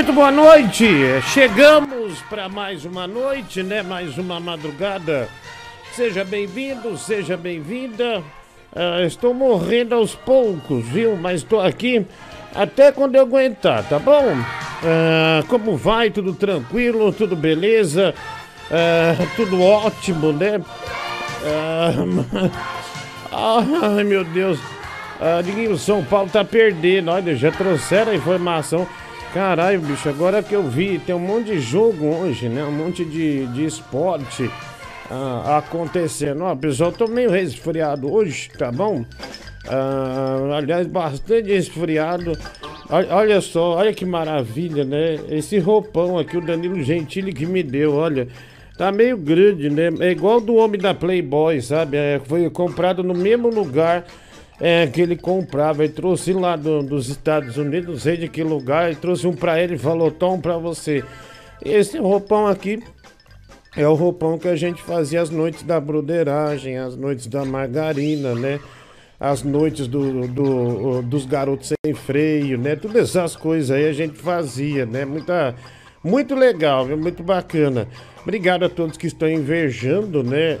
Muito boa noite. Chegamos para mais uma noite, né? Mais uma madrugada. Seja bem-vindo, seja bem-vinda. Ah, estou morrendo aos poucos, viu? Mas estou aqui até quando eu aguentar, tá bom? Ah, como vai? Tudo tranquilo? Tudo beleza? Ah, tudo ótimo, né? Ai, meu Deus. Diguinho, São Paulo tá perdendo. Olha, já trouxeram a informação. Caralho, bicho, agora que eu vi, tem um monte de jogo hoje, né? Um monte de, de esporte ah, acontecendo. Ó, pessoal, tô meio resfriado hoje, tá bom? Ah, aliás, bastante resfriado. Olha, olha só, olha que maravilha, né? Esse roupão aqui, o Danilo Gentili que me deu, olha. Tá meio grande, né? É igual do homem da Playboy, sabe? É, foi comprado no mesmo lugar é, que ele comprava. Ele trouxe lá do- dos Estados Unidos, não sei de que lugar. Ele trouxe um pra ele e falou: Tom, pra você. Esse roupão aqui é o roupão que a gente fazia as noites da broderagem, as noites da margarina, né? As noites do, do- dos garotos sem freio, né? Todas essas coisas aí a gente fazia, né? Muita, muito legal, muito bacana. Obrigado a todos que estão invejando, né?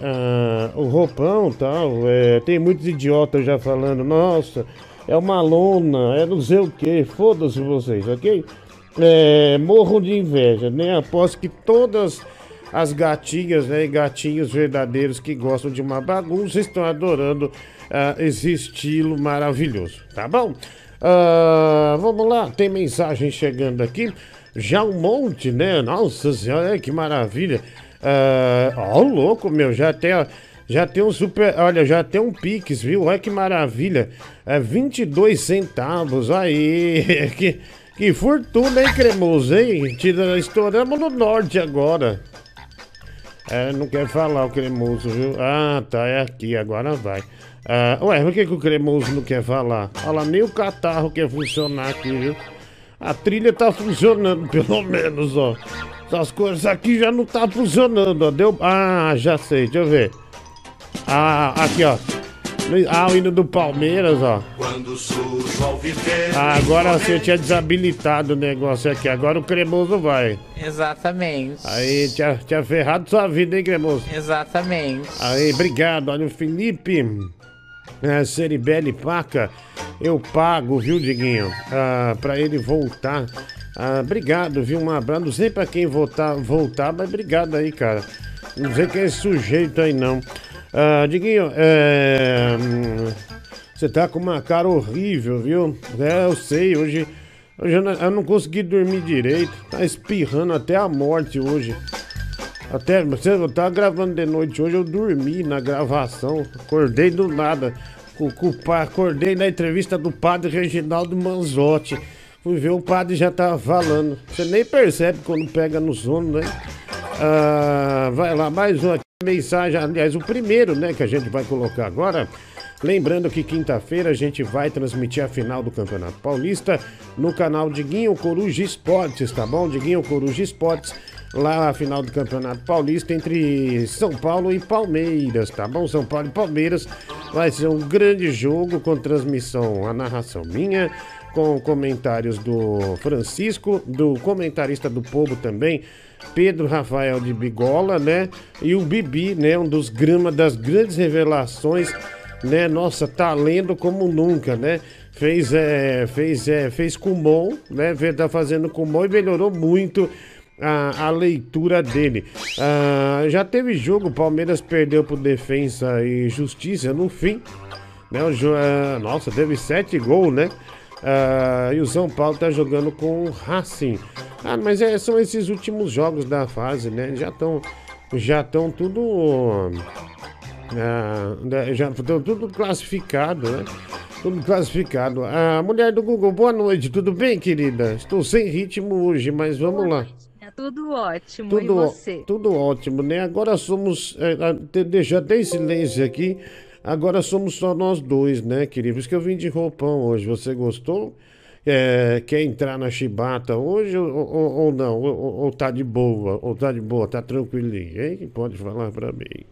o roupão tal. É, tem muitos idiotas já falando, nossa, é uma lona, é não sei o que. Foda-se vocês, ok? É, morro de inveja, né? Aposto que todas as gatinhas né, e gatinhos verdadeiros que gostam de uma bagunça estão adorando ah, esse estilo maravilhoso, tá bom? Ah, vamos lá, tem mensagem chegando aqui. Já um monte, né? Nossa senhora, que maravilha. Ah, Ó, louco, meu, já tem. Já tem um super. Olha, já tem um Pix, viu? Olha que maravilha. É 22 centavos. Aí. Que, que fortuna, hein, cremoso, hein? Tira, estouramos no norte agora. É, não quer falar o cremoso, viu? Ah, tá, é aqui, agora vai. Ah, ué, por que, que o cremoso não quer falar? Olha lá, nem o catarro quer funcionar aqui, viu? A trilha tá funcionando, pelo menos, ó. Essas coisas aqui já não tá funcionando, ó. Deu. Ah, já sei, deixa eu ver. Ah, aqui, ó. Ah, o hino do Palmeiras, ó. Quando surge ao viver. Ah, agora você tinha desabilitado o negócio aqui. Agora o cremoso vai. Exatamente. Aí, tinha, tinha ferrado sua vida, hein, cremoso? Exatamente. Aí, obrigado. Olha, o Felipe é, Paca, eu pago, viu, Diguinho? Ah, pra ele voltar. Ah, obrigado, viu? Um abraço. Não sei pra quem voltar, voltar, mas obrigado aí, cara. Não sei quem é esse sujeito aí, não. Ah, Diguinho, é. hum, Você tá com uma cara horrível, viu? É, eu sei, hoje. Hoje eu não consegui dormir direito. Tá espirrando até a morte hoje. Até, você eu tava gravando de noite hoje, eu dormi na gravação, acordei do nada. Acordei na entrevista do padre Reginaldo Manzotti. Fui ver o padre já tava falando. Você nem percebe quando pega no sono, né? Ah, vai lá, mais uma mensagem, aliás, o primeiro, né, que a gente vai colocar agora. Lembrando que quinta-feira a gente vai transmitir a final do Campeonato Paulista no canal Diguinho Coruja Esportes, tá bom? Diguinho Coruja Esportes, lá a final do Campeonato Paulista entre São Paulo e Palmeiras, tá bom? São Paulo e Palmeiras vai ser um grande jogo com transmissão, a narração minha, com comentários do Francisco, do comentarista do Povo também, Pedro Rafael de Bigola, né? E o Bibi, né? Um dos grama das grandes revelações, né? Nossa, tá lendo como nunca, né? Fez, é, fez, é, fez Kumon, né? Tá fazendo Kumon e melhorou muito a, a leitura dele. Ah, já teve jogo, o Palmeiras perdeu pro Defensa e Justiça no fim. Né? O jo- ah, nossa, teve sete gols, né? Ah, e o São Paulo tá jogando com o Racing. Ah, mas é, são esses últimos jogos da fase, né? Já estão já estão tudo já estão tudo classificado, né? Tudo classificado. A mulher do Google, boa noite, tudo bem, querida? Estou sem ritmo hoje, mas vamos lá. É tudo ótimo. Tudo, e você? tudo ótimo, né? Agora somos. É, ah, te- deixa até em silêncio aqui. Agora somos só nós dois, né, querido? Por isso que eu vim de roupão hoje. Você gostou? É, quer entrar na chibata hoje ou, ou- ou não? Ou, ou- ou tá de boa? Ou tá de boa? Tá tranquilinho, hein? Pode falar pra mim.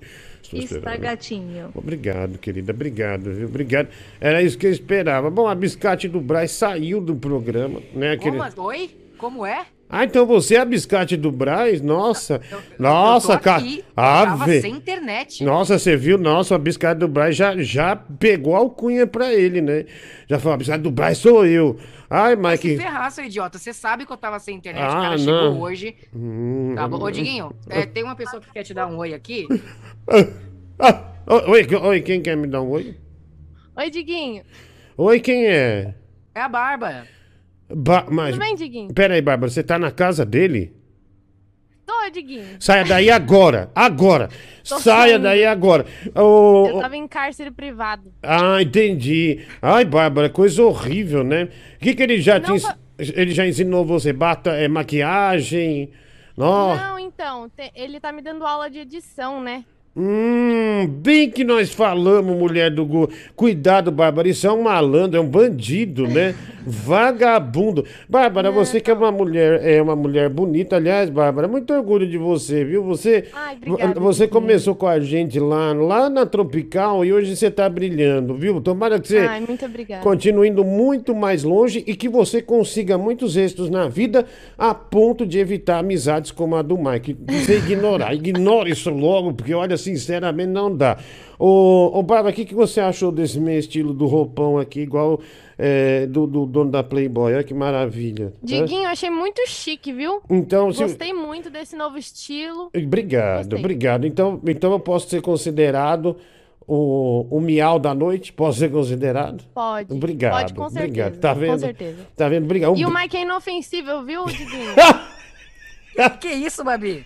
Estou Está esperando. gatinho. Obrigado, querida. Obrigado, viu? Obrigado. Era isso que eu esperava. Bom, a Biscate do Braz saiu do programa, né? Aquele... Como? Oi? Como é? Ah, então você é a biscate do Braz? Nossa. Eu- Nossa, eu cara. aqui, eu Ah, tava vê. sem internet. Nossa, você viu? Nossa, a biscate do Braz já, já pegou a alcunha pra ele, né? Já falou, a biscate do Braz sou eu. Ai, Vai se Mike. ferrar, seu idiota. Você sabe que eu tava sem internet, Ah, o cara não. chegou hoje. Hum, Tá bom. Ô, Diguinho, é, tem uma pessoa que quer te dar um oi aqui. ah, o- oi, oi, quem quer me dar um oi? Oi, Diguinho. Oi, quem é? É a Bárbara. Ba mas, Tudo bem, Diguinho? pera aí, Bárbara, você tá na casa dele? Tô, Diguinho. Saia daí agora, agora. Tô Saia saindo. daí agora. Ô, Eu tava em cárcere privado. Ah, entendi. Ai, Bárbara, coisa horrível, né? O que, que ele já Não, te pa- Ele já ensinou você? Bata, é, maquiagem? Nossa. Não, então, te- ele tá me dando aula de edição, né? Hum, bem que nós falamos, mulher do Google. Cuidado, Bárbara, isso é um malandro, é um bandido, né? Vagabundo. Bárbara, você que é uma mulher, é uma mulher bonita, aliás, Bárbara, muito orgulho de você, viu? Você, Ai, obrigada, você Diguinho. começou com a gente lá, lá na Tropical e hoje você tá brilhando, viu? Tomara que você Ai, muito obrigada. continue indo muito mais longe e que você consiga muitos êxitos na vida a ponto de evitar amizades como a do Mike. Você ignorar, ignore isso logo, porque olha, sinceramente não dá. Ô, ô Bárbara, o que, que você achou desse meu estilo do roupão aqui, igual é, do, do dono da Playboy? Olha que maravilha. né? Diguinho, eu achei muito chique, viu? Então, se... Gostei muito desse novo estilo. Obrigado, Gostei. obrigado. Então, então eu posso ser considerado o, o miau da noite? Posso ser considerado? Pode. Obrigado, Pode, com certeza. obrigado. Tá vendo? Com certeza. Tá vendo? Obrigado. E o Mike é inofensível, viu, Diguinho? Que isso, Babi?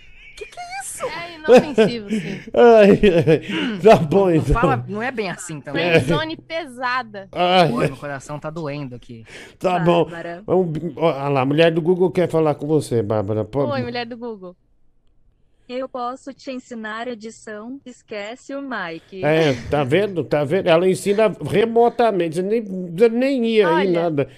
É inofensivo, sim. Ai, ai, tá bom, Não, então. fala, não é bem assim também. Friendzone pesada. Ai, Pô, meu coração tá doendo aqui. tá bom. Bárbara. Vamos- ó, Olha lá, a mulher do Google quer falar com você, Bárbara. Pô- Oi, mulher do Google. Eu posso te ensinar edição, esquece o Mike. É, tá vendo? Tá vendo? Ela ensina remotamente, você nem, você nem ia aí Olha. nada.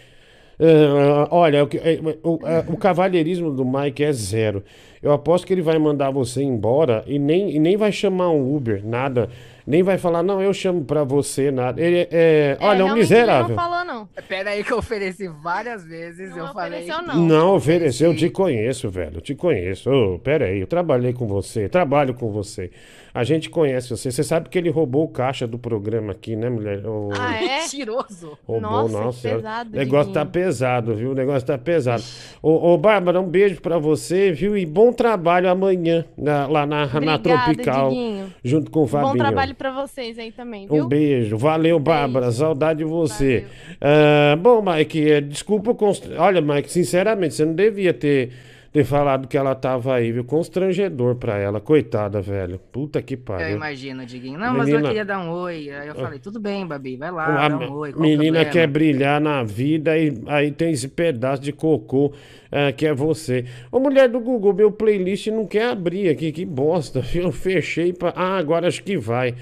Ah, olha, o, que- é, o, é, o cavalheirismo do Mike é zero. Eu aposto que ele vai mandar você embora e nem, e nem vai chamar um Uber, nada. Nem vai falar, não, eu chamo pra você, nada. Ele é, é, olha, é um miserável. Ele não falou, não. Pera aí que eu ofereci várias vezes. Não eu falei. ofereceu, não. Não, ofereceu, eu te conheço, velho. Eu te conheço. Ô, pera aí, eu trabalhei com você, trabalho com você. A gente conhece você. Você sabe que ele roubou o caixa do programa aqui, né, mulher? O- Ah, é? Mentiroso. Roubou, Nossa, que nossa. pesado, O negócio tá pesado, viu? O negócio tá pesado. Ô, ô, Bárbara, um beijo pra você, viu? E bom trabalho amanhã na- lá na, na Obrigada, Tropical, Diguinho. junto com o Fabinho. Bom trabalho pra vocês aí também, viu? Um beijo. Valeu, Bárbara. Beijo. Saudade de você. Ah, bom, Mike, eh, desculpa. o const- Olha, Mike, sinceramente, você não devia ter, ter falado que ela tava aí, viu? Constrangedor pra ela. Coitada, velho. Puta que Eu pariu. imagino, Diguinho. Não, mas Menina- eu queria dar um oi. Aí eu falei, tudo bem, Babi, vai lá, A dá um oi. menina quer brilhar na vida e aí tem esse pedaço de cocô ah, que é você. Ô, mulher do Google, meu playlist não quer abrir aqui, que bosta. Eu fechei pra. Ah, agora acho que vai.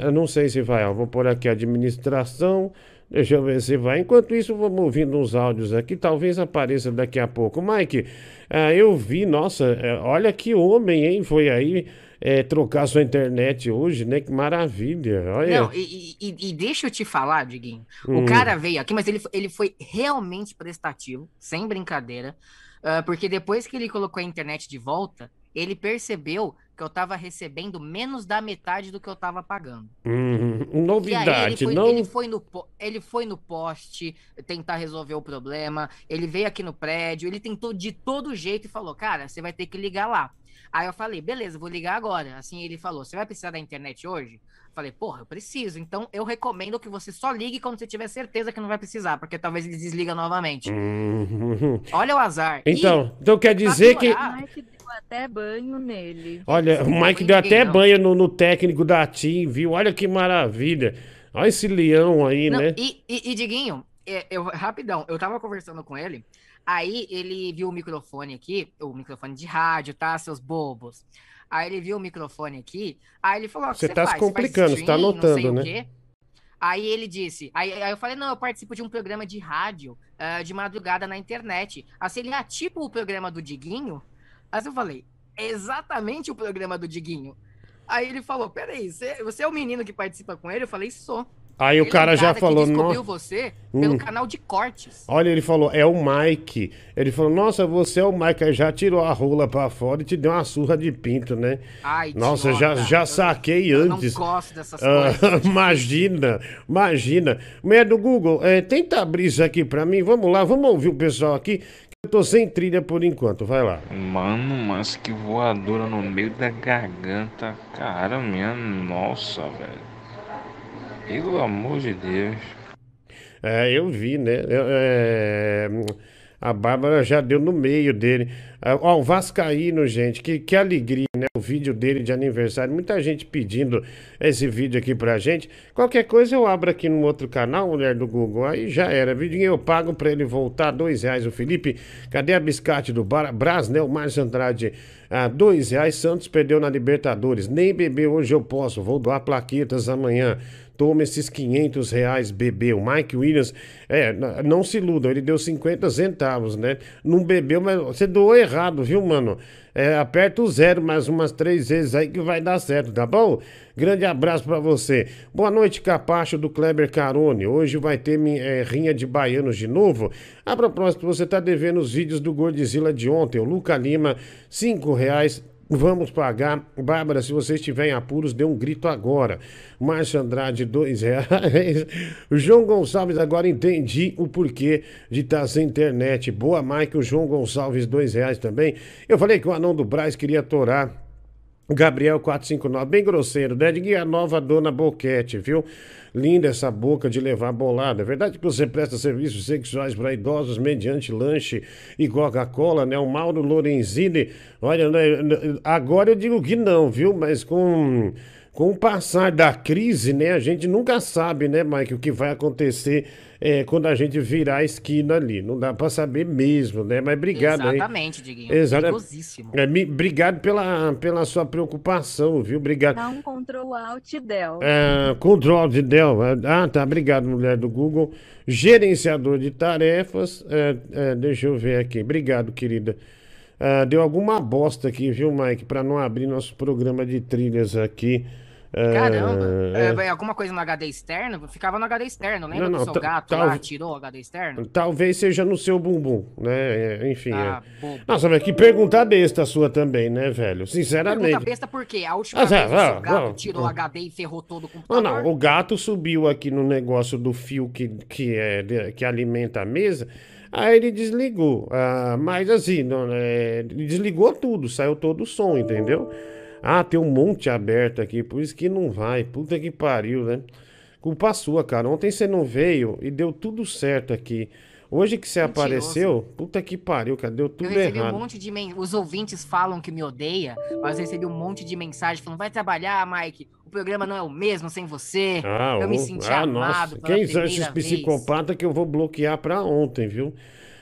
Eu não sei se vai, ó. Vou pôr aqui administração. Deixa eu ver se vai. Enquanto isso, vamos ouvindo uns áudios aqui. Talvez apareça daqui a pouco. Mike, ah, eu vi, nossa, eh, olha que homem, hein? Foi aí eh, trocar sua internet hoje, né? Que maravilha. Olha. Não, e, e- e- deixa eu te falar, Diguinho. Hum. O cara veio aqui, mas ele, ele foi realmente prestativo, sem brincadeira. ah, porque depois que ele colocou a internet de volta, ele percebeu que eu tava recebendo menos da metade do que eu tava pagando. Hum, E aí ele novidade, foi, não. ele foi no, ele foi no poste tentar resolver o problema. Ele veio aqui no prédio, ele tentou de todo jeito e falou: Cara, você vai ter que ligar lá. Aí eu falei: Beleza, vou ligar agora. Assim ele falou: Você vai precisar da internet hoje? Falei: Porra, eu preciso. Então eu recomendo que você só ligue quando você tiver certeza que não vai precisar, porque talvez ele desliga novamente. Hum, Olha o azar. E- Então, então quer dizer que. O Mike deu até banho nele. Olha, o Mike deu até não. banho no, no técnico da TIM, viu? Olha que maravilha. Olha esse leão aí, Não, né? e, e, e, Diguinho, é, eu, rapidão, eu tava conversando com ele, aí ele viu o microfone aqui, o microfone de rádio, tá, seus bobos? Aí ele viu o microfone aqui, aí ele falou, que Você tá se faz? faz complicando, você tá anotando, né? quê?" Aí ele disse, aí, aí eu falei, não, eu participo de um programa de rádio ah, de madrugada na internet. Assim, ele, ah, tipo o programa do Diguinho? Aí eu falei, "É exatamente o programa do Diguinho. Aí ele falou, peraí, você, você é o menino que participa com ele? Eu falei, sou. Aí o Ele cara já que falou, descobriu nossa. você pelo Hum. canal de cortes. Olha, ele falou, é o Mike. Ele falou, nossa, você é o Mike. Aí já tirou a rola pra fora e te deu uma surra de pinto, né? Ai, Nossa, já, idiota. já Eu- saquei eu antes. não gosto dessas Ah, coisas. imagina, imagina. Mulher do Google, é, tenta abrir isso aqui pra mim. Vamos lá, vamos ouvir o pessoal aqui. Eu tô sem trilha por enquanto, vai lá. Mano, mas que voadora no meio da garganta. Cara, minha nossa, velho. Pelo amor de Deus. É, eu vi, né? Eu- é, a Bárbara já deu no meio dele. Ah, Ó, o Vascaíno, gente, que, que alegria, né? O vídeo dele de aniversário. Muita gente pedindo esse vídeo aqui pra gente. Qualquer coisa eu abro aqui no outro canal, mulher do Google. Aí já era. Vidinho eu pago pra ele voltar. Dois reais o Felipe. Cadê a biscate do Bar Brasnel? Márcio Andrade. Ah, dois reais. Santos perdeu na Libertadores. Nem beber hoje eu posso. Vou doar plaquetas amanhã. Toma esses 500 reais, bebeu. Mike Williams, é, não se iludam, ele deu 50 centavos, né? Não bebeu, mas você doou errado, viu, mano? É, aperta o zero mais umas três vezes aí que vai dar certo, tá bom? Grande abraço pra você. Boa noite, Capacho do Kleber Carone. Hoje vai ter é, rinha de baianos de novo. A propósito, você tá devendo os vídeos do Gordzilla de ontem. O Luca Lima, cinco reais. Vamos pagar. Bárbara, se você estiver em apuros, dê um grito agora. Márcio Andrade, dois reais. João Gonçalves, agora entendi o porquê de estar sem internet. Boa, Mike. O João Gonçalves, dois reais também. Eu falei que o anão do Braz queria torar. Gabriel 459, bem grosseiro, né? De a nova dona Boquete, viu? Linda essa boca de levar bolada. É verdade que você presta serviços sexuais para idosos mediante lanche e Coca-Cola, né? O Mauro Lorenzini, olha, né, agora eu digo que não, viu? Mas com, com o passar da crise, né? A gente nunca sabe, né, Mike, o que vai acontecer é, quando a gente virar a esquina ali. Não dá para saber mesmo, né? Mas obrigado aí. Exatamente, Diguinho. Exato. Perigosíssimo. É, me- obrigado pela, pela sua preocupação, viu? Obrigado. Dá um Ctrl Alt Del. É, control de Del. Ah, tá. Obrigado, mulher do Google. Gerenciador de tarefas. É, é, deixa eu ver aqui. Obrigado, querida. Ah, deu alguma bosta aqui, viu, Mike? Pra não abrir nosso programa de trilhas aqui. É, Caramba. é. É, vai alguma coisa no HD externo? Ficava no HD externo. Lembra Não, não, que o seu gato tá- lá tirou o HD externo? Talvez seja no seu bumbum, né? É, enfim. Ah, é. Nossa, mas que pergunta besta sua também, né, velho? Pergunta Sinceramente. besta por quê? A última Ah, vez ah, o seu gato tirou o. HD e ferrou todo o computador. não, o gato subiu aqui no negócio do fio que, que, é, que alimenta a mesa, aí ele desligou. Ah, mas assim, não, é, ele desligou tudo, saiu todo o som, entendeu? Ah, tem um monte aberto aqui, por isso que não vai. Puta que pariu, né? Culpa sua, cara. Ontem você não veio e deu tudo certo aqui. Hoje que você Mentiroso. apareceu, puta que pariu, cara. Deu Eu tudo recebi errado. um monte de men... Os ouvintes falam que me odeia, mas eu recebi um monte de mensagem falando: vai trabalhar, Mike. O programa não é o mesmo sem você. Ah, eu me senti ah, amado. nossa. Quem são esses psicopatas que eu vou bloquear pra ontem, viu?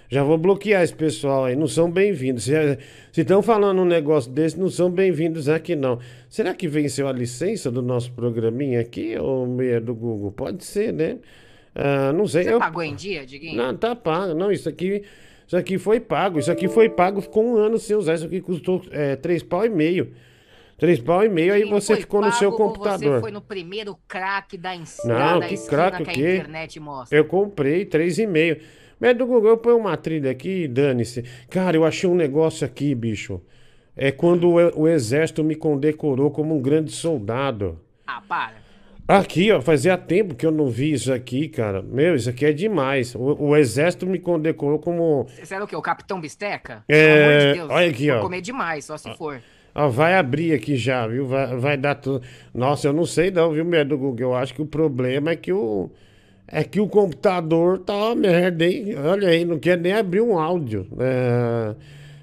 Já vou bloquear esse pessoal aí, não são bem-vindos. Se estão falando um negócio desse, não são bem-vindos aqui, não. Será que venceu a licença do nosso programinha aqui, ou meia do Google? Pode ser, né? Ah, não sei. Você eu... pagou em dia, Diguinho? Não, tá pago. Não, isso aqui, isso aqui foi pago. Isso aqui foi pago, ficou um ano sem usar. Isso aqui custou é, três pau e meio. Três pau e meio, aí você ficou no seu computador. Você foi no primeiro crack da, ens... Não, da que crack o que a quê? internet mostra. Eu comprei três e meio. Mas do Google, eu ponho uma trilha aqui e dane-se. Cara, eu achei um negócio aqui, bicho. É quando o, o exército me condecorou como um grande soldado. Ah, para. Aqui, ó, fazia tempo que eu não vi isso aqui, cara. Meu, isso aqui é demais. O, o exército me condecorou como. Você era o quê? O Capitão Bisteca? É, Pelo amor de Deus. olha aqui, vou ó. comer demais, só se for. Ó, vai abrir aqui já, viu? Vai, vai dar tudo. Nossa, eu não sei não, viu, mulher do Google? Eu acho que o problema é que o. É que o computador tá uma merda, hein? Olha aí, não quer nem abrir um áudio. É,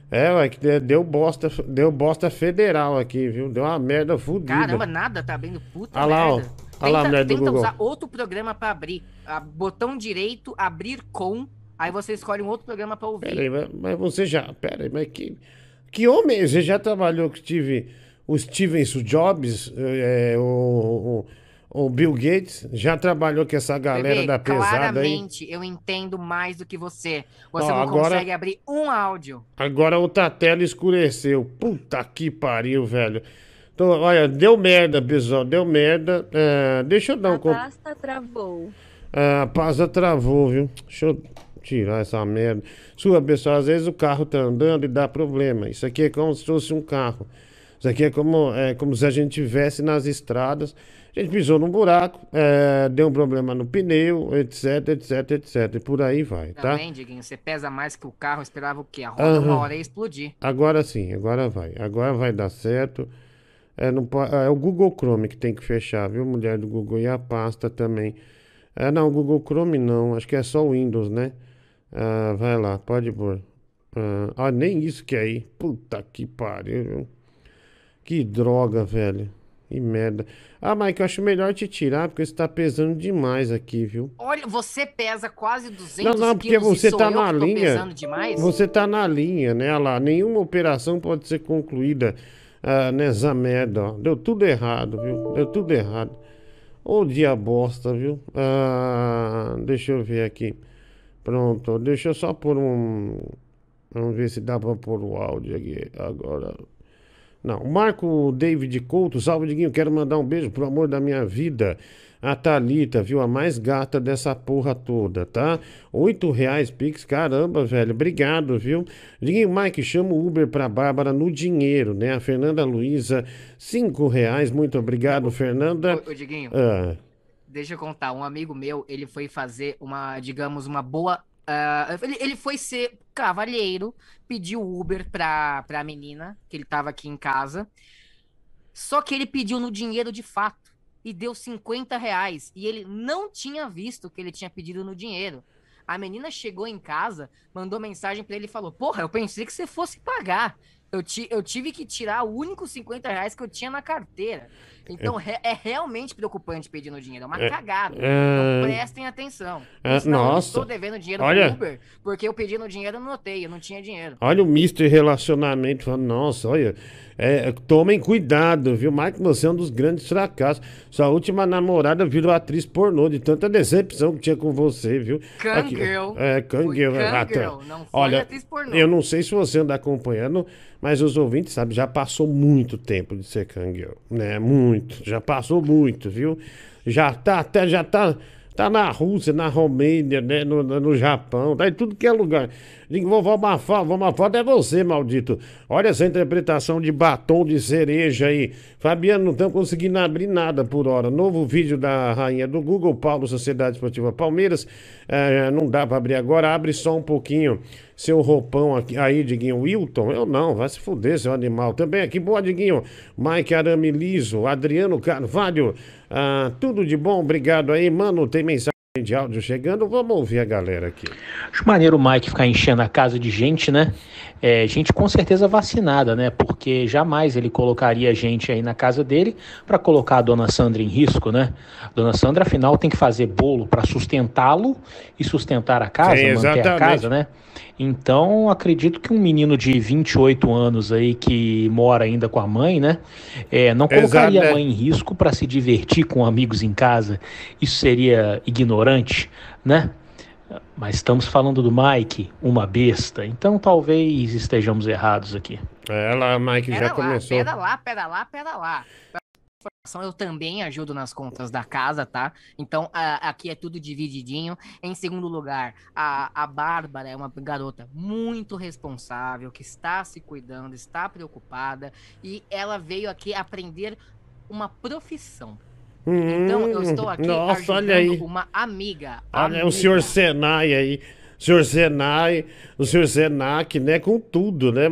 é ué, que de- deu bosta, deu bosta federal aqui, viu? Deu uma merda fodida. Caramba, nada tá abrindo puta Olha lá, ó. merda. Olha lá, mulher do tenta Google. usar outro programa pra abrir. Ah, botão direito, abrir com, aí você escolhe um outro programa pra ouvir. Pera aí, mas, mas você já. Pera aí, mas que. Que homem? Você já trabalhou com Steve, o Steven Jobs, é, o, o, o Bill Gates? Já trabalhou com essa galera Bebê, da pesada aí? claramente eu entendo mais do que você. Você Ó, não agora- consegue abrir um áudio. Agora outra tela escureceu. Puta que pariu, velho. Tô- olha, deu merda, pessoal, deu merda. É, deixa eu dar um... A pasta travou. É, a pasta travou, viu? Deixa eu tirar essa merda. Sua, pessoal, às vezes o carro tá andando e dá problema. Isso aqui é como se fosse um carro. Isso aqui é como, é como se a gente estivesse nas estradas. A gente pisou num buraco, é, deu um problema no pneu, etc, etc, etc. E por aí vai, tá? Também, Diguinho, você pesa mais que o carro, esperava o quê? A roda Aham. uma hora ia explodir. Agora sim, agora vai. Agora vai dar certo. É, não po- é o Google Chrome que tem que fechar, viu, mulher do Google? E a pasta também. É, não, o Google Chrome não. Acho que é só o Windows, né? Ah, vai lá, pode pôr. Ah, ah, nem isso que é aí. Puta que pariu? Que droga, velho. Que merda. Ah, Mike, eu acho melhor te tirar, porque você tá pesando demais aqui, viu? Olha, você pesa quase 200 Não, não, porque quilos você tá na linha. Você tá na linha, né? Olha lá, nenhuma operação pode ser concluída ah, nessa merda, ó. Deu tudo errado, viu? Deu tudo errado. Ô dia bosta, viu? Ah, deixa eu ver aqui. Pronto, deixa eu só pôr um. Vamos ver se dá pra pôr o áudio aqui agora. Não, Marco David Couto, salve Diguinho, quero mandar um beijo pro amor da minha vida. A Thalita, viu? A mais gata dessa porra toda, tá? Oito reais, Pix, caramba, velho. Obrigado, viu? Diguinho, Mike, chama o Uber pra Bárbara no dinheiro, né? A Fernanda Luiza, cinco reais. Muito obrigado, Fernanda. Ô, ô, Diguinho, Ah, deixa eu contar. Um amigo meu, ele foi fazer uma, digamos, uma boa. ah, ele, ele foi ser cavalheiro, pediu Uber pra, pra menina, que ele tava aqui em casa. Só que ele pediu no dinheiro de fato. E deu 50 reais. E ele não tinha visto que ele tinha pedido no dinheiro. A menina chegou em casa, mandou mensagem pra ele e falou: Porra, eu pensei que você fosse pagar. Eu, ti, eu tive que tirar o único 50 reais que eu tinha na carteira. Então re- é, realmente preocupante pedir no dinheiro. É uma É, cagada. é. Então prestem atenção. É, Isso não, eu nossa. estou devendo dinheiro Olha. pro Uber, porque eu pedi no dinheiro e não notei, eu não tinha dinheiro. olha o mister relacionamento. falando, Nossa, olha. é, tomem cuidado, viu? Mike, você é um dos grandes fracassos. Sua última namorada virou atriz pornô de tanta decepção que tinha com você, viu? Kangirl. É, Kangirl. Foi ah, tá. Não foi Olha, atriz pornô. eu não sei se você anda acompanhando, mas os ouvintes sabem, já passou muito tempo de ser Kangirl, né? Muito, já passou muito, viu? Já tá até, já tá, tá na Rússia, na Romênia, né? No, no Japão, tá em tudo que é lugar. Digo, vovó Mafalda, vovó Mafalda é você, maldito. Olha essa interpretação de batom de cereja aí. Fabiano, não estamos conseguindo abrir nada por hora. Novo vídeo da rainha do Google, Paulo, Sociedade Esportiva Palmeiras. É, não dá pra abrir agora, abre só um pouquinho seu roupão aqui. Aí, Diguinho, Wilton, eu não, vai se fuder, seu animal. Também aqui, boa, Diguinho. Mike Arame Liso, Adriano Carvalho. Ah, tudo de bom, obrigado aí, mano. Tem mensagem de áudio chegando, vamos ouvir a galera aqui. Acho maneiro o Mike ficar enchendo a casa de gente, né? É, gente com certeza vacinada, né? Porque jamais ele colocaria gente aí na casa dele para colocar a dona Sandra em risco, né? Dona Sandra, afinal, tem que fazer bolo para sustentá-lo e sustentar a casa, Sim, manter a casa, né? Então, acredito que um menino de 28 anos aí que mora ainda com a mãe, né? É, não colocaria Exato, a mãe em risco para se divertir com amigos em casa. Isso seria ignorante, né? Mas estamos falando do Mike, uma besta. Então talvez estejamos errados aqui. É, lá, Mike Pera já lá, começou. pera lá, pera lá, pera lá. Eu também ajudo nas contas da casa, tá? Então a- aqui é tudo divididinho. Em segundo lugar, a, a Bárbara é uma garota muito responsável, que está se cuidando, está preocupada e ela veio aqui aprender uma profissão. Então eu estou aqui Hum, Nossa, ajudando olha aí. uma amiga. Olha amiga. o senhor Senai aí. Senhor Senai, o senhor Senac, né? Com tudo, né?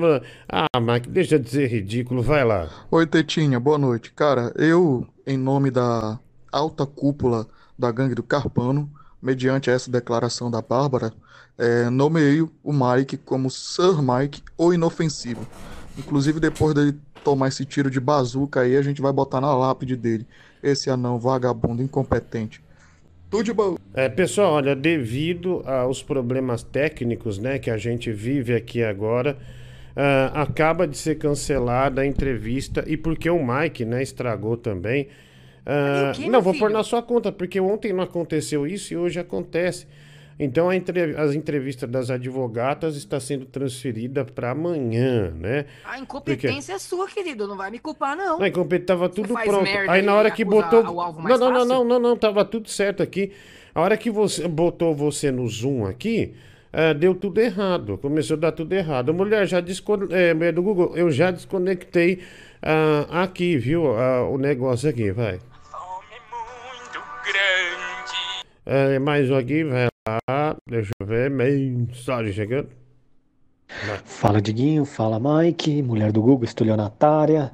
Ah, Mike, deixa de ser ridículo, vai lá. Oi, Tetinha, boa noite. Cara, eu, em nome da alta cúpula da gangue do Carpano, mediante essa declaração da Bárbara, eh, nomeei o Mike como Sir Mike, o inofensivo. Inclusive, depois dele tomar esse tiro de bazuca aí, a gente vai botar na lápide dele. Esse anão vagabundo, incompetente. Tudo de bom. É, pessoal, olha, devido aos problemas técnicos, né, que a gente vive aqui agora, ah, acaba de ser cancelada a entrevista e porque o Mike, né, estragou também. quê, não, vou pôr filho? na sua conta, porque ontem não aconteceu isso e hoje acontece. Então a entre- as entrevistas das advogatas está sendo transferida para amanhã, né? A incompetência é sua, querido. Não vai me culpar, não. Não, enquanto tava tudo faz pronto. merda Aí na hora que botou. o alvo Não, mais não, não, não, não, não, tava tudo certo aqui. A hora que você botou você no Zoom aqui, ah, deu tudo errado. Começou a dar tudo errado. Mulher, já descon... é, mulher do Google, eu já desconectei ah, aqui, viu? ah, o negócio aqui, vai. É, mais um aqui, vai lá. Deixa eu ver. Mensagem chegando. Fala Diguinho, fala Mike, mulher do Google, estelionatária.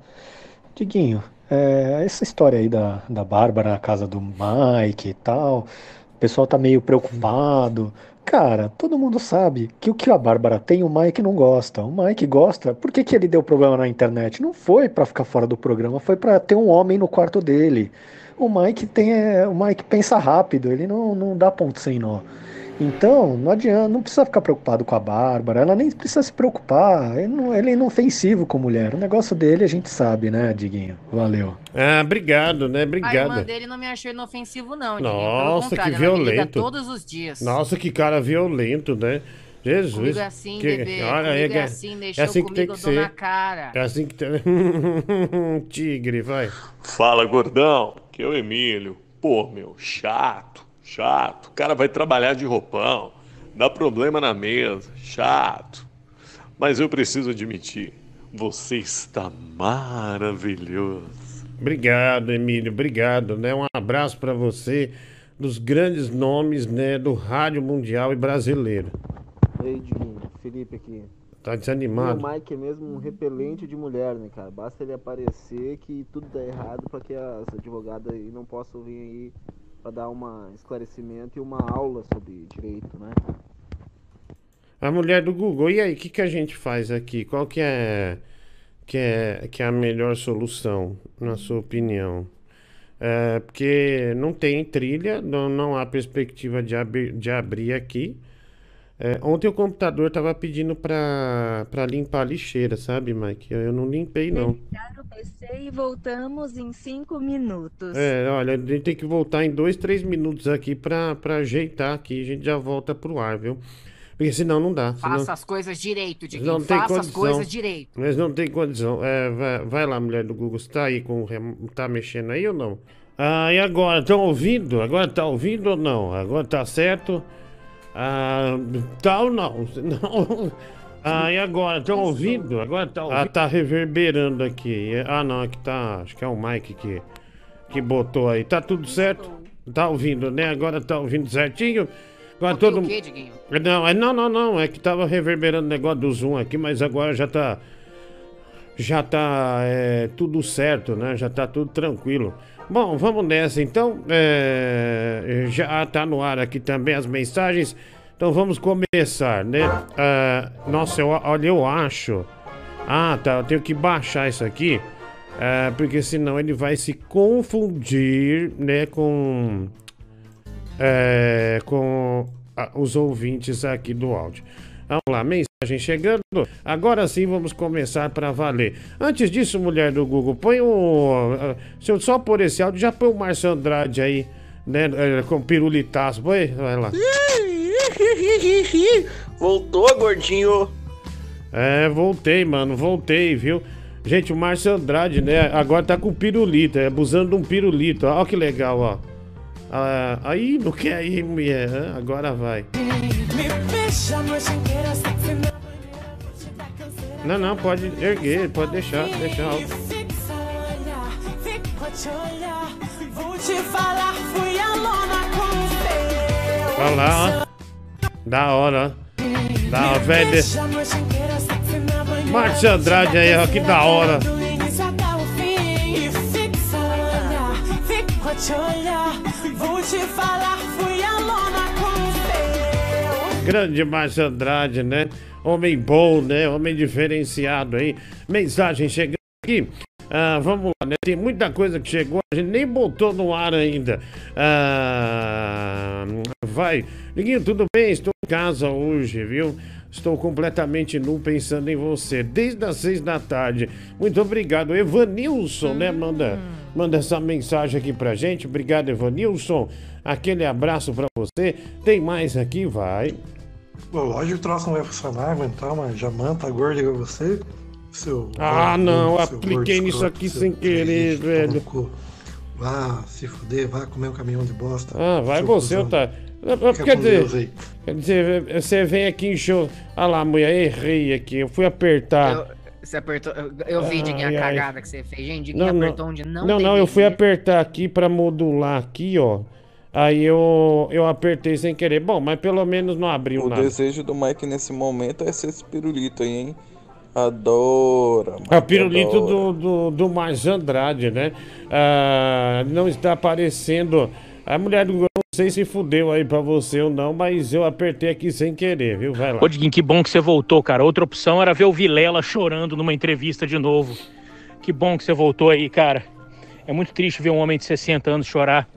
Diguinho, é, essa história aí da, da Bárbara na casa do Mike e tal, o pessoal tá meio preocupado. Cara, todo mundo sabe que o que a Bárbara tem, o Mike não gosta. O Mike gosta. Por que que ele deu problema na internet? Não foi pra ficar fora do programa, foi pra ter um homem no quarto dele. O Mike tem, é, o Mike pensa rápido, ele não, não dá ponto sem nó. Então, não adianta, não precisa ficar preocupado com a Bárbara, ela nem precisa se preocupar. Ele não, ele é inofensivo com mulher. O negócio dele a gente sabe, né, Diguinho? Valeu. Ah, obrigado, né? A irmã Obrigado. dele não me achou inofensivo, não. Diguinho. Pelo Nossa, que contrário, ela me liga violento. todos os dias. Nossa, que cara violento, né? Jesus. Comigo é assim, que... bebê. Olha, comigo que- é assim, deixou é assim que tem comigo, que ser. na cara. É assim que tem. Tigre, vai. Fala, gordão. Que é o Emílio. Pô, meu, chato, chato. O cara vai trabalhar de roupão, dá problema na mesa, chato. Mas eu preciso admitir, você está maravilhoso. Obrigado, Emílio, obrigado, né? Um abraço pra você, dos grandes nomes, né, do rádio mundial e brasileiro. Diguinho, Felipe aqui. Tá E desanimado? O Mike é mesmo um repelente de mulher, né, cara? Basta ele aparecer que tudo dá errado pra que as advogadas aí não possam vir aí pra dar um esclarecimento e uma aula sobre direito, né? A mulher do Google, e aí, o que, que a gente faz aqui? Qual que é, que é, que é a melhor solução, na sua opinião? É, porque não tem trilha, não, não há perspectiva de, abrir- de abrir aqui. É, ontem o computador estava pedindo para limpar a lixeira, sabe, Mike? Eu, eu não limpei, não. Ligar o PC e voltamos em 5 minutos. É, olha, a gente tem que voltar em dois, três minutos aqui para ajeitar aqui. A gente já volta pro ar, viu? Porque senão não dá. Senão... Faça as coisas direito, Diguinho. Não tem Faça as condição. coisas direito. Mas não tem condição. É, vai, vai lá, mulher do Google. Você tá aí com. Tá mexendo aí ou não? Ah, e agora? Estão ouvindo? Agora tá ouvindo ou não? Agora tá certo? Ah, tá ou não? Não. Ah, e agora? Estão ouvindo? Agora tá ouvindo? Ah, tá reverberando aqui. Ah, não, aqui tá. Acho que é o Mike que, que botou aí. Tá tudo certo? Tá ouvindo, né? Agora tá ouvindo certinho? Agora todo O quê, Diguinho? não, é, não, não, não. É que tava reverberando o negócio do Zoom aqui, mas agora já tá. Já tá é, tudo certo, né? Já tá tudo tranquilo. Bom, vamos nessa então. É, já tá no ar aqui também as mensagens. Então vamos começar, né? Ah, nossa, eu, olha, eu acho. Ah, tá. Eu tenho que baixar isso aqui. ah, porque senão ele vai se confundir, né? Com é, com ah, os ouvintes aqui do áudio. Vamos lá, mensagem chegando. Agora sim vamos começar para valer. Antes disso, mulher do Google, põe o. Se eu só pôr esse áudio, já põe o Márcio Andrade aí, né? eh, Com pirulitaço. Põe, vai lá. Voltou, gordinho. É, voltei, mano, voltei, viu? Gente, o Márcio Andrade, né? Agora tá com pirulito, é abusando de um pirulito. Ó, que legal, ó. Ah, aí, não quer ir, mulher. hã? Agora vai. Não, não, pode erguer, pode deixar, deixar alto. Olha lá, ó. Da hora, ó. Da hora, velho. Márcio Andrade aí, ó, que da hora. Grande Márcio Andrade, né? Homem bom, né? Homem diferenciado aí. Mensagem chegando aqui. Ah, vamos lá, né? Tem muita coisa que chegou, a gente nem botou no ar ainda. Ah, vai. Liguinho, tudo bem? Estou em casa hoje, viu? Estou completamente nu pensando em você desde as seis da tarde. Muito obrigado, Evanilson, né? Manda, manda essa mensagem aqui pra gente. Obrigado, Evanilson. Aquele abraço pra você. Tem mais aqui, vai. Bom, lógico que o troço não vai funcionar, aguentar uma jamanta gorda igual você. Seu Ah, gordo, não, seu apliquei nisso escroto, aqui sem querer, triste, velho. cu. Vá se fuder, vá comer um caminhão de bosta. Ah, vai você. Fica Quer dizer, quer dizer, você vem aqui em show. Ah lá, mulher, errei aqui. Eu fui apertar. Eu- Você apertou. Eu, eu vi, Diguinho, Ai, a ai. cagada que você fez. Gente, Diguinho Não, não, apertou onde não não, não, eu fui apertar aqui pra modular aqui, ó. Aí eu, eu apertei sem querer. Bom, mas pelo menos não abriu O nada. desejo do Mike nesse momento é ser esse pirulito aí, hein? Adora. É o Mike, pirulito adora. do, do, do Márcio Andrade, né? Ah, não está aparecendo. A mulher do não sei se fudeu aí pra você ou não, mas eu apertei aqui sem querer, viu? Vai lá. Ô, Diguinho, que bom que você voltou, cara. Outra opção era ver o Vilela chorando numa entrevista de novo. Que bom que você voltou aí, cara. É muito triste ver um homem de 60 anos chorar.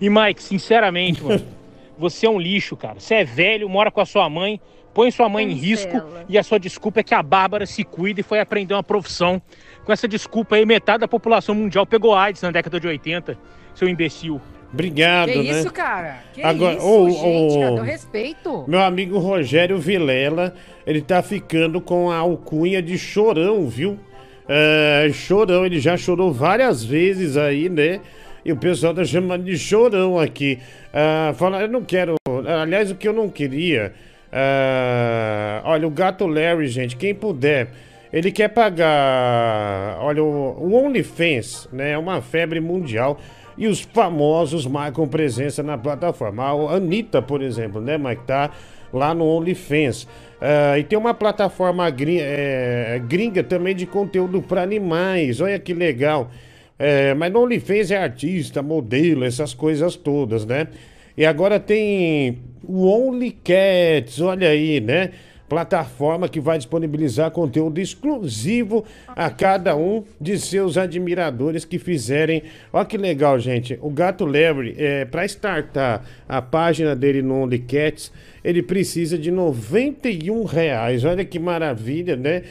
E, Mike, sinceramente, mano, você é um lixo, cara. Você é velho, mora com a sua mãe, põe sua mãe em risco e a sua desculpa é que a Bárbara se cuida e foi aprender uma profissão. Com essa desculpa aí, metade da população mundial pegou AIDS na década de 80, seu imbecil. Obrigado, Que né? isso, cara? Que Agora, isso, ô, gente? Cadê o respeito? Meu amigo Rogério Vilela, ele tá ficando com a alcunha de chorão, viu? É, chorão, ele já chorou várias vezes aí, né? E o pessoal tá chamando de chorão aqui. Ah, fala, eu não quero. Aliás, o que eu não queria. ah, olha, o gato Larry, gente, quem puder. Ele quer pagar. Olha, o, OnlyFans, né? É uma febre mundial. E os famosos marcam presença na plataforma. A Anitta, por exemplo, né, Mike? Tá lá no OnlyFans. Ah, e tem uma plataforma gri- é, gringa também de conteúdo para animais. Olha que legal. É, mas no OnlyFans é artista, modelo, essas coisas todas, né? E agora tem o OnlyCats, olha aí, né? Plataforma que vai disponibilizar conteúdo exclusivo a cada um de seus admiradores que fizerem. Olha que legal, gente. O Gato Larry, é, para startar a página dele no OnlyCats, ele precisa de 91 reais. Olha que maravilha, né?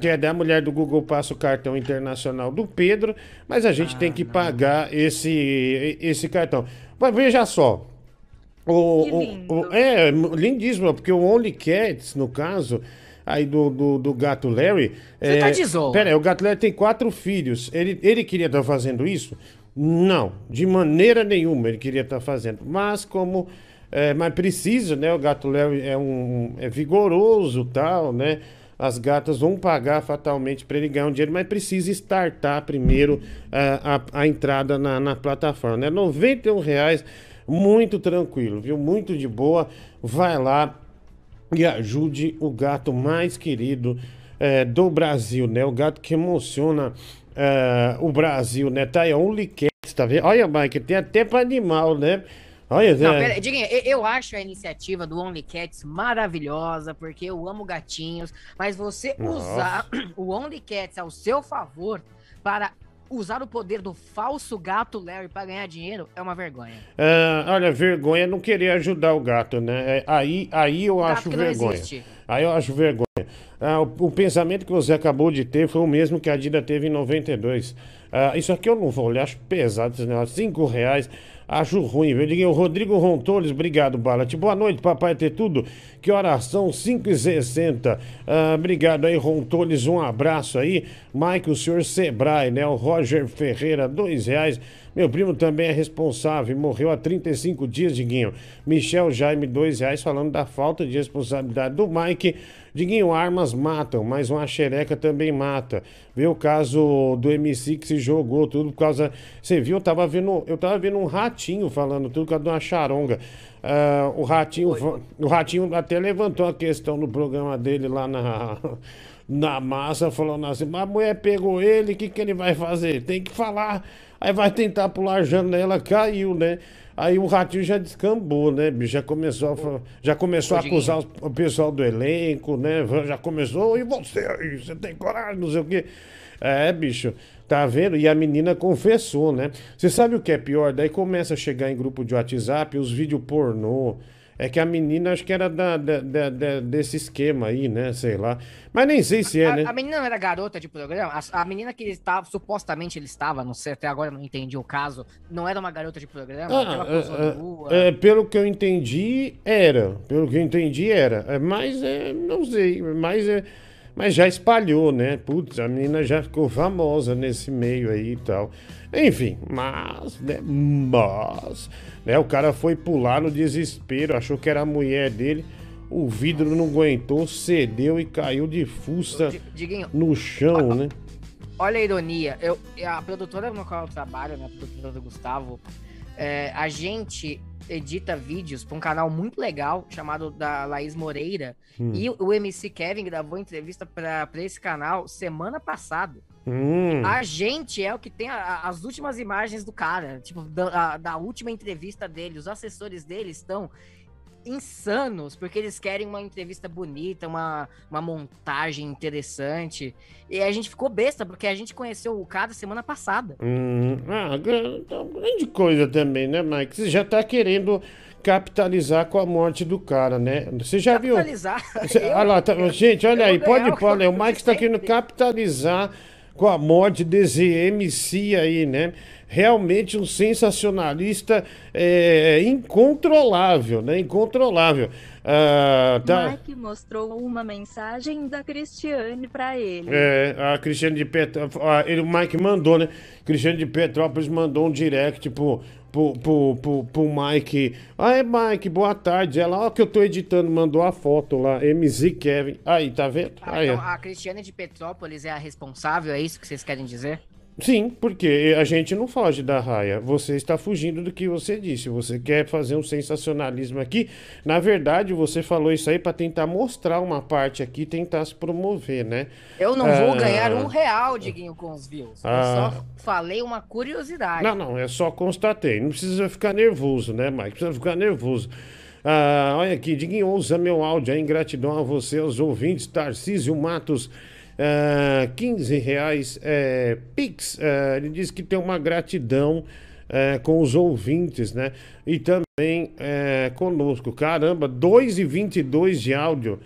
que é da mulher do Google passa o cartão internacional do Pedro, mas a gente tem que pagar esse, esse cartão. Mas veja só. O, o- o- é, lindíssimo, porque o Only Cats, no caso, aí do, do, do gato Larry. Você é, tá de zoa. Pera aí, o gato Larry tem quatro filhos. Ele, ele queria estar fazendo isso? Não, de maneira nenhuma ele queria estar fazendo. Mas como. É, mas precisa, né? O gato Larry é um é vigoroso tal, né? As gatas vão pagar fatalmente para ele ganhar um dinheiro, mas precisa startar primeiro ah, a, a entrada na, na plataforma, né? 91 reais, muito tranquilo, viu? Muito de boa. Vai lá e ajude o gato mais querido eh, do Brasil, né? O gato que emociona eh, o Brasil, né? Tá aí, Only Cats, tá vendo? Olha, Mike, tem até para animal, né? Olha, Não, Diguinho, eu, acho a iniciativa do Only Cats maravilhosa, porque eu amo gatinhos, mas você Nossa. usar o Only Cats ao seu favor para usar o poder do falso gato Larry para ganhar dinheiro é uma vergonha. Ah, olha, vergonha é não querer ajudar o gato, né? É, Aí, aí eu acho vergonha. Aí eu acho vergonha. Ah, o, o pensamento que você acabou de ter foi o mesmo que a Dida teve em 92. Ah, isso aqui eu não vou olhar, acho pesado esse negócio. Cinco reais, acho ruim, viu? Diguinho, Rodrigo Rontoles, obrigado, Balat. Boa noite, papai ter tudo. Que oração, 5 e 60 ah, Obrigado aí, Rontoles, um abraço aí. Mike, o senhor Sebrae, né? O Roger Ferreira, dois reais. Meu primo também é responsável, morreu há 35 dias, Diguinho. Michel Jaime, dois reais, falando da falta de responsabilidade do Mike. Diguinho, armas matam, mas uma xereca também mata. Vê o caso do MC que se jogou, tudo por causa. Você viu, eu tava vendo, eu tava vendo um ratinho falando tudo por causa de uma charonga. Ah, o ratinho, o ratinho até levantou a questão no programa dele lá na. Na massa, falando assim, mas a mulher pegou ele, o que, que ele vai fazer? Tem que falar. Aí vai tentar pular a janela, caiu, né? Aí o ratinho já descambou, né, bicho? Já começou a, já começou a acusar o pessoal do elenco, né? Já começou, e você aí? Você tem coragem, não sei o quê. É, bicho, tá vendo? E a menina confessou, né? Você sabe o que é pior? Daí começa a chegar em grupo de WhatsApp os vídeos pornô. É que a menina acho que era da, da- da- da- desse esquema aí, né? Sei lá. Mas nem sei se é, A, né? a menina não era garota de programa? A, a menina que ele estava, supostamente ele estava, não sei, até agora eu não entendi o caso, não era uma garota de programa? Ah, é, é, é, pelo que eu entendi, era. Pelo que eu entendi, era. É, Mas é, não sei. Mas, é, mas já espalhou, né? Putz, a menina já ficou famosa nesse meio aí e tal. Enfim, mas, né? Mas, né? O cara foi pular no desespero, achou que era a mulher dele. O vidro não aguentou, cedeu e caiu de Diguinho, no chão, né? Olha a ironia. Eu, a produtora no qual eu trabalho, né, a produtora do Gustavo, é, a gente edita vídeos para um canal muito legal chamado da Laís Moreira. Hum. E o MC Kevin gravou entrevista para esse canal semana passada. Hum. A gente é o que tem a- a- as últimas imagens do cara, tipo, da, a- da última entrevista dele. Os assessores dele estão insanos, porque eles querem uma entrevista bonita, uma, uma montagem interessante. E a gente ficou besta, porque a gente conheceu o cara semana passada. Hum, ah, então, grande coisa também, né, Mike? Você já tá querendo capitalizar com a morte do cara, né? Você já viu? Capitalizar? Você- Eu- olha lá, tá- gente, olha aí, pode pôr, olha, o Mike está querendo capitalizar com a morte desse MC aí, né? Realmente um sensacionalista é, incontrolável, né? Incontrolável. Ah, tá. Mike mostrou uma mensagem da Cristiane pra ele. É, a Cristiane de Petrópolis. Ele, o Mike mandou, né? Cristiane de Petrópolis mandou um direct pro, pro, pro, pro, pro Mike. Aí, Mike, boa tarde. Ela, ó, que eu tô editando, mandou a foto lá. MZ Kevin. Aí, tá vendo? Ah, Aí, então ó. a Cristiane de Petrópolis é a responsável, é isso que vocês querem dizer? Sim, porque a gente não foge da raia. Você está fugindo do que você disse. Você quer fazer um sensacionalismo aqui. Na verdade, você falou isso aí para tentar mostrar uma parte aqui, tentar se promover, né? Eu não vou Ah, ganhar um real, Diguinho, com os views. Eu Ah. só falei uma curiosidade. Não, não, é só constatei. Não precisa ficar nervoso, né, Mike? Precisa ficar nervoso. Ah, olha aqui, Diguinho, ouça meu áudio aí, em gratidão a você, aos ouvintes, Tarcísio Matos, ah, 15 reais, é, Pix, ah, ele diz que tem uma gratidão é, com os ouvintes, né? E também é, conosco. Caramba, 2,22 de áudio.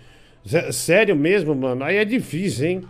Sé- Sério mesmo, mano? Aí é difícil, hein?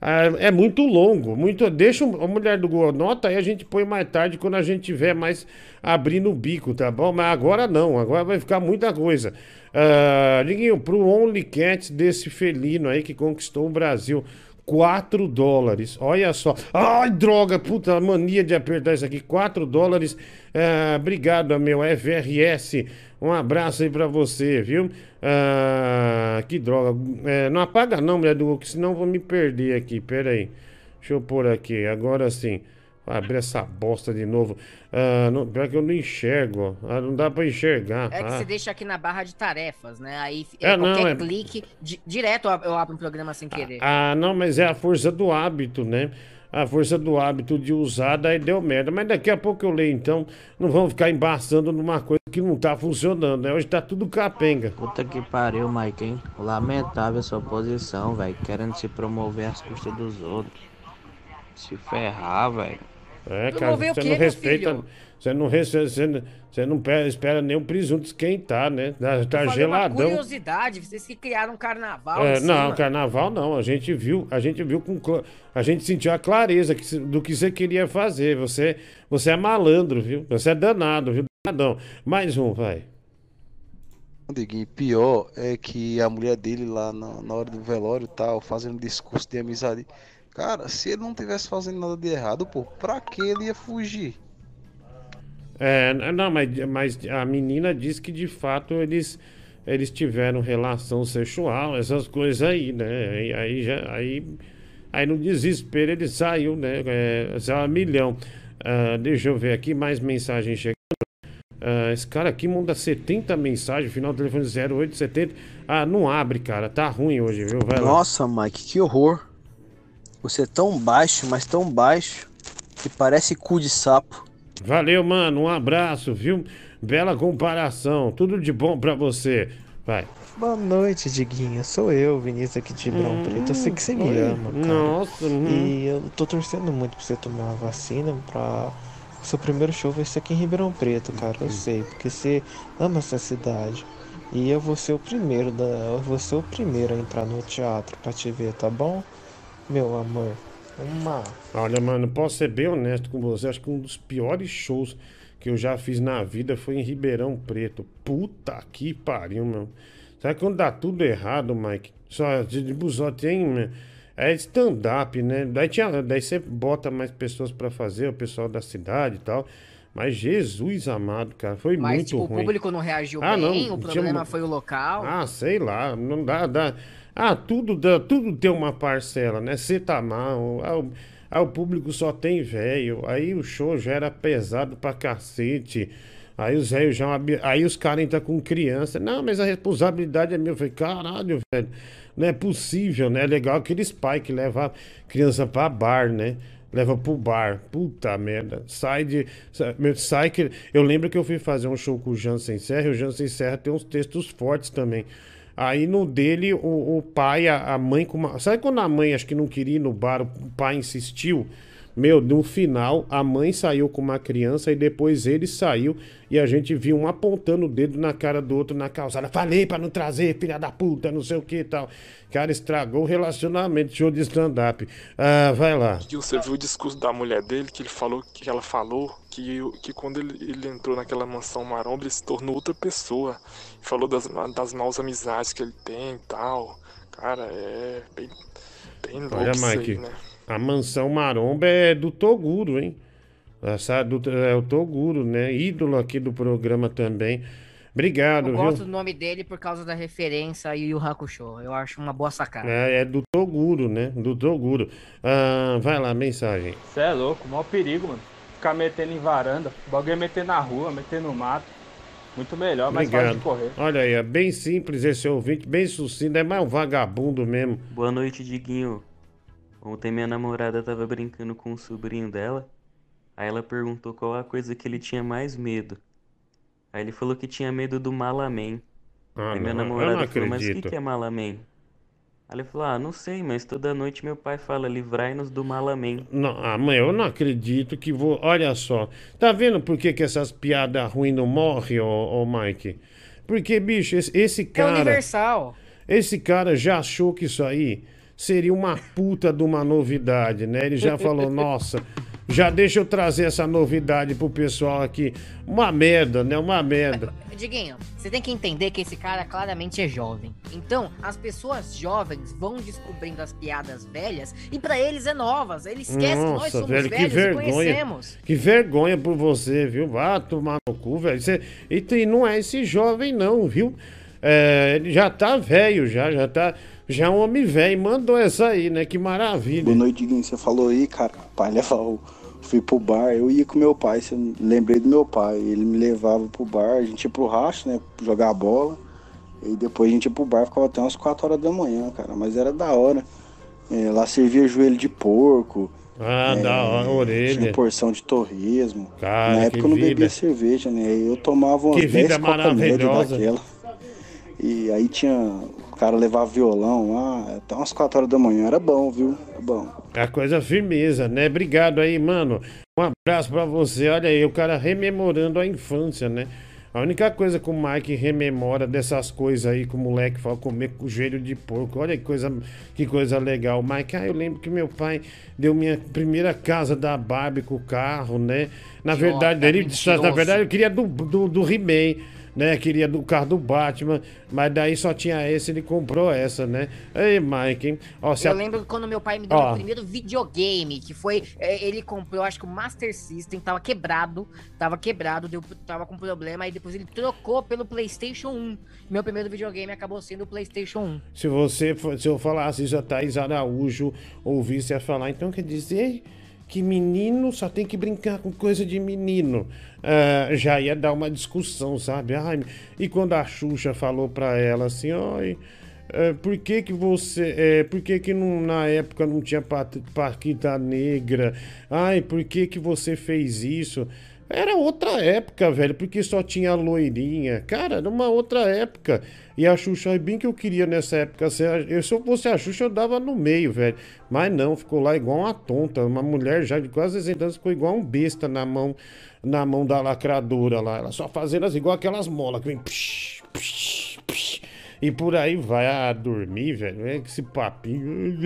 Ah, é muito longo, muito. Deixa a mulher do Google nota aí a gente põe mais tarde quando a gente tiver mais abrindo o bico, tá bom? Mas agora não, agora vai ficar muita coisa. Ah, Liguinho, pro Only Cats desse felino aí que conquistou o Brasil. 4 dólares, olha só. Ai, droga, puta mania de apertar isso aqui. 4 dólares. Ah, obrigado, meu FRS. Um abraço aí pra você, viu? Ah, que droga. É, não apaga não, mulher do que senão vou me perder aqui. Pera aí. Deixa eu pôr aqui. Agora sim. Vou abrir essa bosta de novo. Ah, não, pior que eu não enxergo. ó. Ah, não dá pra enxergar. É que Ah. você deixa aqui na barra de tarefas, né? Aí É, é, não, qualquer é- clique, di- direto eu ab- eu abro um programa sem querer. Ah, não, mas é a força do hábito, né? A força do hábito de usar, daí deu merda. Mas daqui a pouco eu leio, então. Não vamos ficar embaçando numa coisa que não tá funcionando, né? Hoje tá tudo capenga. Puta que pariu, Mike, hein? Lamentável a sua posição, velho. Querendo se promover às custas dos outros. Se ferrar, velho. É, cara, você quê, não respeita. Você não, respeita, você não, você não pe- espera nem o presunto esquentar, né? Tá, tá falei uma geladão. curiosidade, vocês que criaram um carnaval. É, não, cima. carnaval não. A gente viu, a gente viu com a gente sentiu a clareza que do que você queria fazer. Você, você é malandro, viu? Você é danado, viu? Danadão. Mais um, vai. Diguinho, pior é que a mulher dele lá na, na hora do velório e tal, fazendo discurso de amizade. Cara, se ele não tivesse fazendo nada de errado, pô, pra que ele ia fugir? É, não, mas, mas a menina disse que de fato eles eles tiveram relação sexual, essas coisas aí, né? Aí, aí já aí aí no desespero ele saiu, né? É, saiu a milhão. Ah, deixa eu ver aqui mais mensagens chegando. Ah, esse cara aqui manda 70 mensagens, final do telefone 0870. Ah, não abre, cara. Tá ruim hoje, viu? Vai lá. Nossa, Mike, que horror. Você é tão baixo, mas tão baixo, que parece cu de sapo. Valeu, mano. Um abraço, viu? Bela comparação. Tudo de bom pra você. Vai. Boa noite, Diguinho. Sou eu, Vinícius aqui de Ribeirão Hum, Preto. Eu sei que você me oi. ama, cara. Nossa, uhum. E eu tô torcendo muito pra você tomar a vacina pra. O seu primeiro show vai ser aqui em Ribeirão Preto, cara. Eu sei, porque você ama essa cidade. E eu vou ser o primeiro da, eu vou ser o primeiro a entrar no teatro pra te ver, tá bom? Meu amor. Uma. Olha, mano, posso ser bem honesto com você. Acho que um dos piores shows que eu já fiz na vida foi em Ribeirão Preto. Puta que pariu, meu. Sabe quando dá tudo errado, Mike? Só, tipo, só tem. né, É stand-up, né? Daí, tinha, daí você bota mais pessoas pra fazer, o pessoal da cidade e tal. Mas Jesus amado, cara, foi Mas, muito tipo, o ruim. público não reagiu Ah, não, bem, o tinha problema uma- foi o local. Ah, sei lá, não dá, dá. Ah, tudo, dá, tudo tem uma parcela, né? Você tá mal, ah, o, ah, o público só tem velho, aí o show já era pesado pra cacete. Aí os velhos já. Aí os caras entram com criança. Não, mas a responsabilidade é minha. Eu falei, caralho, velho. Não é possível, né? É legal aqueles pais que levam criança pra bar, né? Leva pro bar. Puta merda. Sai de. Sai que. Eu lembro que eu fui fazer um show com o Jansen Serra e o Jansen Serra tem uns textos fortes também. Aí no dele, o, o pai, a, a mãe com uma. Sabe quando a mãe acho que não queria ir no bar, o pai insistiu? Meu, no final, a mãe saiu com uma criança e depois ele saiu e a gente viu um apontando o dedo na cara do outro na calçada. Falei pra não trazer, filha da puta, não sei o que e tal. Cara, estragou o relacionamento, show de stand-up. Ah, vai lá. Você viu o discurso da mulher dele, que ele falou, que ela falou que, que quando ele, ele entrou naquela mansão maromba, ele se tornou outra pessoa. Falou das, das maus amizades que ele tem e tal. Cara, é bem, bem louco Olha, isso aí, Mike, né? a mansão maromba é do Toguro, hein? Essa do, é o Toguro, né? Ídolo aqui do programa também. Obrigado, Eu viu? gosto do nome dele por causa da referência Yu Yu Hakusho. Eu acho uma boa sacada. É, é do Toguro, né? Do Toguro. Ah, vai lá, mensagem. Você é louco, maior perigo, mano. Ficar metendo em varanda. O bagulho é meter na rua, meter no mato. Muito melhor, mais fácil de correr. Olha aí, é bem simples esse ouvinte, bem sucinto, é mais um vagabundo mesmo. Boa noite, Diguinho. Ontem minha namorada tava brincando com o sobrinho dela. Aí ela perguntou qual a coisa que ele tinha mais medo. Aí ele falou que tinha medo do Malaman. Ah, Aí minha não, eu namorada não falou, mas o que, acredito. que é Malaman? Aí ele falou, ah, não sei, mas toda noite meu pai fala, livrai-nos do Malaman. Não, ah, mãe, eu não acredito que vou. Olha só, tá vendo por que, que essas piadas ruins não morrem, ô, ô Mike? Porque, bicho, esse, esse É cara. universal. Esse cara já achou que isso aí seria uma puta de uma novidade, né? Ele já falou, nossa, já deixa eu trazer essa novidade pro pessoal aqui. Uma merda, né? Uma merda. Diguinho, você tem que entender que esse cara claramente é jovem. Então, as pessoas jovens vão descobrindo as piadas velhas e pra eles é novas. Ele esquece que nós Nossa, somos velho, que velhos e vergonha. conhecemos. Que vergonha por você, viu? Vá tomar no cu, velho. Você- E não é esse jovem, não, viu? É, ele já tá velho, já, já tá. Já é um homem velho. Mandou essa aí, né? Que maravilha. Boa noite, Diguinho. Você falou aí, cara, pai levar o. Fui pro bar, eu ia com meu pai, lembrei do meu pai. Ele me levava pro bar, a gente ia pro racho, né? Jogar bola. E depois a gente ia pro bar, ficava até umas 4 horas da manhã, cara. Mas era da hora. É, lá servia joelho de porco. Ah, é, da hora, orelha. Tinha porção de torresmo. Cara, Na época eu não vida. bebia cerveja, né? Eu tomava umas Que 10 vida maravilhosa. daquela. E aí tinha. O cara levava violão lá, até umas 4 horas da manhã. Era bom, viu? Era bom. É a coisa firmeza, né? Obrigado aí, mano. Um abraço pra você. Olha aí, o cara rememorando a infância, né? A única coisa que o Mike rememora dessas coisas aí que o moleque fala comer com joelho de porco. Olha que coisa, que coisa legal. Mike, ah, eu lembro que meu pai deu minha primeira casa da Barbie com o carro, né? Na verdade, ele, na verdade, eu queria do, do, do He-Man, né? Queria do carro do Batman, mas daí só tinha esse, ele comprou essa, né? Ei, Mike, hein? Ó, se Eu a- lembro quando meu pai me deu Ó. o primeiro videogame, que foi. é, ele comprou, acho que o Master System, tava quebrado. Tava quebrado, deu, tava com problema, aí depois ele trocou pelo PlayStation 1. Meu primeiro videogame acabou sendo o PlayStation 1. Se você se eu falasse isso a Thaís Araújo ouvisse a falar, então quer dizer que menino só tem que brincar com coisa de menino. Ah, já ia dar uma discussão, sabe? Ai, e quando a Xuxa falou pra ela assim, oi. é, por que que você, é, por que que não- na época não tinha Paquita Negra? Ai, por que que você fez isso? Era outra época, velho, porque só tinha loirinha. Cara, era uma outra época. E a Xuxa, bem que eu queria nessa época. Eu- se eu fosse a Xuxa, eu dava no meio, velho. Mas não, ficou lá igual uma tonta. Uma mulher já de quase 60 anos ficou igual um besta na mão, na mão da lacradora lá. Ela só fazendo assim, igual aquelas molas que vem. psh, psh, E por aí vai a dormir, velho. É esse papinho.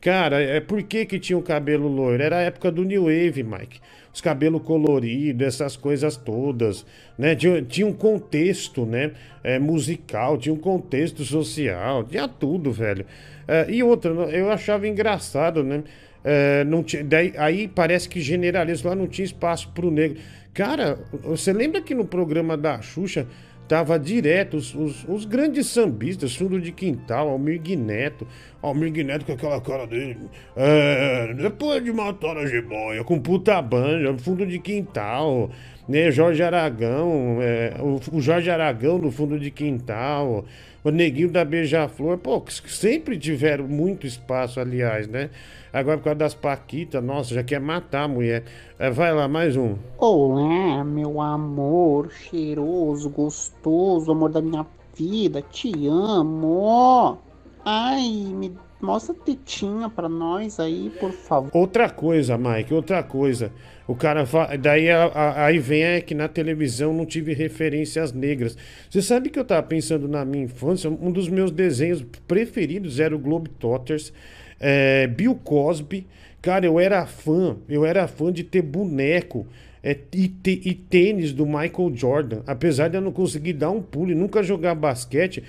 Cara, é por que que tinha o cabelo loiro? Era a época do New Wave, Mike. Os cabelos coloridos, essas coisas todas, né? Tinha, tinha um contexto, né? É, musical, tinha um contexto social, tinha tudo, velho. É, e outra, eu achava engraçado, né? É, não tinha, daí, aí parece que generaliza, lá não tinha espaço pro negro. Cara, você lembra que no programa da Xuxa tava direto os, os, os grandes sambistas, fundo de quintal, Almir Neto, Almir Neto com aquela cara dele, é, depois de matar a jiboia, com puta banja, fundo de quintal, né, Jorge Aragão, é, o, Jorge Aragão no fundo de quintal, o Neguinho da Beija-Flor, pô, sempre tiveram muito espaço, aliás, né? Agora por causa das Paquitas, nossa, já quer matar a mulher. É, vai lá, mais um. Olá, meu amor, cheiroso, gostoso, amor da minha vida, te amo. Ai, me mostra tetinha pra nós aí, por favor. Outra coisa, Mike, outra coisa. O cara fa... daí a- a- aí vem é que na televisão não tive referências negras. Você sabe que eu tava pensando na minha infância, um dos meus desenhos preferidos era o Globetrotters, é, Bill Cosby. Cara, eu era fã, eu era fã de ter boneco é, e, te- e tênis do Michael Jordan. Apesar de eu não conseguir dar um pulo e nunca jogar basquete,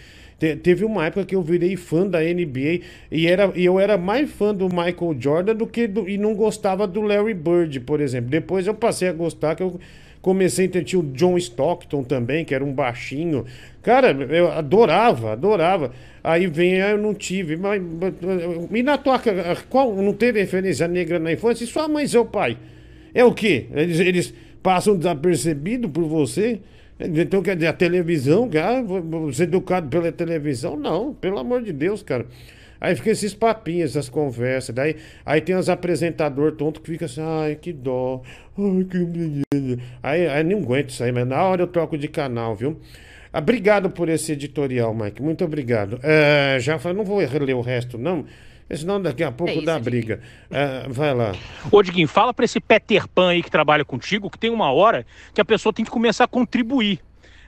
te- teve uma época que eu virei fã da NBA e, era, e eu era mais fã do Michael Jordan do que do, e não gostava do Larry Bird, por exemplo. Depois eu passei a gostar, que eu comecei a ter o John Stockton também, que era um baixinho. Cara, eu adorava, adorava. Aí vem, ah, eu não tive. Mas, e na tua qual não teve referência negra na infância? E sua mãe e seu pai? É o quê? Eles, eles passam desapercebidos por você? Então, quer dizer, a televisão, cara, você é educado pela televisão? Não, pelo amor de Deus, cara. Aí fica esses papinhos, essas conversas. Daí, aí tem os apresentadores tontos que ficam assim, ai, que dó. Ai, que. Aí, aí não aguento isso aí, mas na hora eu troco de canal, viu? Ah, Obrigado por esse editorial, Mike. Muito obrigado. É, já falei, não vou ler o resto, não. Senão daqui a pouco dá briga. É, vai lá. Ô, Diguinho, fala pra esse Peter Pan aí que trabalha contigo que tem uma hora que a pessoa tem que começar a contribuir.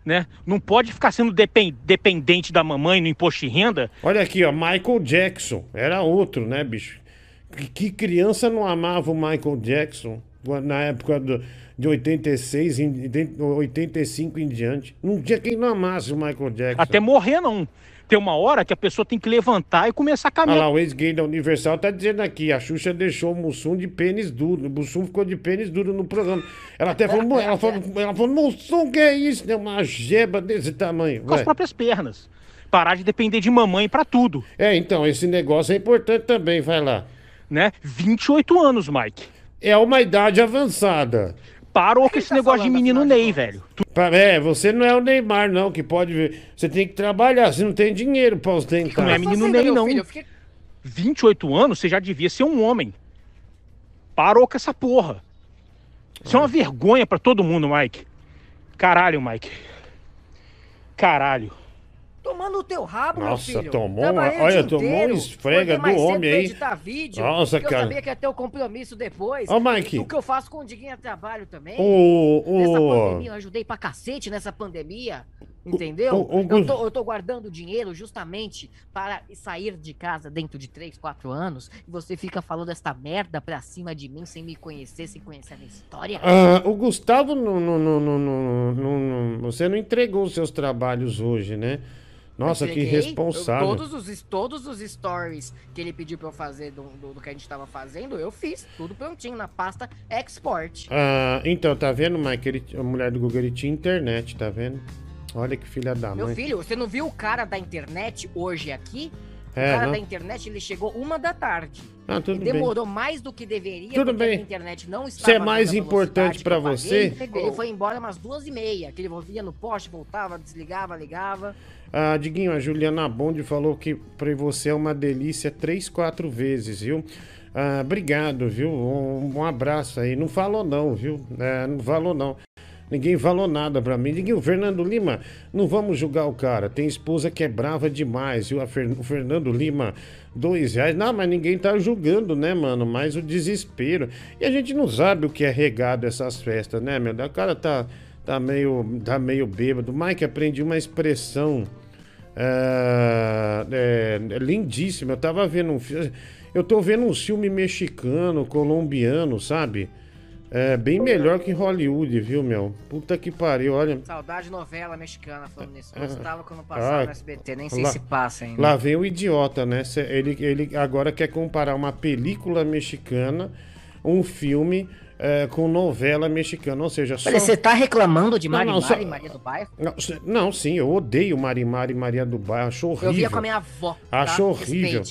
Né? Não pode ficar sendo depen- dependente da mamãe no imposto de renda. Olha aqui, ó, Michael Jackson. Era outro, né, bicho? Que, que criança não amava o Michael Jackson na época do, de 86, em, de 85 em diante? Não tinha quem não amasse o Michael Jackson. Até morrer, não. Tem uma hora que a pessoa tem que levantar e começar a Olha caminhar. lá, o ex-gay da Universal tá dizendo aqui, a Xuxa deixou o Mussum de pênis duro. O Mussum ficou de pênis duro no programa. Ela até falou, "Mu- ela falou, ela falou Mussum, que é isso? É uma jeba desse tamanho. com as Vai. próprias pernas. Parar de depender de mamãe pra tudo. É, então, esse negócio é importante também, vai lá. Né? 28 anos, Mike. É uma idade avançada. Parou com esse negócio de menino Ney, velho. É, você não é o Neymar, não, que pode ver. Você tem que trabalhar, você não tem dinheiro pra ostentar. Não é menino Ney, não. 28 anos, você já devia ser um homem. Parou com essa porra. Isso é uma vergonha pra todo mundo, Mike. Caralho, Mike. Caralho. Tomando o teu rabo, Nossa, meu filho. tomou Trabalhei uma- o olha, dia tomou inteiro. esfrega Acordei do mais cedo homem pra aí. editar vídeo, Nossa, porque cara. Eu sabia que ia ter o compromisso depois. Ó, Mike. O que eu faço com o Diguinho é trabalho também. Ô, ô. Nessa pandemia, eu ajudei pra cacete nessa pandemia. Entendeu? ô, ô, eu, tô, eu tô guardando dinheiro justamente para sair de casa dentro de 3, 4 anos. E você fica falando esta merda pra cima de mim sem me conhecer, sem conhecer a minha história. Ah, o Gustavo, não, não, não, não, não, não- não- você não entregou os seus trabalhos hoje, né? Nossa, que responsável. Todos, os, todos os stories que ele pediu pra eu fazer do, do, do que a gente tava fazendo, eu fiz. Tudo prontinho na pasta export. Ah, então, tá vendo, Mike? Ele- a mulher do Google ele tinha internet, tá vendo? Olha que filha da Meu mãe. filho, você não viu o cara da internet hoje aqui? O É, cara não? da internet, ele chegou uma da tarde. Ah, tudo e bem. demorou mais do que deveria, Tudo bem. a internet não estava Se é mais importante paguei. você- Ele foi embora umas duas e meia, que ele ia no poste, voltava, desligava, ligava. Ah, Diguinho, a Juliana Bond falou que pra você é uma delícia três, quatro vezes, viu? Ah, obrigado, viu? Um, um abraço aí. Não falou não, viu? É, não falou não. Ninguém falou nada pra mim. Diguinho, Fernando Lima, não vamos julgar o cara. Tem esposa que é brava demais, Fer- o Fernando Lima, dois reais. Não, mas ninguém tá julgando, né, mano? Mais o desespero. E a gente não sabe o que é regado essas festas, né, meu? O cara tá, tá, meio, tá meio bêbado. Mike, aprendi uma expressão é, é lindíssima. Eu tava vendo um filme. Eu tô vendo um filme mexicano, colombiano, sabe? É bem melhor que Hollywood, viu, meu? Puta que pariu, olha. Saudade de novela mexicana falando nisso. Ah. Gostava quando passava Ah, no SBT, nem sei lá- se passa ainda. Lá vem o idiota, né? Ele, ele agora quer comparar uma película mexicana, um filme é, com novela mexicana. Ou seja, só. Olha, você tá reclamando de Mari não, Mari só- e Maria do Bairro? Não, não, sim, eu odeio Marimar e Maria do Bairro. Acho horrível. Eu via com a minha avó. tá? Acho horrível.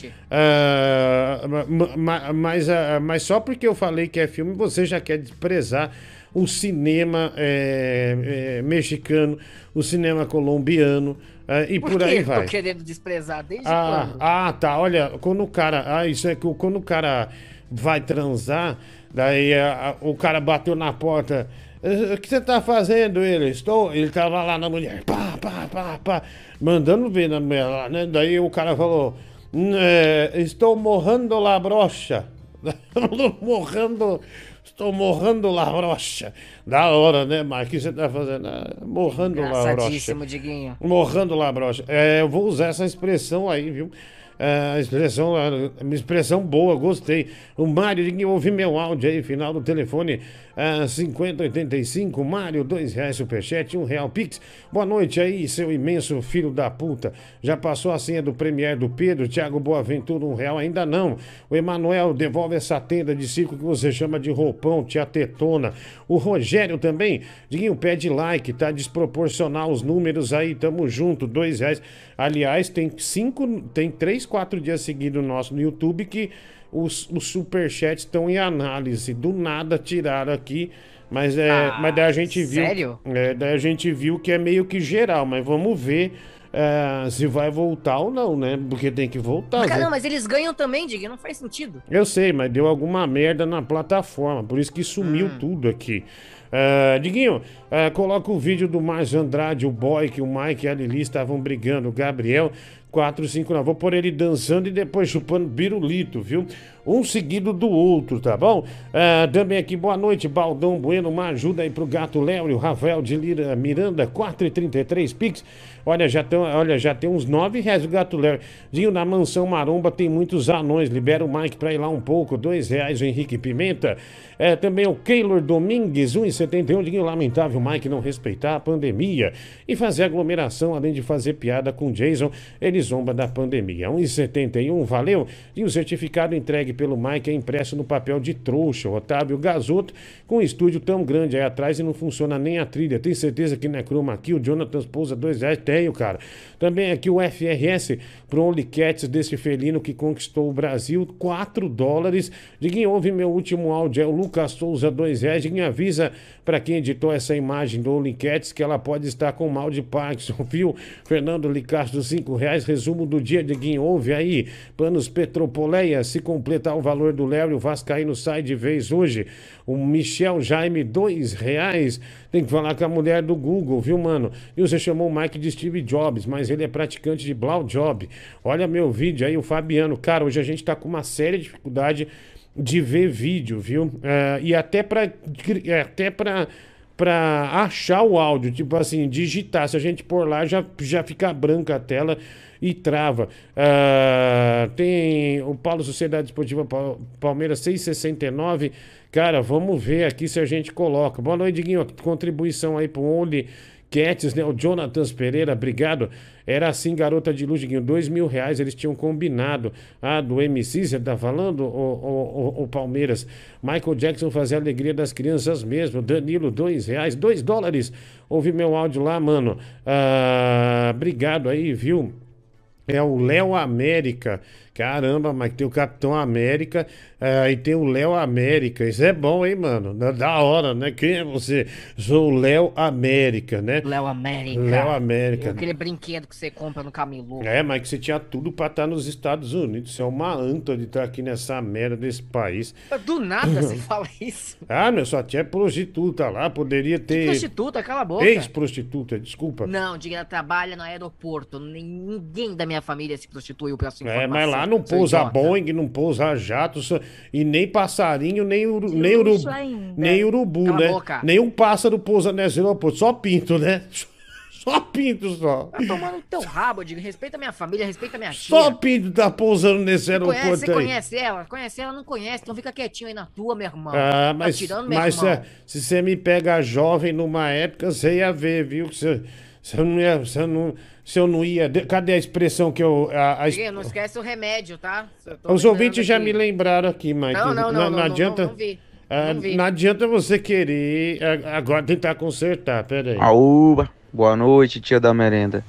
Ma- ma- mas, ah, mas só porque eu falei que é filme, você já quer desprezar o cinema é, é, mexicano, o cinema colombiano ah, e por, que aí eu vai. tô querendo desprezar desde Ah, quando? ah, tá. Olha, quando o cara. Ah, isso é que quando o cara vai transar, daí ah, ah, o cara bateu na porta. "Eh, O que você tá fazendo, ele? Estou. Ele tava lá na mulher, pá, pá, pá, pá, mandando ver na mulher lá, né? Daí o cara falou: "Hum, eh, Estou morrendo la brocha. morrendo. Estou morrendo la brocha. Da hora, né, Marcos? O que você tá fazendo? Ah, morrendo la brocha. Diguinho. Morrando lá, brocha. É, eu vou usar essa expressão aí, viu? É, expressão, é, uma expressão boa, gostei. O Mário, ninguém ouvi meu áudio aí, final do telefone é, 5085. Mário, dois reais superchat, um real pix. Boa noite aí, seu imenso filho da puta. Já passou a senha do Premier do Pedro? Thiago Boaventura, um real? Ainda não. O Emanuel, devolve essa tenda de circo que você chama de roupão, tia tetona. O Rogério também, Diguinho, pede like, tá desproporcional os números aí, tamo junto, dois reais. Aliás, tem cinco, tem três, quatro dias seguidos nosso no YouTube que os, os superchats estão em análise. Do nada tiraram aqui, mas é, Ah, mas daí a gente viu, sério? é, daí a gente viu que é meio que geral, mas vamos ver é, se vai voltar ou não, né? Porque tem que voltar. Mas, né? caramba, mas eles ganham também, Diguinho, não faz sentido. Eu sei, mas deu alguma merda na plataforma, por isso que sumiu tudo aqui. Ah, Diguinho, ah, coloca o vídeo do Márcio Andrade, o boy, que o Mike e a Lili estavam brigando, o Gabriel. 459. Vou pôr ele dançando e depois chupando birulito, viu? Um seguido do outro, tá bom? Ah, também aqui, boa noite, Baldão Bueno. Uma ajuda aí pro gato Léo e o Rafael de Lira Miranda, 4,33 Pix. Olha, já, tão, olha, já tem uns 9 reais o gato Léo. Dinho, na mansão Maromba tem muitos anões. Libera o Mike pra ir lá um pouco. 2 reais o Henrique Pimenta. É, também o Keylor Domingues, 1,71. Dinho, lamentável Mike não respeitar a pandemia e fazer aglomeração, além de fazer piada com Jason. Ele zomba da pandemia. 1,71. Valeu. E o certificado entregue pelo Mike é impresso no papel de trouxa. O Otávio Gasoto, com um estúdio tão grande aí atrás e não funciona nem a trilha. Tem certeza que não é chroma aqui? O Jonathan pousa 2 reais. Tenho, cara. Também aqui o FRS pro Only desse felino que conquistou o Brasil. 4 dólares. Diguinho, ouve meu último áudio. É o Lucas Souza, 2 reais. Diguinho, avisa para quem editou essa imagem do Cats que ela pode estar com mal de Parkinson, viu? Fernando Licastro, 5 reais. Resumo do dia, Diguinho. Ouve aí. Panos Petropoleia. Se completar o valor do Léo, o Vascaíno sai de vez hoje. O Michel Jaime, 2 reais. Tem que falar com a mulher do Google, viu, mano? E você chamou o Mike de Steve Jobs, mas ele é praticante de Blau Job. Olha meu vídeo aí, o Fabiano. Cara, hoje a gente tá com uma séria dificuldade de ver vídeo, viu? É, e até pra. é, Até pra para achar o áudio, tipo assim, digitar. Se a gente pôr lá, já, já fica branca a tela e trava. Ah, tem o Paulo Sociedade Esportiva Pal- Palmeiras 669. Cara, vamos ver aqui se a gente coloca. Boa noite, Diguinho. Contribuição aí pro Only Cats, né? O Jonathan Pereira, obrigado. Era assim, garota de luz, dois mil reais, eles tinham combinado. Ah, do MC, você tá falando, o, o, o Palmeiras. Michael Jackson fazia a alegria das crianças mesmo. Danilo, dois reais, dois dólares. Ouvi meu áudio lá, mano. Ah, obrigado aí, viu? É o Léo América. Caramba, mas tem o Capitão América ah, e tem o Léo América. Isso é bom, hein, mano? Da, hora, né? Quem é você? Sou o Léo América, né? Léo América. Léo América. Aquele brinquedo que você compra no camelô. É, mas que você tinha tudo pra estar nos Estados Unidos. Você é uma anta de estar aqui nessa merda desse país. Do nada você fala isso. Ah, meu, sua tia é prostituta lá, poderia ter. Prostituta, cala a boca. Ex-prostituta, desculpa. Não, diga, ela trabalha no aeroporto. Ninguém da minha família se prostituiu pra É, informação. mas lá não pousa idiota. Boeing, não pousa jato, e nem passarinho, nem, uru, nem, nem urubu, Cala né? boca. Nem um pássaro pousa nesse aeroporto, só pinto, né? Só pinto só. Tá tomando teu rabo, eu digo, respeita minha família, respeita minha tia. Só pinto tá pousando nesse Você conhece, aeroporto você aí. conhece ela? Conhece ela? Não conhece, então fica quietinho aí na tua, meu irmão. Ah, Tá mas, tirando, meu mas irmão. se, se você me pega jovem numa época, você ia ver, viu? Você, você não ia, você não, se eu não ia. Cadê a expressão que eu. A, a- não esquece o remédio, tá? Os ouvintes já me lembraram aqui, Mike. Não, não, não, não, adianta. não, não vi. ah, Não vi. não adianta você querer ah, agora tentar consertar, pera aí. Aúba, boa noite, tia da merenda.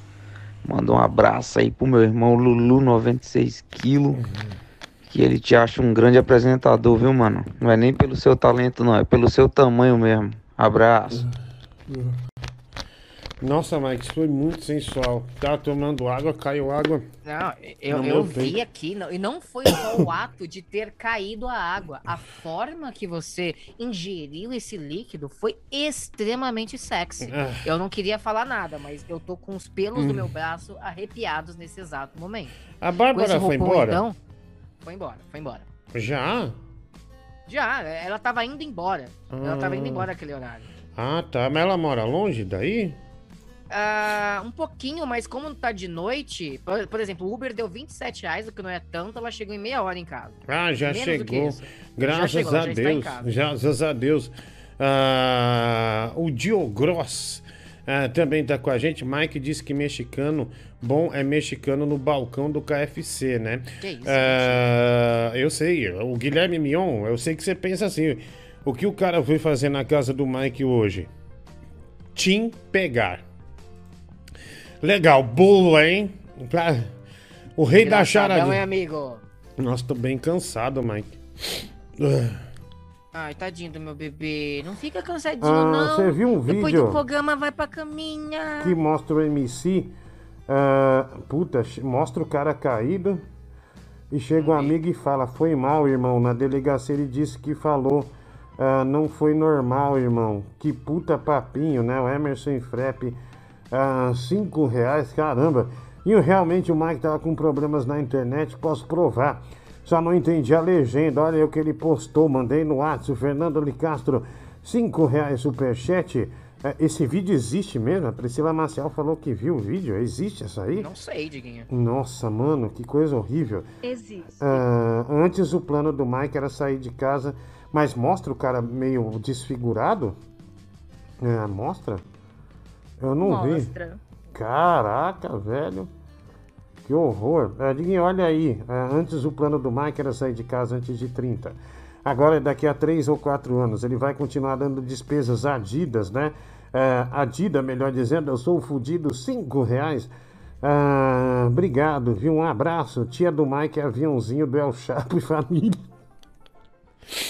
Manda um abraço aí pro meu irmão Lulu, 96 quilos. Que ele te acha um grande apresentador, viu, mano? Não é nem pelo seu talento, não, é pelo seu tamanho mesmo. Abraço. Nossa, Mike, isso foi muito sensual. Tava tomando água, caiu água. Não, eu, eu vi peito. aqui, não, e não foi só o ato de ter caído a água. A forma que você ingeriu esse líquido foi extremamente sexy. Ah. Eu não queria falar nada, mas eu tô com os pelos do Hum. meu braço arrepiados nesse exato momento. A Bárbara foi embora? Então, foi embora, foi embora. Já? Já, ela tava indo embora. Ela tava indo Ah. embora naquele horário. Ah, tá. Mas ela mora longe daí? Ah, um pouquinho, mas como tá de noite, por, por exemplo, o Uber deu 27 reais, o que não é tanto, ela chegou em meia hora em casa. Ah, já Menos chegou. isso. Já Graças chegou, a Deus. Graças a Deus. Ah, o Dio Gross ah, também tá com a gente. Mike disse que mexicano bom é mexicano no balcão do KFC, né? Que isso, Ah, eu sei. O Guilherme Mion, eu sei que você pensa assim. O que o cara foi fazer na casa do Mike hoje? Tim pegar. Legal, bolo, hein? O rei da charadinha. hein, amigo? Nossa, tô bem cansado, Mike. Ai, tadinho do meu bebê. Não fica cansadinho, Ah, não. você viu um Depois vídeo? do programa, vai pra caminha. que mostra o MC. ah, puta, mostra o cara caído. E chega um amigo e fala: Foi mal, irmão. Na delegacia ele disse que falou. ah, não foi normal, irmão. Que puta papinho, né? O Emerson Frepp. Ah, cinco reais, caramba. E eu, realmente o Mike tava com problemas na internet, posso provar. Só não entendi a legenda. Olha aí o que ele postou. Mandei no WhatsApp. O Fernando Licastro, cinco reais superchat. É, Esse vídeo existe mesmo? A Priscila Marcial falou que viu o vídeo. Existe essa aí? Não sei, Diguinho. Nossa, mano, que coisa horrível. Existe. Ah, antes o plano do Mike era sair de casa, mas mostra o cara meio desfigurado? É, mostra? Eu não vi. Mostra. Caraca, velho. Que horror. É, Diguinho, olha aí. é, antes o plano do Mike era sair de casa antes de 30. Agora, daqui a 3 ou 4 anos, ele vai continuar dando despesas Adidas, né? É, Adidas, melhor dizendo, eu sou fudido, 5 reais. Ah, obrigado, viu? Um abraço. Tia do Mike, aviãozinho do El Chapo e família.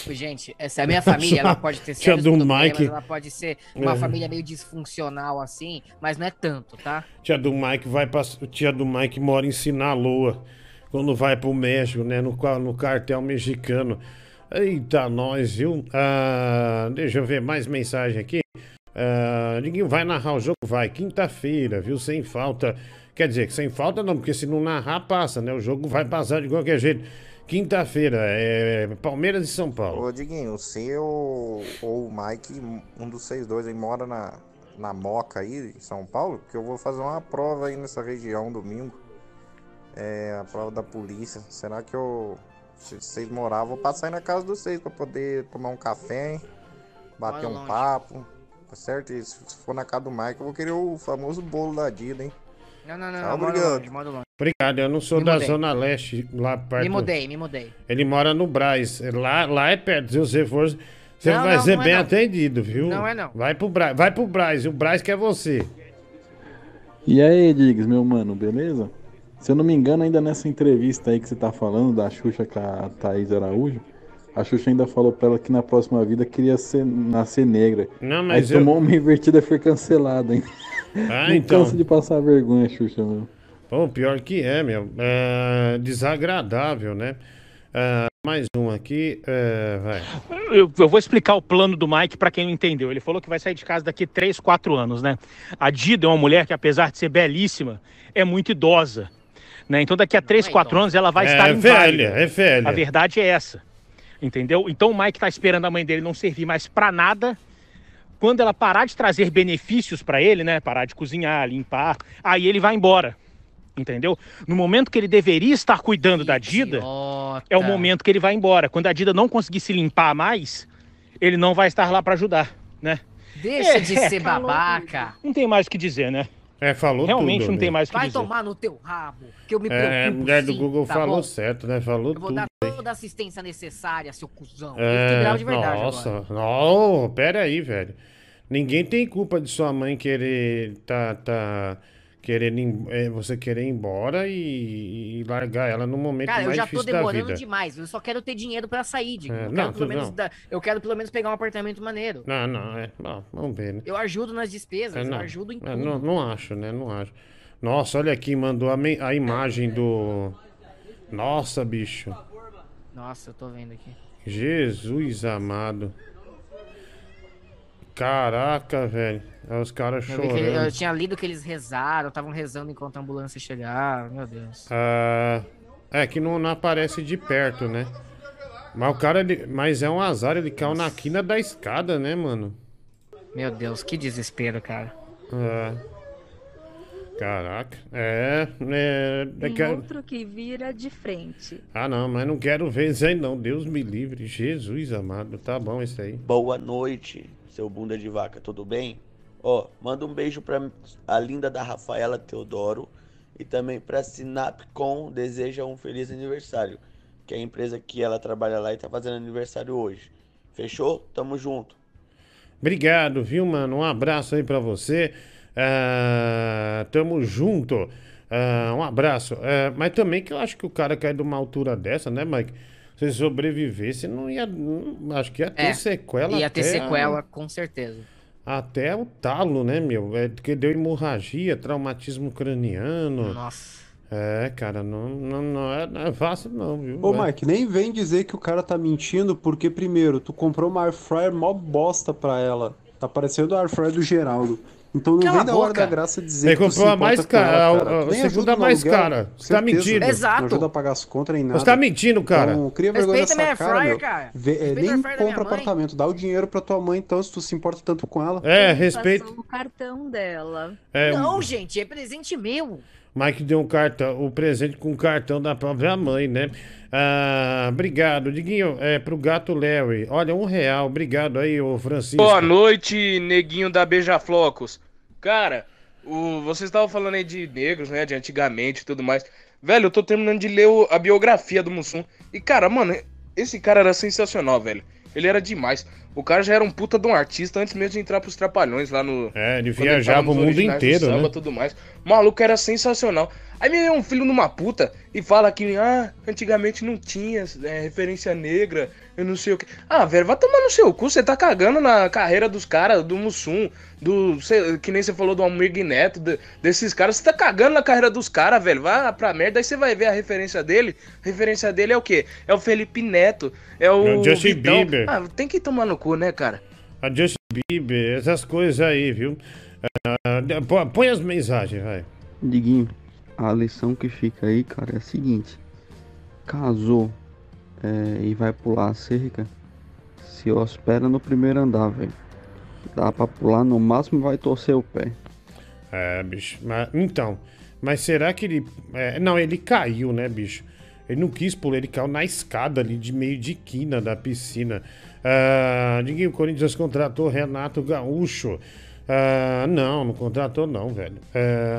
Gente, essa é a minha família, ela pode ter sérios do problemas, Mike. ela pode ser uma É. família meio disfuncional assim, mas não é tanto, tá? Tia do Mike vai pra. Tia do Mike mora em Sinaloa. Quando vai pro México, né? No, no cartel mexicano. Eita, nós, viu? Ah, deixa eu ver mais mensagem aqui. Ah, ninguém vai narrar o jogo? Vai. Quinta-feira, viu? Sem falta. Quer dizer, sem falta não, porque se não narrar, passa, né? O jogo vai passar de qualquer jeito. Quinta-feira, é Palmeiras e São Paulo. Ô, Diguinho, se ou, ou o Mike, um dos seis dois aí, mora na, na Moca aí, em São Paulo, que eu vou fazer uma prova aí nessa região domingo. É, a prova da polícia. Será que eu, se vocês morar, eu vou passar aí na casa dos seis pra poder tomar um café, hein? Bater um longe. papo, tá certo? E se for na casa do Mike, eu vou querer o famoso bolo da Dida, hein? Não, não, não, Tchau, não moro obrigado. longe, moro longe. Obrigado, eu não sou Me da mudei. Zona Leste, lá perto. Me mudei, me mudei. Ele mora no Braz. Lá, lá é perto. Se você for, você Não, vai não, ser não é bem não. atendido, viu? Não é não. Vai pro Braz. Vai pro Braz. O Braz quer você. E aí, Diggs, meu mano, beleza? Se eu não me engano, ainda nessa entrevista aí que você tá falando da Xuxa com a Thaís Araújo, a Xuxa ainda falou pra ela que na próxima vida queria ser, nascer negra. Não, mas aí eu- tomou uma invertida e foi cancelada, hein? Ah, não então. cansa de passar vergonha, Xuxa, meu. Pô, pior que é, meu. É, desagradável, né? É, mais um aqui. É, vai. Eu, eu vou explicar o plano do Mike para quem não entendeu. Ele falou que vai sair de casa daqui 3, 4 anos, né? A Dida é uma mulher que, apesar de ser belíssima, é muito idosa. Né? Então, daqui a 3, 4 anos, ela vai É estar inválida. velha, é velha. A verdade é essa. Entendeu? Então, o Mike tá esperando a mãe dele não servir mais para nada. quando ela parar de trazer benefícios pra ele, né? Parar de cozinhar, limpar, aí ele vai embora. Entendeu? No momento que ele deveria estar cuidando da Dida, é o momento que ele vai embora. Quando a Dida não conseguir se limpar mais, ele não vai estar lá pra ajudar, né? Deixa É, de é, ser falou babaca. Não tem mais o que dizer, né? É, falou Realmente tudo, não tem né? mais o que Vai dizer. tomar no teu rabo, que eu me É, a preocupo mulher do sim, Google tá falou bom? certo, né? Falou Eu vou tudo. dar toda a assistência necessária, seu cuzão. É, bravo de verdade nossa, agora. não, pera aí, velho. Ninguém tem culpa de sua mãe querer tá, tá querendo é, você querer ir embora e, e largar ela no momento Cara, eu mais já tô difícil da demorando vida. demais. Eu só quero ter dinheiro pra sair, Digo. É, eu, não, quero menos eu quero pelo menos pegar um apartamento maneiro. Não, não, é. Vamos ver, né? Eu ajudo nas despesas, É, eu não. ajudo em É, tudo. não, não acho, né? Não acho. Nossa, olha aqui, mandou a, me- a imagem do. Nossa, bicho. Nossa, eu tô vendo aqui. Jesus amado. Caraca, velho. Aí os caras Eu, ele- eu chorando. tinha lido que eles rezaram, estavam rezando enquanto a ambulância chegava. Meu Deus. Ah, é que não, não aparece de perto, né? Mas o cara, ele- mas é um azar, ele caiu na quina da escada, né, mano? Meu Deus, que desespero, cara. É. Caraca. É, é, é Tem que- outro que vira de frente. Ah, não, mas não quero ver isso aí, não. Deus me livre. Jesus amado. Tá bom isso aí. Boa noite, seu bunda de vaca, tudo bem? Ó, manda um beijo pra a linda da Rafaela Teodoro e também pra Sinapcom deseja um feliz aniversário, que é a empresa que ela trabalha lá e tá fazendo aniversário hoje. Fechou? Tamo junto. Obrigado, viu, mano? Um abraço aí pra você. Ah, tamo junto. Ah, um abraço. Ah, mas também que eu acho que o cara cai de uma altura dessa, né, Mike? Se sobrevivesse, não ia. não- acho que ia ter É, sequela. Ia ter a- sequela, com certeza. Até o talo, né, meu? É porque deu hemorragia, traumatismo craniano. Nossa. É, cara, não, não, não, é, não é fácil, não, viu? Ô, É. Mike, nem vem dizer que o cara tá mentindo, porque primeiro, tu comprou uma air fryer mó bosta pra ela. Tá parecendo a air fryer do Geraldo. Então não Cala vem a da hora da graça dizer Ele que comprou a mais ela, cara, a- cara. a- a segunda mais aluguel, cara. Você tá mentindo. Exato. Não ajuda a pagar as contas nem nada. Você tá mentindo, cara. Então, cria vergonha Respeita nessa minha cara, fryer, meu. cara. Vê- é, nem compra apartamento, dá o dinheiro pra tua mãe então, se tu se importa tanto com ela. É, respeito. O cartão dela. É, Não, gente, é presente meu. Mike deu um cartão, o presente com o cartão da própria mãe, né? Ah, obrigado, Diguinho, é pro gato Larry. Olha, um real, obrigado aí, ô Francisco. Boa noite, neguinho da Beija-Flocos. Cara, o, vocês estavam falando aí de negros, né? De antigamente e tudo mais. Velho, eu tô terminando de ler o- a biografia do Mussum. E, cara, mano, esse cara era sensacional, velho. Ele era demais. O cara já era um puta de um artista antes mesmo de entrar pros Trapalhões lá no. É, ele viajava nos o mundo inteiro, samba, né? tudo mais. O maluco era sensacional. Aí me vem um filho numa puta e fala que, ah, antigamente não tinha é, referência negra, eu não sei o que. Ah, velho, vai tomar no seu cu, você tá cagando na carreira dos caras, do Mussum, do. cê- que nem você falou do Almir Neto, de- desses caras, você tá cagando na carreira dos caras, velho. Vai pra merda, aí você vai ver a referência dele. A referência dele é o quê? É o Felipe Neto, é o. É Justin. Bieber. Ah, tem que tomar no cu, né, cara? A Justin Bieber, essas coisas aí, viu? Pô- põe as mensagens, vai. Diguinho, a lição que fica aí, cara, é a seguinte: casou é, e vai pular a cerca, se hospeda no primeiro andar, velho. Dá pra pular, no máximo vai torcer o pé. É, bicho. Mas, então, mas será que ele. é, não, ele caiu, né, bicho? Ele não quis pular, ele caiu na escada ali de meio de quina da piscina. Diguinho, o Corinthians contratou Renato Gaúcho. Ah, não, não contratou, não, velho.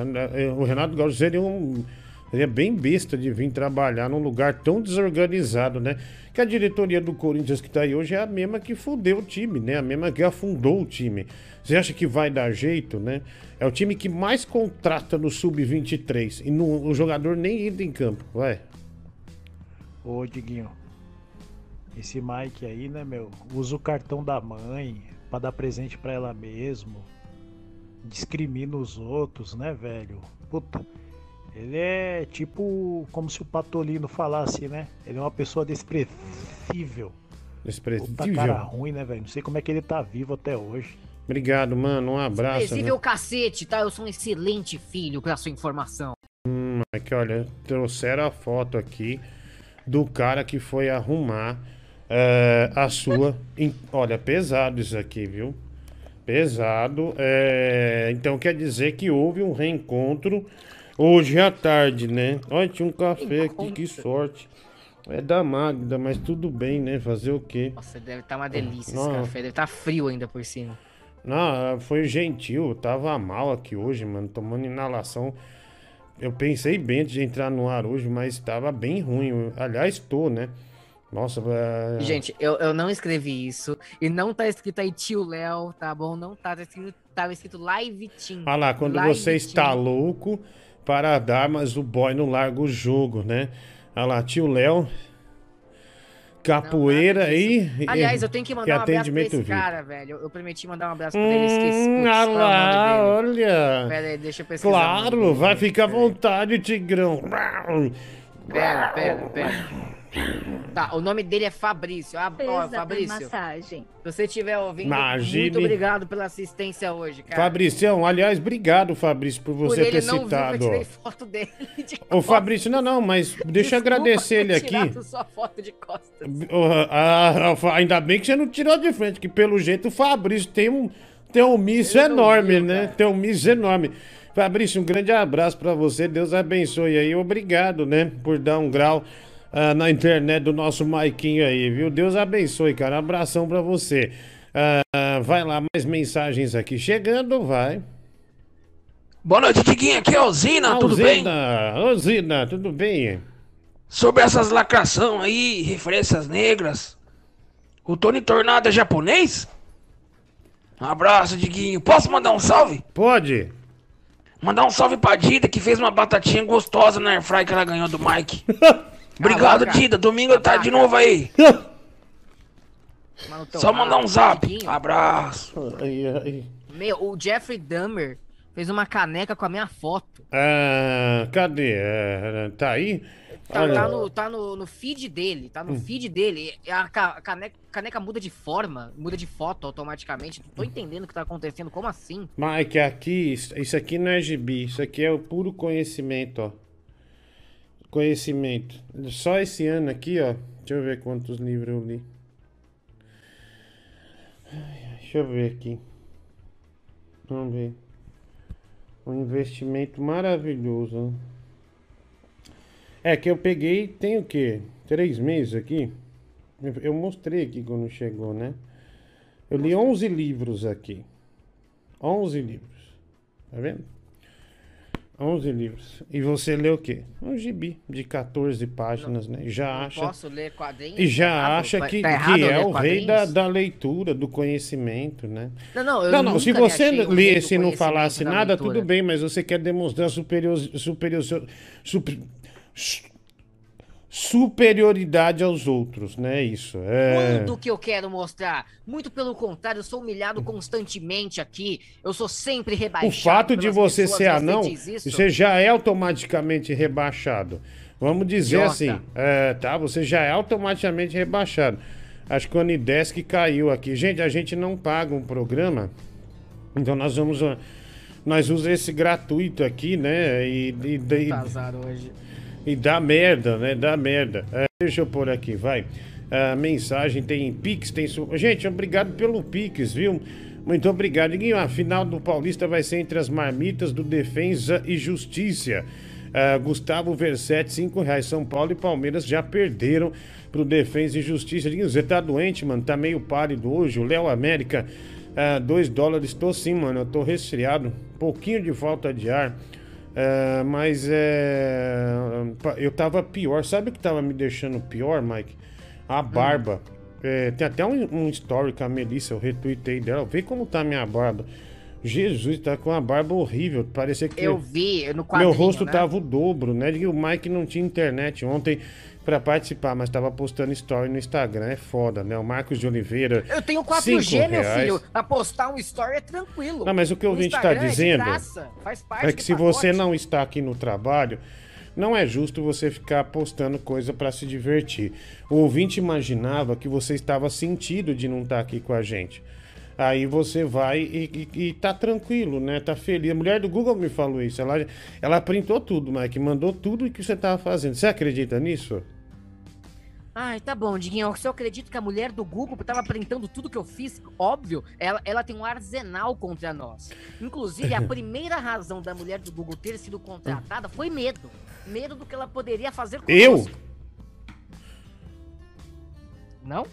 Na- o Renato Gaúcho seria um. Seria bem besta de vir trabalhar num lugar tão desorganizado, né? Que a diretoria do Corinthians que tá aí hoje é a mesma que fudeu o time, né? A mesma que afundou o time. Você acha que vai dar jeito, né? É o time que mais contrata no Sub-23 e não- o jogador nem entra em campo, vai. Ô, Diguinho, esse Mike aí, né, meu? Usa o cartão da mãe pra dar presente pra ela mesmo. Discrimina os outros, né, velho? Puta. Ele é tipo como se o Patolino falasse, né? Ele é uma pessoa desprezível. Puta cara Desprezível. ruim, né, velho? Não sei como é que ele tá vivo até hoje. Obrigado, mano. Um abraço. Desprezível Né? cacete, tá? Eu sou um excelente filho, pra sua informação. Hum, aqui, olha, trouxeram a foto aqui do cara que foi arrumar eh, a sua. Olha, pesado isso aqui, viu? Pesado. É, Então quer dizer que houve um reencontro hoje à tarde, né? Olha, tinha um café aqui, que sorte. É da Magda, mas tudo bem, né? Fazer o quê? Nossa, deve estar uma delícia esse Não. café. Deve estar frio ainda por cima. Não, foi gentil. Eu tava mal aqui hoje, mano, tomando inalação. Eu pensei bem de entrar no ar hoje, mas tava bem ruim. Aliás, tô, né? Nossa, é... Gente, eu, eu não escrevi isso. E não tá escrito aí tio Léo, tá bom? Não tá, tá escrito, tava escrito live team. Olha lá, quando Live você está team. louco para dar, mas o boy não larga o jogo, né? Olha lá, tio Léo. Capoeira aí. Aliás, eu tenho que mandar um abraço pra esse cara, velho. Eu, prometi mandar um abraço pra ele, esqueci. Hum, Putz, olha qual é lá, olha. Pera aí, deixa eu pesquisar. Claro, vai ficar à vontade, Tigrão. Pera, pera, pera. Tá, o nome dele é Fabrício. Ah, ó, da Fabrício. massagem. Se você estiver ouvindo, Imagine. muito obrigado pela assistência hoje, cara. Fabricião, aliás, obrigado, Fabrício, por Por você ele ter não viu que eu citado. tirei foto dele. de Ô, Fabrício, não, não, mas deixa eu agradecer ele aqui. sua foto de costas. Ah, ah, ainda bem que você não tirou de frente, que pelo jeito o Fabrício tem um, tem um misso enorme, né? Tem um misso enorme. Fabrício, um grande abraço pra você. Deus abençoe aí. Obrigado, né, por dar um grau ah, na internet do nosso Maiquinho aí, viu? Deus abençoe, cara. Abração pra você. Ah, vai lá, mais mensagens aqui. Chegando, vai. Boa noite, Diguinho. Aqui é a Usina, tudo bem? Usina, tudo bem? Sobre essas lacração aí, referências negras. O Tony Tornado é japonês? Um abraço, Diguinho. Posso mandar um salve? Pode. Mandar um salve pra Dida, que fez uma batatinha gostosa na airfry que ela ganhou do Mike. Obrigado, Caraca. Dida. Domingo tá de novo aí. Mano, Só mandar um zap. Abraço. Meu, o Jeffrey Dahmer fez uma caneca com a minha foto. Ah, cadê? É, tá aí? Tá, tá no, tá no, no feed dele, tá no Hum. feed dele. A ca- caneca, caneca muda de forma, muda de foto automaticamente. Não tô entendendo o que tá acontecendo, como assim? Mike, aqui, isso isso aqui não é gibi, isso aqui é o puro conhecimento, ó. Conhecimento. Só esse ano aqui, ó. Deixa eu ver quantos livros eu li. Deixa eu ver aqui. Vamos ver. Um investimento maravilhoso. É que eu peguei, tem o quê? Três meses aqui? Eu- Eu mostrei aqui quando chegou, né? Eu li 11 livros aqui. 11 livros. Tá vendo? 11 livros. E você lê o quê? Um gibi de 14 páginas, né? E já Não acha. posso ler quadrinhos? E já Tá acha que, tá que é o rei da, da leitura, do conhecimento, né? Não, não, eu não, não. Se você lesse e não falasse da nada, leitura. tudo bem, mas você quer demonstrar superior, superior, super- su- superioridade aos outros, né? Isso. É... Quando que eu quero mostrar? Muito pelo contrário, eu sou humilhado constantemente aqui. Eu sou sempre O rebaixado. fato de você ser anão, você já é automaticamente rebaixado. Vamos dizer Idiota. assim, é, tá? Você já é automaticamente rebaixado. Acho que o Anidesk caiu aqui. Gente, a gente não paga um programa, então nós vamos. Nós usamos esse gratuito aqui, né? E, e, e, Tá azar hoje. E dá merda, né? Dá merda. É, deixa eu pôr aqui, vai. A mensagem tem Pix, tem. Gente, obrigado pelo Pix, viu? Muito obrigado. Diguinho, a final do Paulista vai ser entre as marmitas do Defensa e Justiça. Ah, Gustavo Versetti, 5 reais. São Paulo e Palmeiras já perderam pro Defensa e Justiça. Diguinho, você tá doente, mano? Tá meio pálido hoje. O Léo América, 2 dólares. Tô sim, mano. Eu tô resfriado. Pouquinho de falta de ar. É, mas é. Eu tava pior. Sabe o que tava me deixando pior, Mike? A barba. É, tem até um, um story com a Melissa, eu retuitei dela. Vê como tá a minha barba. Jesus, tá com uma barba horrível. Parecia que. Eu vi no quadrinho, Meu rosto né? tava o dobro, né? E o Mike não tinha internet ontem pra participar, mas tava postando story no Instagram. É foda, né? O Marcos de Oliveira. Eu tenho cinco 4G, meu filho. Pra postar um story é tranquilo. Não, mas o que o ouvinte tá Instagram é dizendo é do que se pacote. você não está aqui no trabalho, não é justo você ficar postando coisa pra se divertir. O ouvinte imaginava que você estava sentido de não estar aqui com a gente. Aí você vai e, e, e tá tranquilo, né? Tá feliz. A mulher do Google me falou isso. Ela, ela printou tudo, Mike. Mandou tudo o que você tava fazendo. Você acredita nisso? Ai, tá bom, Diguinho. Se eu acredito que a mulher do Google tava printando tudo que eu fiz, óbvio, ela, ela tem um arsenal contra nós. Inclusive, a primeira razão da mulher do Google ter sido contratada foi medo. Medo do que ela poderia fazer com Eu? Não?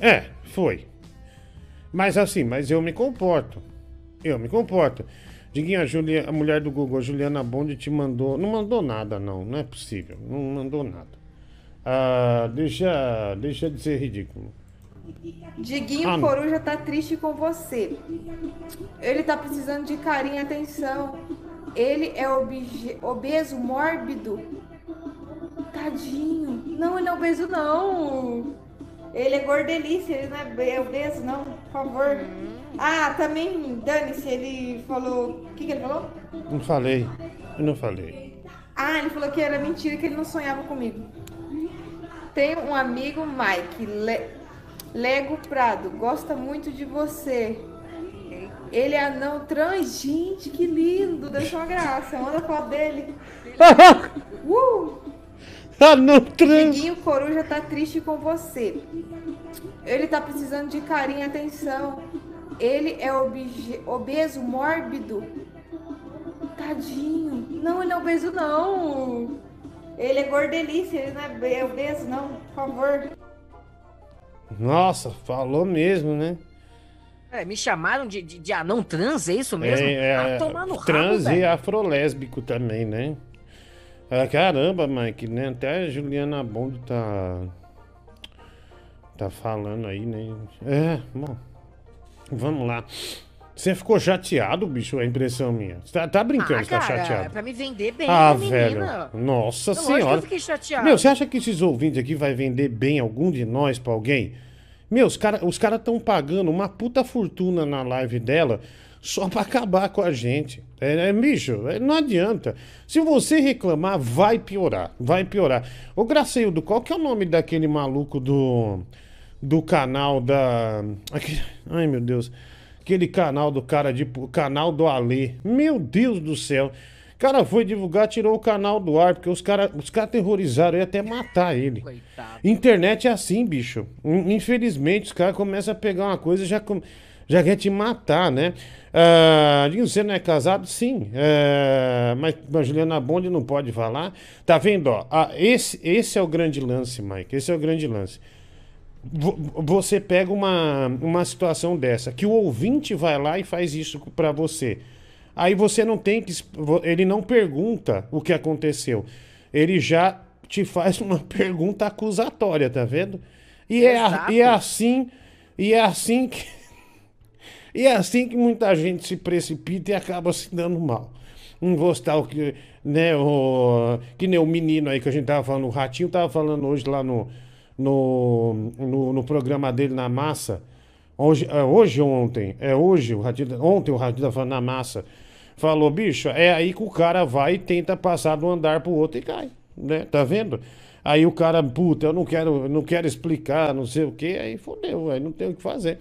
É, foi. Mas assim, mas eu me comporto. Eu me comporto. Diguinho, a, Julia, a mulher do Google, a Juliana Bond, te mandou. Não mandou nada, não. Não é possível. Não mandou nada. Ah, deixa, deixa de ser ridículo. Diguinho Ah. Coruja tá triste com você. Ele tá precisando de carinho e atenção. Ele é obje- obeso, mórbido. Tadinho. Não, ele não é obeso, não. Ele é gordelice, ele não é be- obeso, não. Por favor. Ah, também, dane-se, ele falou... O que, que ele falou? Não falei. Eu não falei. Ah, ele falou que era mentira, que ele não sonhava comigo. Tenho um amigo, Mike, Le- Lego Prado, gosta muito de você. Ele é anão trans, gente, que lindo, deixa uma graça, manda foto dele. Uh! Anão trans. Diguinho Coruja tá triste com você. Ele tá precisando de carinho e atenção. Ele é obje- obeso, mórbido. Tadinho. Não, ele é obeso, não. Ele é gordelice, ele não é be- obeso, não. Por favor. Nossa, falou mesmo, né? É, me chamaram de, de, de anão trans, é isso mesmo? É, é, ah, tomar no trans rabo, e afrolésbico também, né? Ah, caramba, Mike, né? Até a Juliana Bond tá. Tá falando aí, né? É, bom. Vamos lá. Você ficou chateado, bicho? É impressão minha. Você tá, tá brincando, Ah, você tá cara, chateado. pra me vender bem, Ah, a menina. velho. Nossa que senhora. eu fiquei chateado. Meu, você acha que esses ouvintes aqui vai vender bem algum de nós pra alguém? Meu, os caras os cara estão pagando uma puta fortuna na live dela só pra acabar com a gente. É, é, bicho, é, não adianta. Se você reclamar, vai piorar. Vai piorar. Ô, Graceildo, qual que é o nome daquele maluco do, do canal da. ai, meu Deus. Aquele canal do cara de. Canal do Alê. Meu Deus do céu. O cara foi divulgar, tirou o canal do ar, porque os caras os cara terrorizaram, ia até matar ele. Internet é assim, bicho. In- Infelizmente, os caras começam a pegar uma coisa e já, com- já quer te matar, né? Ah, você não é casado? Sim. Ah, mas a Juliana Bond não pode falar. Tá vendo, ó? Ah, esse, esse é o grande lance, Mike. Esse é o grande lance. Vo- Você pega uma, uma situação dessa, que o ouvinte vai lá e faz isso pra você. Aí você não tem que. Ele não pergunta o que aconteceu. Ele já te faz uma pergunta acusatória, tá vendo? E é, a- e é assim. E é assim que. E é assim que muita gente se precipita e acaba se dando mal. Não vou citar o que, né, o, que nem o menino aí que a gente tava falando, o Ratinho tava falando hoje lá no, no, no, no programa dele na massa. Hoje, é hoje ou ontem? É hoje, o Ratinho, ontem o tava falando na massa. Falou, bicho, é aí que o cara vai e tenta passar de um andar pro outro e cai, né? Tá vendo? Aí o cara, puta, eu não quero, não quero explicar, não sei o que, aí fodeu, aí não tem o que fazer.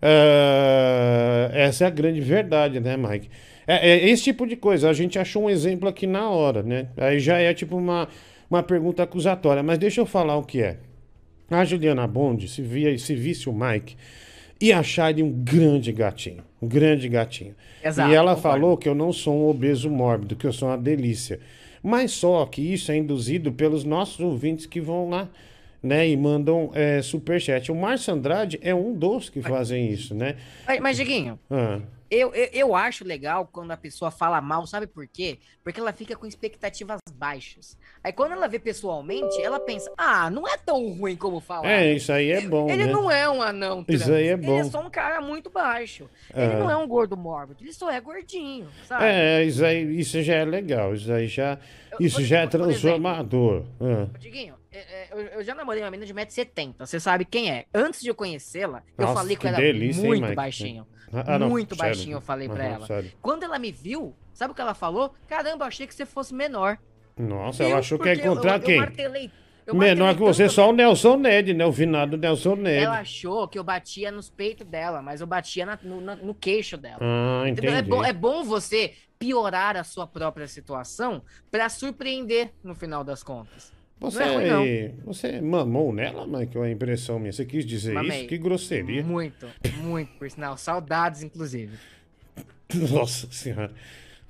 Ah, essa é a grande verdade, né, Mike? É, é esse tipo de coisa. A gente achou um exemplo aqui na hora, né? Aí já é tipo uma, uma pergunta acusatória. Mas deixa eu falar o que é. A Juliana Bond, se, via, se visse o Mike, ia achar ele um grande gatinho. Um grande gatinho. Exato, e ela concordo. falou que eu não sou um obeso mórbido, que eu sou uma delícia. Mas só que isso é induzido pelos nossos ouvintes que vão lá, né? E mandam é, superchat. O Márcio Andrade é um dos que fazem isso, né? Mas, mas Diguinho, Ah. Eu, eu, eu acho legal quando a pessoa fala mal, sabe por quê? Porque ela fica com expectativas baixas. Aí quando ela vê pessoalmente, ela pensa, ah, não é tão ruim como falar. É, isso aí é bom, Ele né? não é um anão trans. Isso aí é Ele bom. é só um cara muito baixo. Ele É. não é um gordo mórbido, ele só é gordinho, sabe? É, isso, aí, isso já é legal. Isso aí já, isso já é transformador. Ah. Diguinho, é, é, eu, eu já namorei uma menina de 1,70m, você sabe quem é. Antes de eu conhecê-la, eu falei com que ela delícia, hein, muito Mike? baixinho. Ah, não, muito sério. baixinho eu falei pra ela. sério. Quando ela me viu, sabe o que ela falou? Caramba, eu achei que você fosse menor. Nossa, Viu? ela achou que ia eu- encontrar eu, quem? Eu martelei. eu Menor que você, só o Nelson Ned, né? O finado Nelson Ned. Ela achou que eu batia nos peitos dela, mas eu batia na- no, no queixo dela. Ah? É entendi. bom, é bom você piorar a sua própria situação pra surpreender no final das contas. Você, Não é ruim, você mamou nela? Ou é impressão minha? Você quis dizer Mamei. isso? Que grosseria. Muito, muito, por sinal. Saudades, inclusive. Nossa senhora.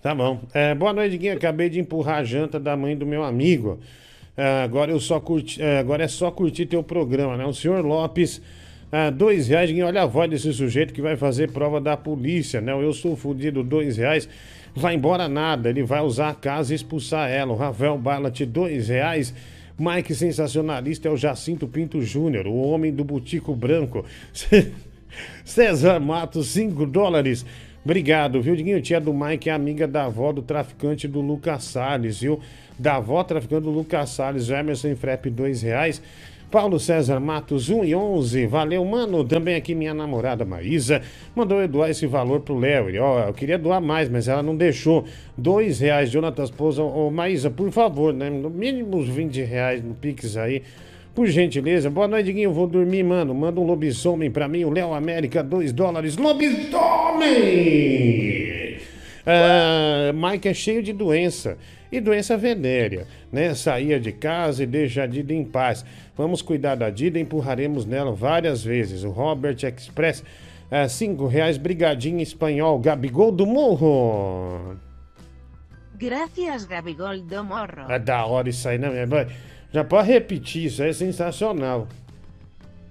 Tá bom. É, boa noite, Guinho. Acabei de empurrar a janta da mãe do meu amigo. É, agora eu só curti, é, agora é só curtir teu programa, né? O senhor Lopes, é, dois reais, Guinho. Olha a voz desse sujeito que vai fazer prova da polícia, né? Eu sou fudido, dois reais. Vai embora nada, ele vai usar a casa e expulsar ela. O Rafael Ballat, dois reais. Mike Sensacionalista é o Jacinto Pinto Júnior, o homem do Butico Branco. César Matos, 5 dólares. Obrigado, viu, Diguinho? Tia do Mike é amiga da avó do traficante do Lucas Salles, viu? Da avó traficante do Lucas Salles, Emerson Frep, dois reais. Paulo César Matos, 1 e 11. Valeu, mano. Também aqui minha namorada Maísa mandou eu doar esse valor pro Léo. Ó, eu queria doar mais, mas ela não deixou. Dois reais, Jonathan Esposa. Ô, Maísa, por favor, né? No mínimo uns 20 reais no Pix aí. Por gentileza. Boa noite, Diguinho. Vou dormir, mano. Manda um lobisomem pra mim. O Léo América, 2 dólares. Lobisomem! Ah, Mike é cheio de doença. E doença venérea, né? Saía de casa e deixa a Dida em paz. Vamos cuidar da Dida, empurraremos nela várias vezes. O Robert Express, 5 reais, brigadinho espanhol. Gabigol do Morro. Gracias, Gabigol do Morro. É da hora isso aí, né? Já pode repetir, isso é sensacional.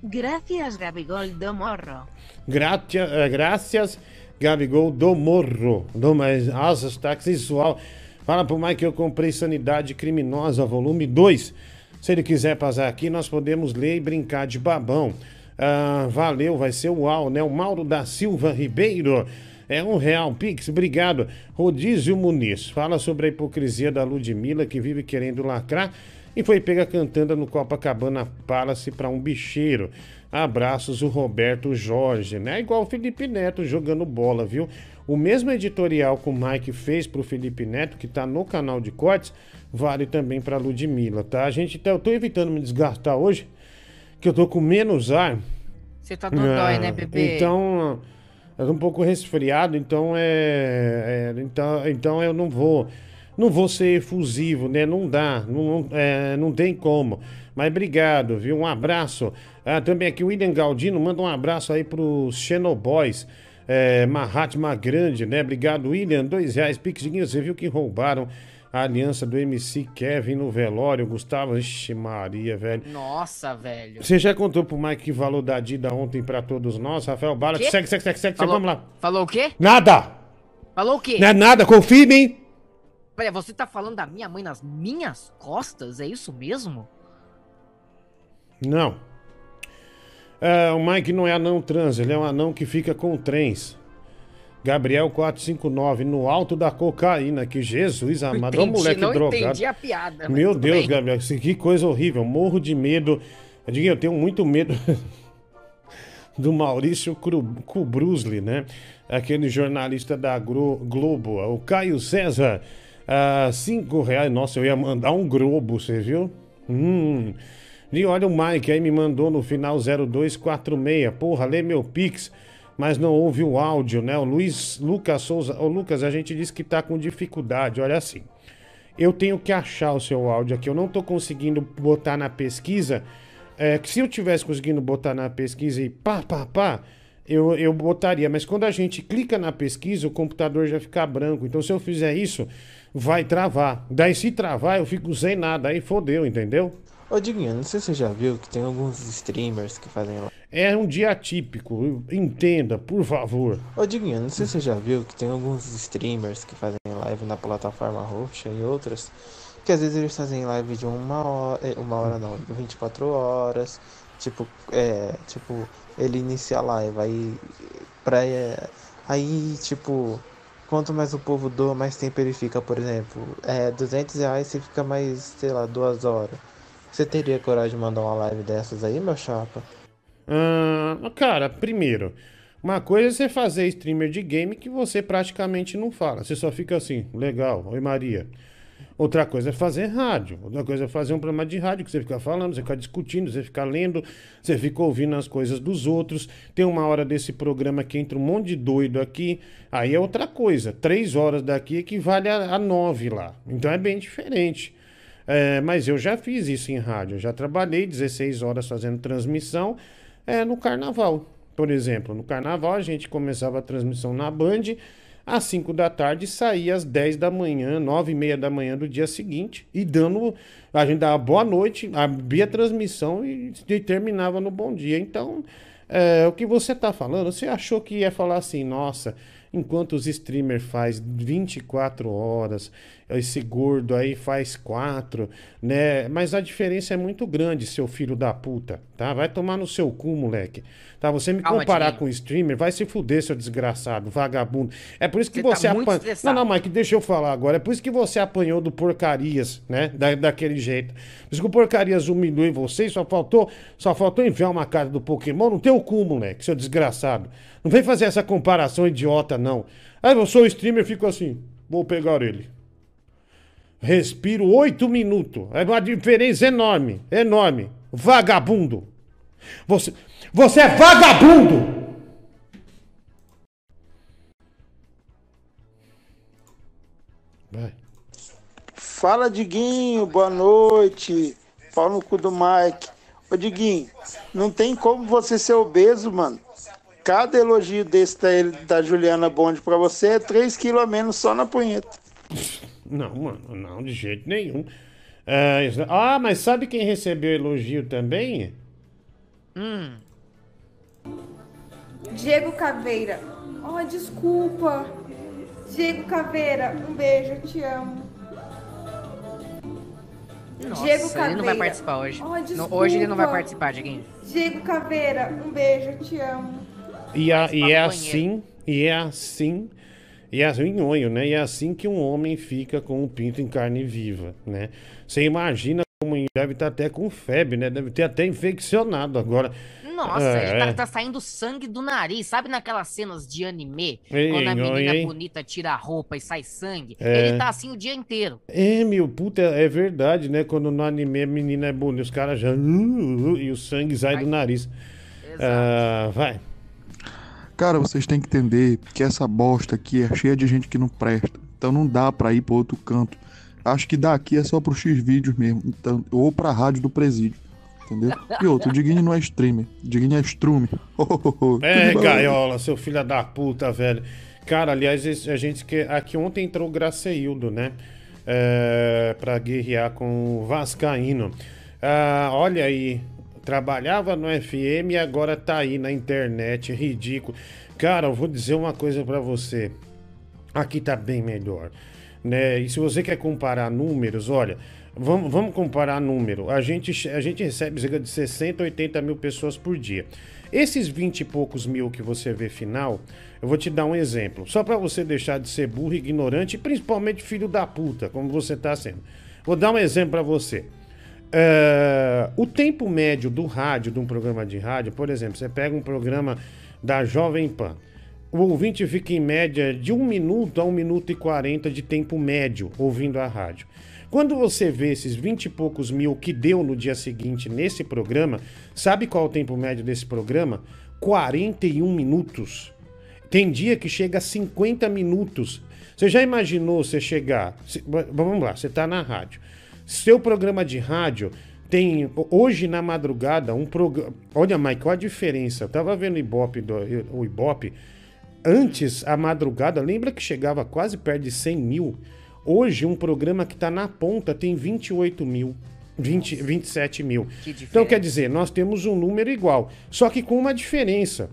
Gracias, Gabigol do Morro. Gratia, eh, graças, Gabigol do Morro. Do, mas, nossa, está sensual. Fala pro Mike que eu comprei Sanidade Criminosa, volume 2. Se ele quiser passar aqui, nós podemos ler e brincar de babão. Ah, valeu, vai ser uau, né? O Mauro da Silva Ribeiro. É um real, Pix, obrigado. Rodízio Muniz, fala sobre a hipocrisia da Ludmilla que vive querendo lacrar e foi pega cantando no Copacabana Palace para um bicheiro. Abraços, o Roberto Jorge, né? Igual o Felipe Neto jogando bola, viu? O mesmo editorial que o Mike fez pro Felipe Neto, que tá no canal de cortes, vale também pra Ludmilla, tá? A gente tá, eu tô evitando me desgastar hoje, que eu tô com menos ar. Você tá dodói, né, bebê? Então, eu tô um pouco resfriado, então é, é- então, então eu não vou não vou ser efusivo, né? Não dá, não, é, não tem como. Mas obrigado, viu? Um abraço. Ah, também aqui o William Galdino manda um abraço aí pros Xenoboys. É, Mahatma Grande, né? Obrigado, William. Dois reais, Pixinho. Você viu que roubaram a aliança do MC Kevin no velório, Gustavo. Ixi, Maria, velho. Nossa, velho. Você já contou pro Mike que valor da Dida ontem pra todos nós? Rafael Bala, Quê? segue, segue, segue, segue, Falou- vamos lá. Falou o quê? Nada! Falou o quê? Não é nada, confia em mim! Peraí, você tá falando da minha mãe nas minhas costas? É isso mesmo? Não. É, o Mike não é anão trans, ele é um anão que fica com trens. Gabriel 459, no alto da cocaína, que Jesus amado, é Entendi, moleque não drogado. entendi a piada. Meu Deus, bem. Gabriel, que coisa horrível, morro de medo. Eu digo, eu tenho muito medo do Maurício Kubrusli, né? Aquele jornalista da Globo, o Caio César, ah, cinco reais. Nossa, eu ia mandar um globo, você viu? Hum. E olha o Mike aí me mandou no final 0246. Porra, lê meu Pix, mas não ouve o áudio, né? O Luiz Lucas Souza. Ô, Lucas, a gente disse que tá com dificuldade. Olha assim. Eu tenho que achar o seu áudio aqui. Eu não tô conseguindo botar na pesquisa. É, que se eu tivesse conseguindo botar na pesquisa e pá, pá, pá, eu, eu botaria. Mas quando a gente clica na pesquisa, o computador já fica branco. Então, se eu fizer isso, vai travar. Daí, se travar, eu fico sem nada. Aí fodeu, entendeu? Ô Diguinho, não sei se você já viu que tem alguns streamers que fazem lá. É um dia atípico. Entenda, por favor. Ô Diguinho, não sei se você já viu que tem alguns streamers que fazem live na plataforma roxa e outras. Que às vezes eles fazem live de uma hora. eh, Uma hora não, de 24 horas. Tipo, é. Tipo, ele inicia a live, aí. Pra, é, aí, tipo. Quanto mais o povo doa, mais tempo ele fica, por exemplo. É 200 reais você fica mais, sei lá, duas horas. Você teria coragem de mandar uma live dessas aí, meu chapa? Ah, cara, primeiro, uma coisa é você fazer streamer de game que você praticamente não fala. Você só fica assim, legal, oi Maria. Outra coisa é fazer rádio. Outra coisa é fazer um programa de rádio que você fica falando, você fica discutindo, você fica lendo, você fica ouvindo as coisas dos outros. Tem uma hora desse programa que entra um monte de doido aqui. Aí é outra coisa. Três horas daqui equivale a, a nove lá. Então é bem diferente. É, mas eu já fiz isso em rádio. Eu já trabalhei 16 horas fazendo transmissão é, no carnaval, por exemplo. No carnaval a gente começava a transmissão na Band às 5 da tarde saía às 10 da manhã, 9 e meia da manhã do dia seguinte. E dando. A gente dava boa noite, abria a transmissão e, e terminava no bom dia. Então, é, o que você está falando, você achou que ia falar assim, nossa, enquanto os streamers faz 24 horas, esse gordo aí faz 4, né? Mas a diferença é muito grande, seu filho da puta, tá? Vai tomar no seu cu, moleque. Tá? Você me Calma, comparar Diguinho. com streamer, vai se fuder, seu desgraçado, vagabundo. É por isso que Você tá você apanha. estressado. Não, não, Mike, deixa eu falar agora. É por isso que você apanhou do porcarias, né? Da, daquele jeito. Por isso que o porcarias humilhou em você e só faltou, só faltou enviar uma carta do Pokémon no teu cu, moleque, seu desgraçado. Não vem fazer essa comparação idiota, não. Aí eu sou streamer e fico assim, vou pegar ele. Respiro oito minutos. É uma diferença enorme, enorme. Vagabundo. Você, você é vagabundo! Vai. Fala, Diguinho, boa noite. Pau no cu do Mike. Ô, Diguinho, não tem como você ser obeso, mano. Cada elogio desse da, da Juliana Bond pra você é 3 quilos a menos só na punheta. Não, mano, não, de jeito nenhum. É, isso- ah, mas sabe quem recebeu elogio também? Hum. Diego Caveira. Oh, desculpa. Diego Caveira, um beijo, eu te amo. Nossa, Diego ele Caveira. não vai participar hoje. Oh, No- hoje ele não vai desculpa. participar, Diguinho. Diego Caveira, um beijo, eu te amo. E, a- e é maconheiro. assim, e é assim, e é assim, nhonho, né? E é assim que um homem fica com um pinto em carne viva, né? Você imagina como ele deve estar até com febre, né? Deve ter até infeccionado agora. Nossa, É, ele tá, tá saindo sangue do nariz. Sabe naquelas cenas de anime? Ei, quando a menina hein? bonita tira a roupa e sai sangue? É. Ele tá assim o dia inteiro. É, meu, puta, é verdade, né? Quando no anime a menina é bonita, os caras já. e o sangue sai do nariz. Ah, vai. Cara, vocês têm que entender que essa bosta aqui é cheia de gente que não presta. Então não dá pra ir pra outro canto. Acho que daqui é só pro X-Vídeos mesmo. Então, ou pra rádio do presídio. Entendeu? E outro, o Diguinho não é streamer. Diguinho é strume. É, gaiola, seu filho da puta, velho. Cara, aliás, a gente que aqui ontem entrou o Graceildo, né? É, pra guerrear com o Vascaíno. Ah, olha aí, trabalhava no FM e agora tá aí na internet, ridículo. Cara, eu vou dizer uma coisa pra você. Aqui tá bem melhor, né? E se você quer comparar números, olha, vamos, vamos comparar número. A gente, a gente recebe cerca de 60, 80 mil pessoas por dia. Esses 20 e poucos mil que você vê final, eu vou te dar um exemplo. Só pra você deixar de ser burro, ignorante e principalmente filho da puta, como você tá sendo. Vou dar um exemplo pra você. É, o tempo médio do rádio, de um programa de rádio, por exemplo, você pega um programa da Jovem Pan. O ouvinte fica em média de 1 minuto a 1 minuto e 40 de tempo médio ouvindo a rádio. Quando você vê esses 20 e poucos mil que deu no dia seguinte nesse programa, sabe qual é o tempo médio desse programa? 41 minutos. Tem dia que chega a 50 minutos. Você já imaginou você chegar? Vamos lá, você está na rádio. Seu programa de rádio tem hoje na madrugada um programa. Olha, Mike, qual a diferença? Eu tava vendo o Ibope, do, o Ibope. Antes, a madrugada, lembra que chegava quase perto de 100 mil? Hoje, um programa que está na ponta tem 28 mil. 20, 27 mil. Então, quer dizer, nós temos um número igual, só que com uma diferença.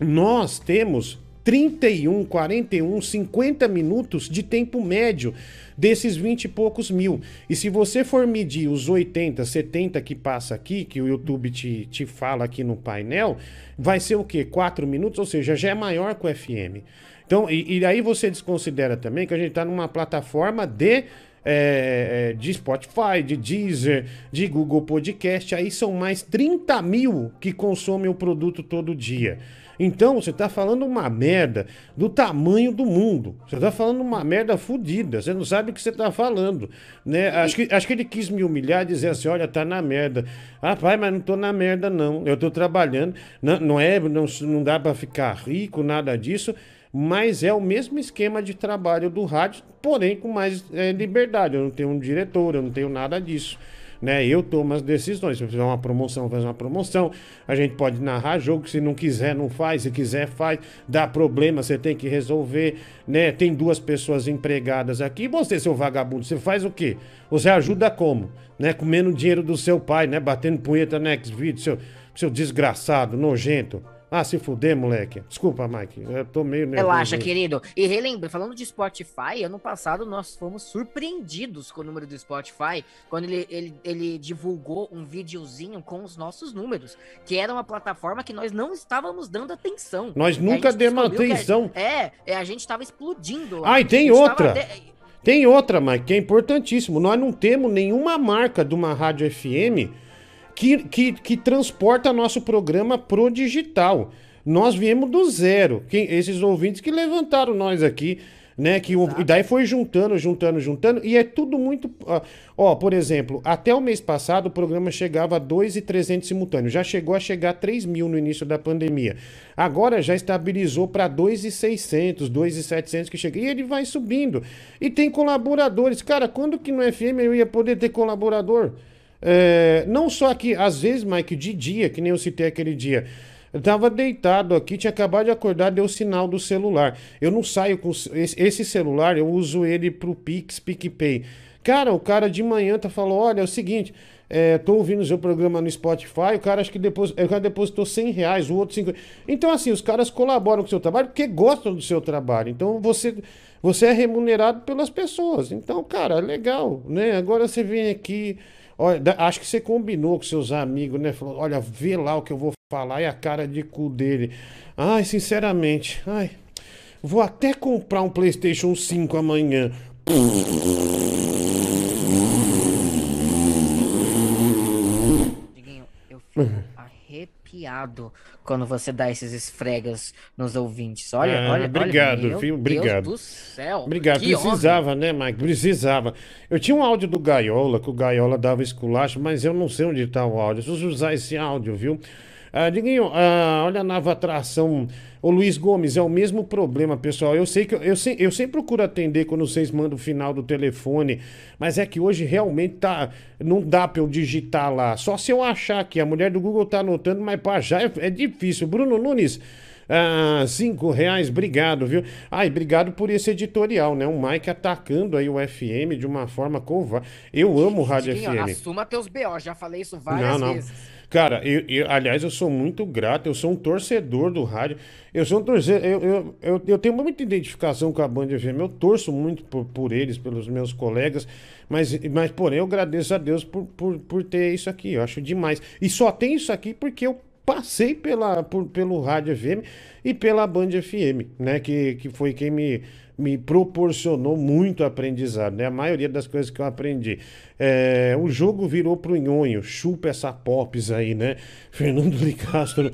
Nós temos 31, 41, 50 minutos de tempo médio desses 20 e poucos mil. E se você for medir os 80, 70 que passa aqui, que o YouTube te, te fala aqui no painel, vai ser o quê? 4 minutos, ou seja, já é maior que o FM. Então, e, e aí você desconsidera também que a gente está numa plataforma de, é, de Spotify, de Deezer, de Google Podcast. Aí são mais 30 mil que consomem o produto todo dia. Então, você está falando uma merda do tamanho do mundo. Você está falando uma merda fodida. Você não sabe o que você está falando. Né? Acho, que, acho que ele quis me humilhar e dizer assim: olha, tá na merda. Rapaz, mas não tô na merda, não. Eu tô trabalhando. Não, não é, não, não dá para ficar rico, nada disso. mas é o mesmo esquema de trabalho do rádio, porém com mais é, liberdade. Eu não tenho um diretor, eu não tenho nada disso. Né? Eu tomo as decisões. Se fizer uma promoção, faz uma promoção. A gente pode narrar jogo, se não quiser, não faz. Se quiser, faz. Dá problema, você tem que resolver. Né? Tem duas pessoas empregadas aqui. E você, seu vagabundo, você faz o quê? Você ajuda como? Né? Comendo dinheiro do seu pai, né? Batendo punheta no X-Video, seu, seu desgraçado, nojento. Ah, se fuder, moleque. Desculpa, Mike. Eu tô meio nervoso. Relaxa, aí. querido. E relembra, falando de Spotify, ano passado nós fomos surpreendidos com o número do Spotify quando ele, ele, ele divulgou um videozinho com os nossos números, que era uma plataforma que nós não estávamos dando atenção. Nós nunca demos que a- atenção. é, é, a gente tava explodindo. lá. Ah, e tem outra. Tem outra, Mike, que é importantíssimo. Nós não temos nenhuma marca de uma rádio FM que, que, que transporta nosso programa pro digital. Nós viemos do zero. Quem, esses ouvintes que levantaram nós aqui, né? Que, e daí foi juntando, juntando, juntando. E é tudo muito. Ó, ó, por exemplo, até o mês passado o programa chegava a 2,300 simultâneos. Já chegou a chegar a 3 mil no início da pandemia. Agora já estabilizou para 2,600, 2,700 que chega. E ele vai subindo. E tem colaboradores. Cara, quando que no FM eu ia poder ter colaborador? É, não só aqui, às vezes, Mike, de dia, que nem eu citei aquele dia. Eu tava deitado aqui, tinha acabado de acordar, deu sinal do celular. Eu não saio com esse, celular, eu uso ele pro Pix, PicPay. Cara, o cara de manhã tá falando: olha, é o seguinte, é, tô ouvindo o seu programa no Spotify, o cara acho que depois, o cara depositou 100 reais, o outro 50. Então, assim, os caras colaboram com o seu trabalho porque gostam do seu trabalho. Então, você, você é remunerado pelas pessoas. Então, cara, legal, né? Agora você vem aqui. Olha, acho que você combinou com seus amigos, né? Falou, olha, vê lá o que eu vou falar e a cara de cu dele. Ai, sinceramente, ai, vou até comprar um PlayStation 5 amanhã. Diguinho, eu fico arrepiado quando você dá esses esfregas nos ouvintes. Olha, Ah, olha, obrigado, olha, filho, Deus obrigado. do céu. Obrigado, precisava, né, Mike? Precisava. Eu tinha um áudio do Gaiola, que o Gaiola dava esculacho, mas eu não sei onde tá o áudio. Preciso usar esse áudio, viu? Ah, Diguinho, ah, olha a nova atração. Ô Luiz Gomes, é o mesmo problema, pessoal. Eu sei que eu, eu, eu sempre procuro atender quando vocês mandam o final do telefone, mas é que hoje realmente tá. Não dá pra eu digitar lá. Só se eu achar que a mulher do Google tá anotando, mas pra já é, é difícil. Bruno Nunes. Ah, cinco reais, obrigado, viu? Ai, obrigado por esse editorial, né? O Mike atacando aí o FM de uma forma covarde. Eu amo o Rádio Diguinho, FM. assuma teus BO, já falei isso várias Não, não. vezes. Cara, eu, eu- aliás, eu sou muito grato, eu sou um torcedor do rádio. Eu sou um torcedor, eu, eu, eu, eu tenho muita identificação com a Band FM, eu torço muito por, por eles, pelos meus colegas, mas, mas porém eu agradeço a Deus por, por, por ter isso aqui, eu acho demais. E só tem isso aqui porque eu passei pela, por, pelo Rádio FM e pela Band FM, né? Que, que foi quem me, me proporcionou muito aprendizado, né? A maioria das coisas que eu aprendi. É, o jogo virou pro nhonho, chupa essa pops aí, né? Fernando Licastro,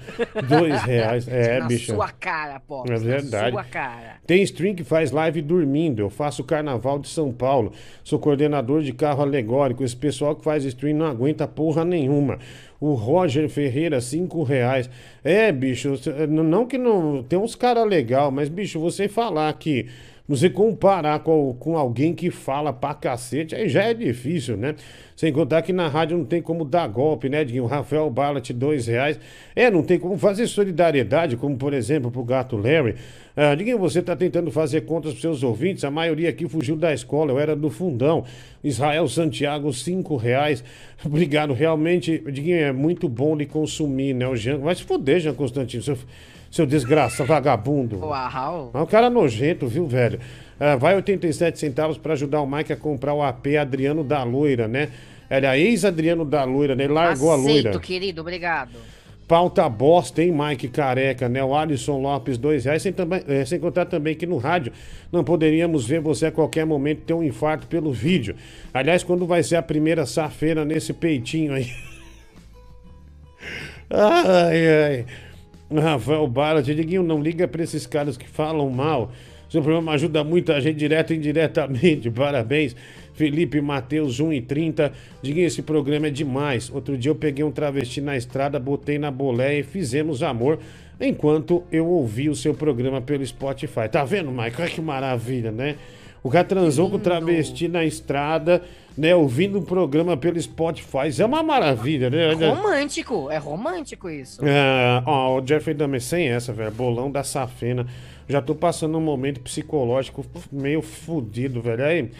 dois reais. É, na bicho. sua cara, pô. É verdade. Sua cara. Tem stream que faz live dormindo. Eu faço carnaval de São Paulo. Sou coordenador de carro alegórico. Esse pessoal que faz stream não aguenta porra nenhuma. O Roger Ferreira, cinco reais. É, bicho, não que não. Tem uns caras legal, mas, bicho, você falar que. Você comparar com, com alguém que fala pra cacete, aí já é difícil, né? Sem contar que na rádio não tem como dar golpe, né, Diguinho? Rafael Ballat, dois reais. É, não tem como fazer solidariedade, como por exemplo pro gato Larry. Ah, Diguinho, você tá tentando fazer contas pros seus ouvintes, a maioria aqui fugiu da escola, eu era do fundão. Israel Santiago, cinco reais. Obrigado, realmente, Diguinho, é muito bom de consumir, né? O Jean, vai se foder, Jean Constantino, seu, seu desgraça, vagabundo. Uau. É um cara nojento, viu, velho? Ah, vai 87 centavos pra ajudar o Mike a comprar o AP Adriano da Loira, né? Era ex-Adriano da Loira, né? Ele largou a Aceito, loira. querido, obrigado. Pauta bosta, hein, Mike Careca, né? O Alisson Lopes, dois reais. Sem, também, eh, sem contar também que no rádio não poderíamos ver você a qualquer momento ter um infarto pelo vídeo. Aliás, quando vai ser a primeira safeira nesse peitinho aí? ai, ai. Rafael Barra, Diguinho, não liga pra esses caras que falam mal. Seu programa ajuda muita gente direta e indiretamente. Parabéns. Felipe Matheus, 1 e 30. Diguinho, esse programa é demais. Outro dia eu peguei um travesti na estrada, botei na boleia e fizemos amor enquanto eu ouvi o seu programa pelo Spotify. Tá vendo, Mike? Olha que maravilha, né? O cara transou com o travesti na estrada, né? Ouvindo o programa pelo Spotify. Isso é uma maravilha, né? Romântico, é romântico isso. É, ó, o Jeffrey Dahmer, sem essa, velho. Bolão da safena. Já tô passando um momento psicológico meio fudido, velho. Aí,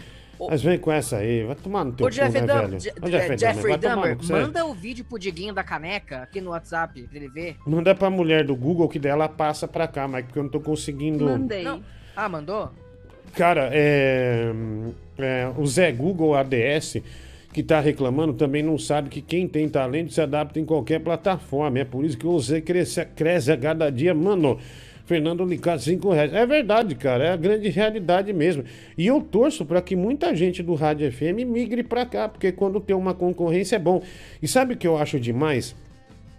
mas vem com essa aí. Vai tomar no teu Ô, cu, Jeff né, velho? Je- Ô, Je- Jeffrey Dahmer, você- manda o vídeo pro Diguinho da caneca aqui no WhatsApp pra ele ver. Manda pra mulher do Google que dela passa pra cá, mas porque eu não tô conseguindo. Não. Ah, mandou? Cara, é, é, o Zé Google ADS que tá reclamando também não sabe que quem tem talento se adapta em qualquer plataforma. É por isso que o Zé cresce, cresce a cada dia, mano. Fernando Licado, 5 reais. É verdade, cara. É a grande realidade mesmo. E eu torço para que muita gente do Rádio FM migre para cá, porque quando tem uma concorrência é bom. E sabe o que eu acho demais?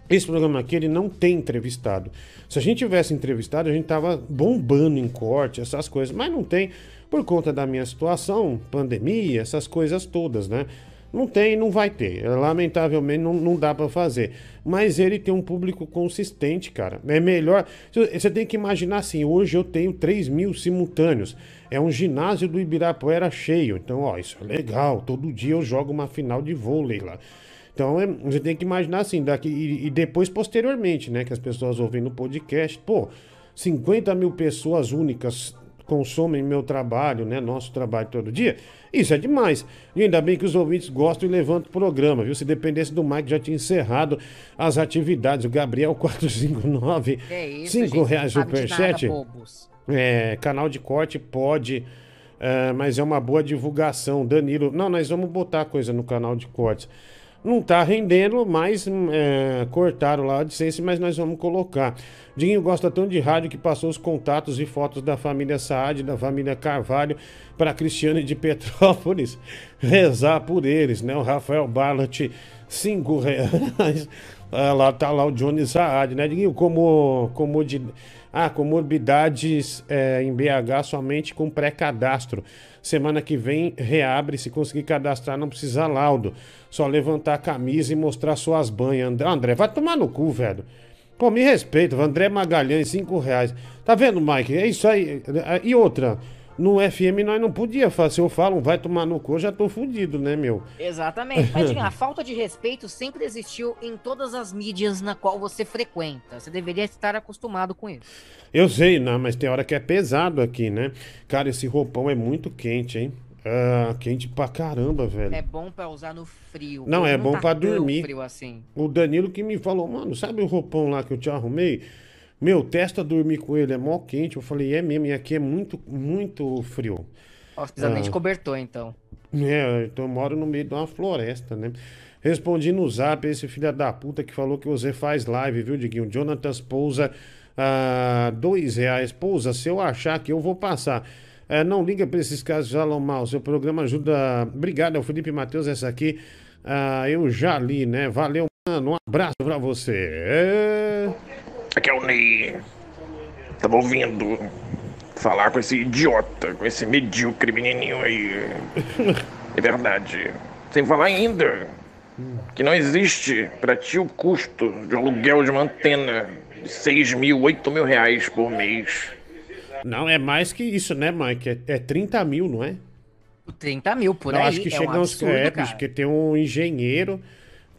Esse programa aqui, ele não tem entrevistado. Se a gente tivesse entrevistado, a gente tava bombando em corte, essas coisas. Mas não tem, por conta da minha situação, pandemia, essas coisas todas, né? Não tem não vai ter. Lamentavelmente, não, não dá pra fazer. Mas ele tem um público consistente, cara. É melhor. Você tem que imaginar assim: hoje eu tenho 3 mil simultâneos. É um ginásio do Ibirapuera cheio. Então, ó, isso é legal. Todo dia eu jogo uma final de vôlei lá. Então é- você tem que imaginar assim, daqui, e, e depois posteriormente, né? Que as pessoas ouvem no podcast, pô, 50 mil pessoas únicas consomem meu trabalho, né? Nosso trabalho todo dia. Isso é demais. E ainda bem que os ouvintes gostam e levantam o programa, viu? Se dependesse do Mike, já tinha encerrado as atividades. O Gabriel 459, Que é isso, 5 gente, reais superchat. nada. É, canal de corte pode, é, mas é uma boa divulgação. Danilo, não, nós vamos botar coisa no canal de cortes. Não tá rendendo, mas hum, é, cortaram lá a licença, mas nós vamos colocar. Dinho gosta tanto de rádio que passou os contatos e fotos da família Saad, da família Carvalho, para Cristiane de Petrópolis rezar por eles, né? O Rafael Barlat, cinco reais. Ah, lá tá lá o Johnny Saad, né? Dinho, como, como de, ah, comorbidades é, em BH somente com pré-cadastro. Semana que vem reabre, se conseguir cadastrar não precisa laudo. Só levantar a camisa e mostrar suas banhas. André, André, vai tomar no cu, velho. Pô, me respeita, André Magalhães, 5 reais. Tá vendo, Mike? É isso aí. E outra, no FM nós não podia fazer. Se eu falo, vai tomar no cu, eu já tô fudido, né, meu? Exatamente. Mas, a falta de respeito sempre existiu em todas as mídias na qual você frequenta. Você deveria estar acostumado com isso. Eu sei, não, mas tem hora que é pesado aqui, né? Cara, esse roupão é muito quente, hein? Ah, quente pra caramba, velho. É bom pra usar no frio. Não, é bom tá pra dormir. frio assim. O Danilo que me falou, mano, sabe o roupão lá que eu te arrumei? Meu, testa dormir com ele, é mó quente. Eu falei, é mesmo, e aqui é muito, muito frio. Ó, você precisa nem de Ah. cobertor, então. É, então eu moro no meio de uma floresta, né? Respondi no zap esse filho da puta que falou que você faz live, viu, Diguinho? Jonathan Pousa, ah, dois reais. Pousa, se eu achar que eu vou passar. É, não liga pra esses casos já mal. Seu programa ajuda. Obrigado, é o Felipe Matheus, essa aqui. ah, eu já li, né? Valeu, mano. Um abraço pra você. É... Aqui é o Ney. Tava ouvindo falar com esse idiota, com esse medíocre menininho aí. É verdade. Sem falar ainda que não existe pra ti o custo de aluguel de uma antena de 6 mil, 8 mil reais por mês. Não, é mais que isso, né, Mike? É, é 30 mil, não é? 30 mil por Não, aí. acho que é chega um uns. absurdo, É, cara. porque tem um engenheiro,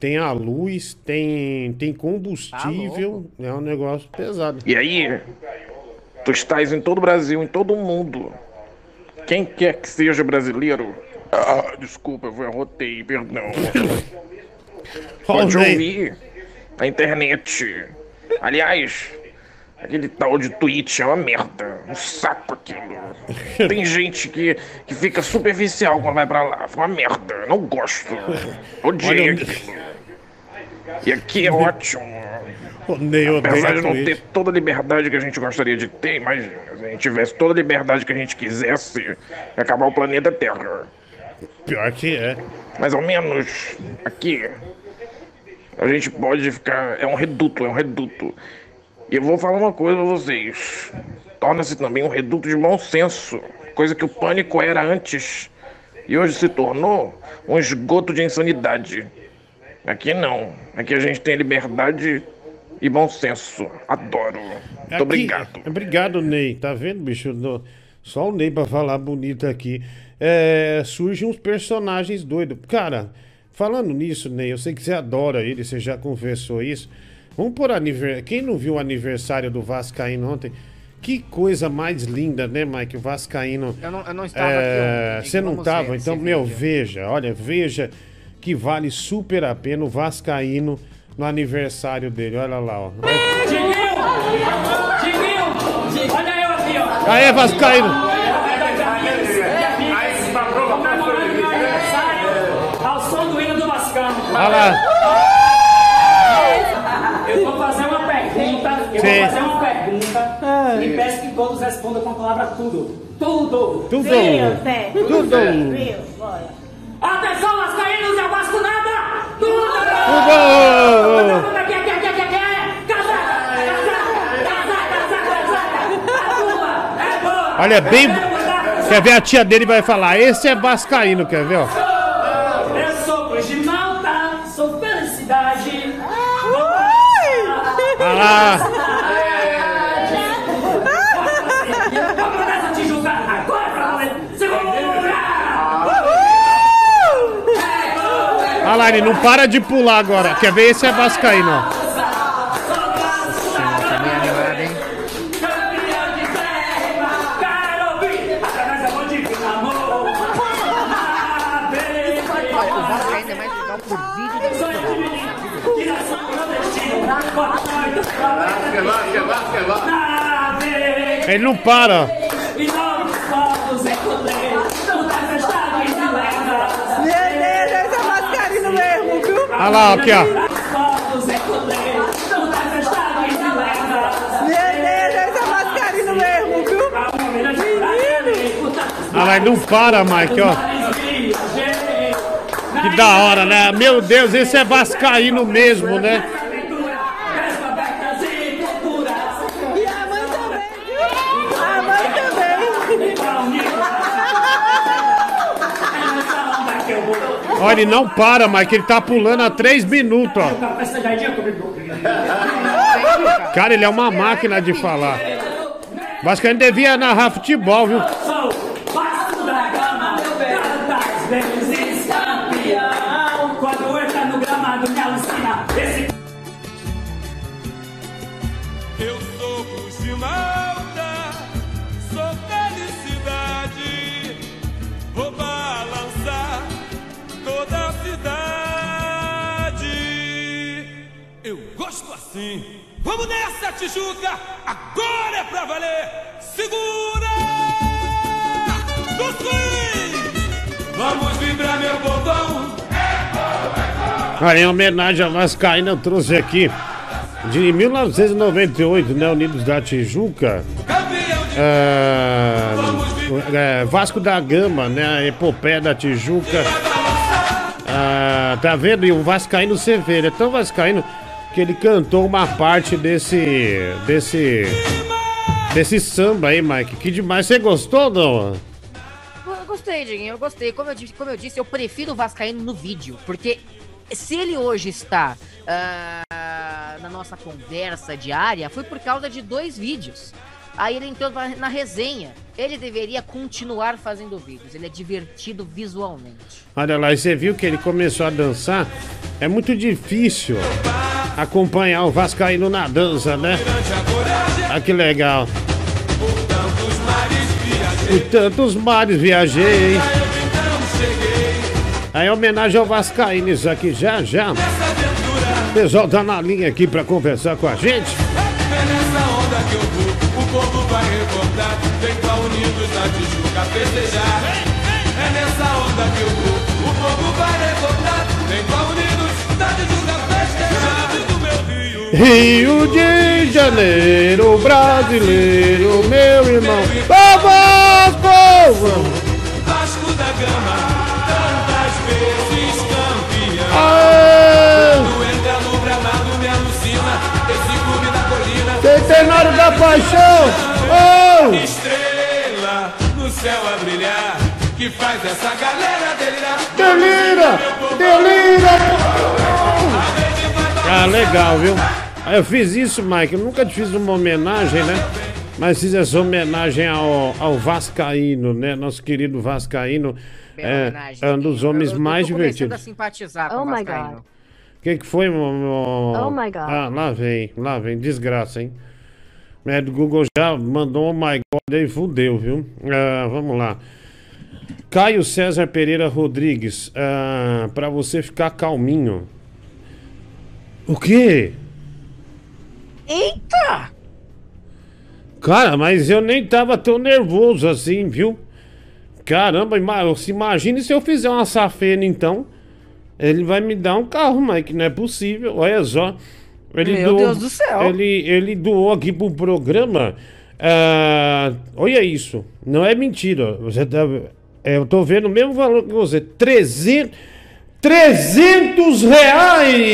tem a luz, tem, tem combustível. é um negócio pesado. E aí, tu estás em todo o Brasil, em todo o mundo. Quem quer que seja brasileiro. Ah, desculpa, eu arrotei, perdão. Pode ouvir na internet. Aliás, aquele tal de Twitch é uma merda. Um saco aquilo. Tem gente que, que fica superficial quando vai pra lá. Foi uma merda. Não gosto. Odiei Olha, aquilo. E aqui é ótimo. O Ney odeia Apesar de não ter toda a liberdade que a gente gostaria de ter, imagina, se a gente tivesse toda a liberdade que a gente quisesse, acabar o planeta Terra. Pior que é. Mais ou menos aqui, a gente pode ficar. É um reduto, é um reduto. E eu vou falar uma coisa pra vocês. Torna-se também um reduto de bom senso, coisa que o pânico era antes. E hoje se tornou um esgoto de insanidade. Aqui não. Aqui a gente tem liberdade e bom senso. Adoro. Muito Aqui- obrigado. Obrigado, Ney. Tá vendo, bicho? Só o Ney pra falar bonito aqui. É, surgem uns personagens doidos. Cara, falando nisso, Ney, eu sei que você adora ele, você já confessou isso. Vamos por aniversário. Quem não viu o aniversário do Vascaíno ontem? Que coisa mais linda, né, Mike? O Vascaíno. Eu não, eu não estava É, aqui. ontem, você não vamos tava? ver Então, meu, vídeo. veja, olha, veja que vale super a pena o Vascaíno no aniversário dele. Olha lá, ó. Diguinho! Diguinho! Olha eu aqui, ó. Aê, Vascaíno! Ao som do hino do Vascão. Olha lá. Eu vou fazer uma pergunta. Eu Sim. vou fazer uma pergunta. E peço que todos respondam com a palavra tudo. Tudo. Tudo. Sim, Tudo. Atenção, Vascaínos A turma é. Olha, bem. Quer ver a tia dele vai falar? Esse é Vascaíno, quer ver, ó? Eu sou Cruz de Malta, sou felicidade. Olha lá. Ele não para de pular agora. Quer ver? Esse é Vascaíno, ó. Quero ouvir, através Olha lá, aqui, ó. Lá, ele não para, Mike, ó. Que da hora, né? Meu Deus, esse é Vascaíno mesmo, né? E a mãe também, viu? A mãe também. Olha, ele não para, Mike. Ele tá pulando há três minutos, ó. Cara, ele é uma máquina de falar. Vascaíno devia narrar futebol, viu? Nessa, Tijuca! Agora é pra valer! Segura! Do swing! Vamos vibrar meu botão! Olha, em homenagem a Vascaíno, eu trouxe aqui de 1998, né? Unidos da Tijuca. Ah, é, Vasco da Gama, né? A epopeia da Tijuca. Ah, tá vendo? E o Vascaíno você vê, ele é tão Vascaíno que ele cantou uma parte desse. desse. desse samba aí, Mike. Que demais. Você gostou, não? Eu gostei, Diguinho, eu gostei. Como eu, como eu disse, eu prefiro o Vascaíno no vídeo, porque se ele hoje está ah, na nossa conversa diária, foi por causa de dois vídeos. Aí ele entrou na resenha. Ele deveria continuar fazendo vídeos. Ele é divertido visualmente. Olha lá, e você viu que ele começou a dançar? É muito difícil acompanhar o Vascaíno na dança, né? Ah, que legal. Por tantos mares viajei. Aí, em homenagem ao Vascaíno, isso aqui já já. O pessoal tá na linha aqui pra conversar com a gente. É nessa onda que eu vou, o povo recordar. Vem pra Unidos na Tijuca festejar. É nessa onda que eu vou, o povo vai recordar. Vem pra Unidos na Tijuca festejar. Rio. De Janeiro, brasileiro, meu irmão. Ô Vasco! Vasco da Gama, tantas vezes campeão. Aê! Quando entra no gramado me alucina. Esse clube da colina. Que cenário da paixão! Oh! Estrela no céu a brilhar, que faz essa galera delirar. Delira! Delira! Ah, legal, viu? Ah, Eu fiz isso, Mike. Eu nunca te fiz uma homenagem, né? Mas fiz essa homenagem ao, ao Vascaíno, né? Nosso querido Vascaíno. É, é um dos homens mais Tô começando a divertidos. simpatizar com Oh o my Vascaíno. God. O que, que foi, meu, meu- Oh my God. Ah, lá vem, lá vem. Desgraça, hein? É, do Google já mandou um my God aí, fudeu, viu? Ah, vamos lá. Caio César Pereira Rodrigues, ah, pra você ficar calminho. O quê? Eita! Cara, mas eu nem tava tão nervoso assim, viu? Caramba, ima- se imagine se eu fizer uma safena então. Ele vai me dar um carro, Mike, não é possível. Olha só. Ele Meu Deus do céu. Ele, ele doou aqui pro programa. ah, olha isso. Não é mentira. Você tá, eu tô vendo o mesmo valor que você. 300, 300 reais!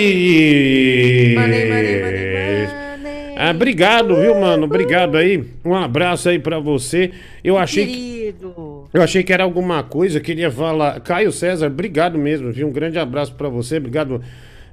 Ah, obrigado, viu, mano? Obrigado aí. Um abraço aí pra você. Eu achei que. Querido. Eu achei que era alguma coisa, queria falar. Caio César, obrigado mesmo, viu? Um grande abraço pra você, obrigado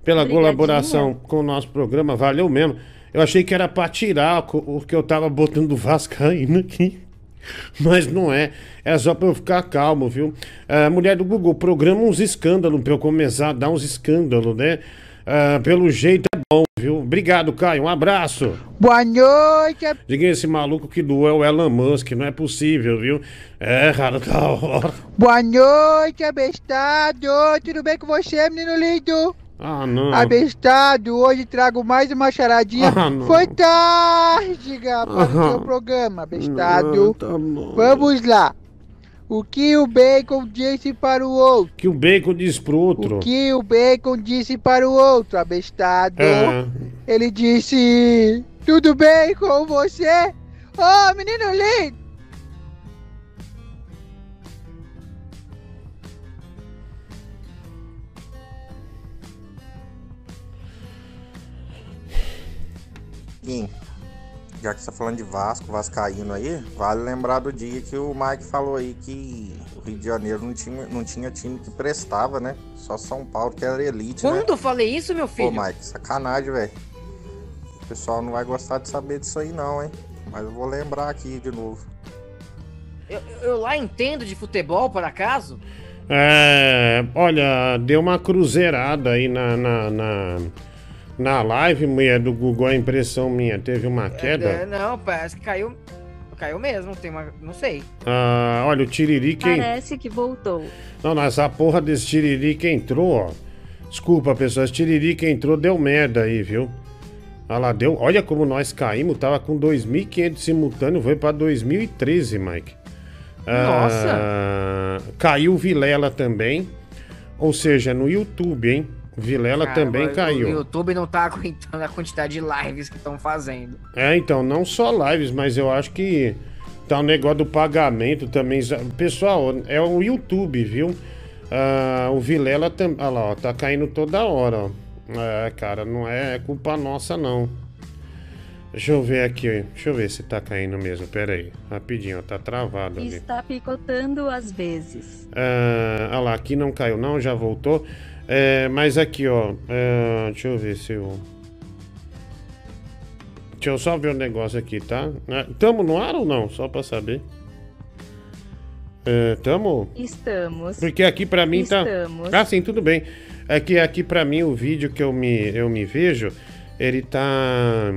pela colaboração com o nosso programa, valeu mesmo. Eu achei que era pra tirar o que eu tava botando do Vascaíno aqui. Mas não é, é só pra eu ficar calmo, viu? A mulher do Google, programa uns escândalos pra eu começar a dar uns escândalos, né? Ah, pelo jeito é bom, viu? Obrigado, Caio, um abraço. Boa noite. Diga esse maluco que doou é o Elon Musk, não é possível, viu? É, cara, da hora. Boa noite, abestado. Tudo bem com você, menino lindo? Ah, não. Abestado, hoje trago mais uma charadinha Ah, não. fantástica para o Ah. seu programa, abestado. Tá. Vamos lá. O que o bacon disse para o outro? Que o bacon diz pro outro. O que o bacon disse para o outro, abestado? É. Ele disse: Tudo bem com você? Oh, menino lindo! Guinho, já que você tá falando de Vasco, Vascaíno aí, vale lembrar do dia que o Mike falou aí que o Rio de Janeiro não tinha, não tinha time que prestava, né? Só São Paulo que era elite, né? Quando eu falei isso, meu Pô, filho? Mike, sacanagem, velho. O pessoal não vai gostar de saber disso aí não, hein? Mas eu vou lembrar aqui de novo. Eu, eu lá entendo de futebol, por acaso? É, olha, deu uma cruzeirada aí na, na, na, na live, mulher do Google, a impressão minha, teve uma É, queda. não, parece que caiu. Caiu mesmo, tem uma. Não sei. Ah, olha, o Tiririca. Parece que voltou. Não, não, essa porra desse Tiririca entrou, ó. Desculpa, pessoal, esse Tiririca entrou, deu merda aí, viu? Olha lá, deu. Olha como nós caímos, tava com 2.500 simultâneo, foi pra 2013, Mike. Ah, caiu o Vilela também. Ou seja, no YouTube, hein? Vilela Cara, também caiu. O YouTube não tá aguentando a quantidade de lives que estão fazendo. É, então, não só lives, mas eu acho que tá o negócio do pagamento também. Pessoal, é o YouTube, viu? Ah, o Vilela também. Olha lá, ó, tá caindo toda hora, ó. É, cara, não é culpa nossa, não. Deixa eu ver aqui, ó. deixa eu ver se tá caindo mesmo. Pera aí, rapidinho, ó, tá travado ali. Está picotando às vezes. Ah, olha lá, aqui não caiu, não, já voltou. É, mas aqui, ó. é, deixa eu ver se eu. Deixa eu só ver o negócio aqui, tá? Ah, Tamo no ar ou não? Só pra saber. É, tamo? Estamos. Porque aqui pra mim tá. Estamos. Ah, sim, tudo bem. É que aqui pra mim o vídeo que eu me, eu me vejo, ele tá.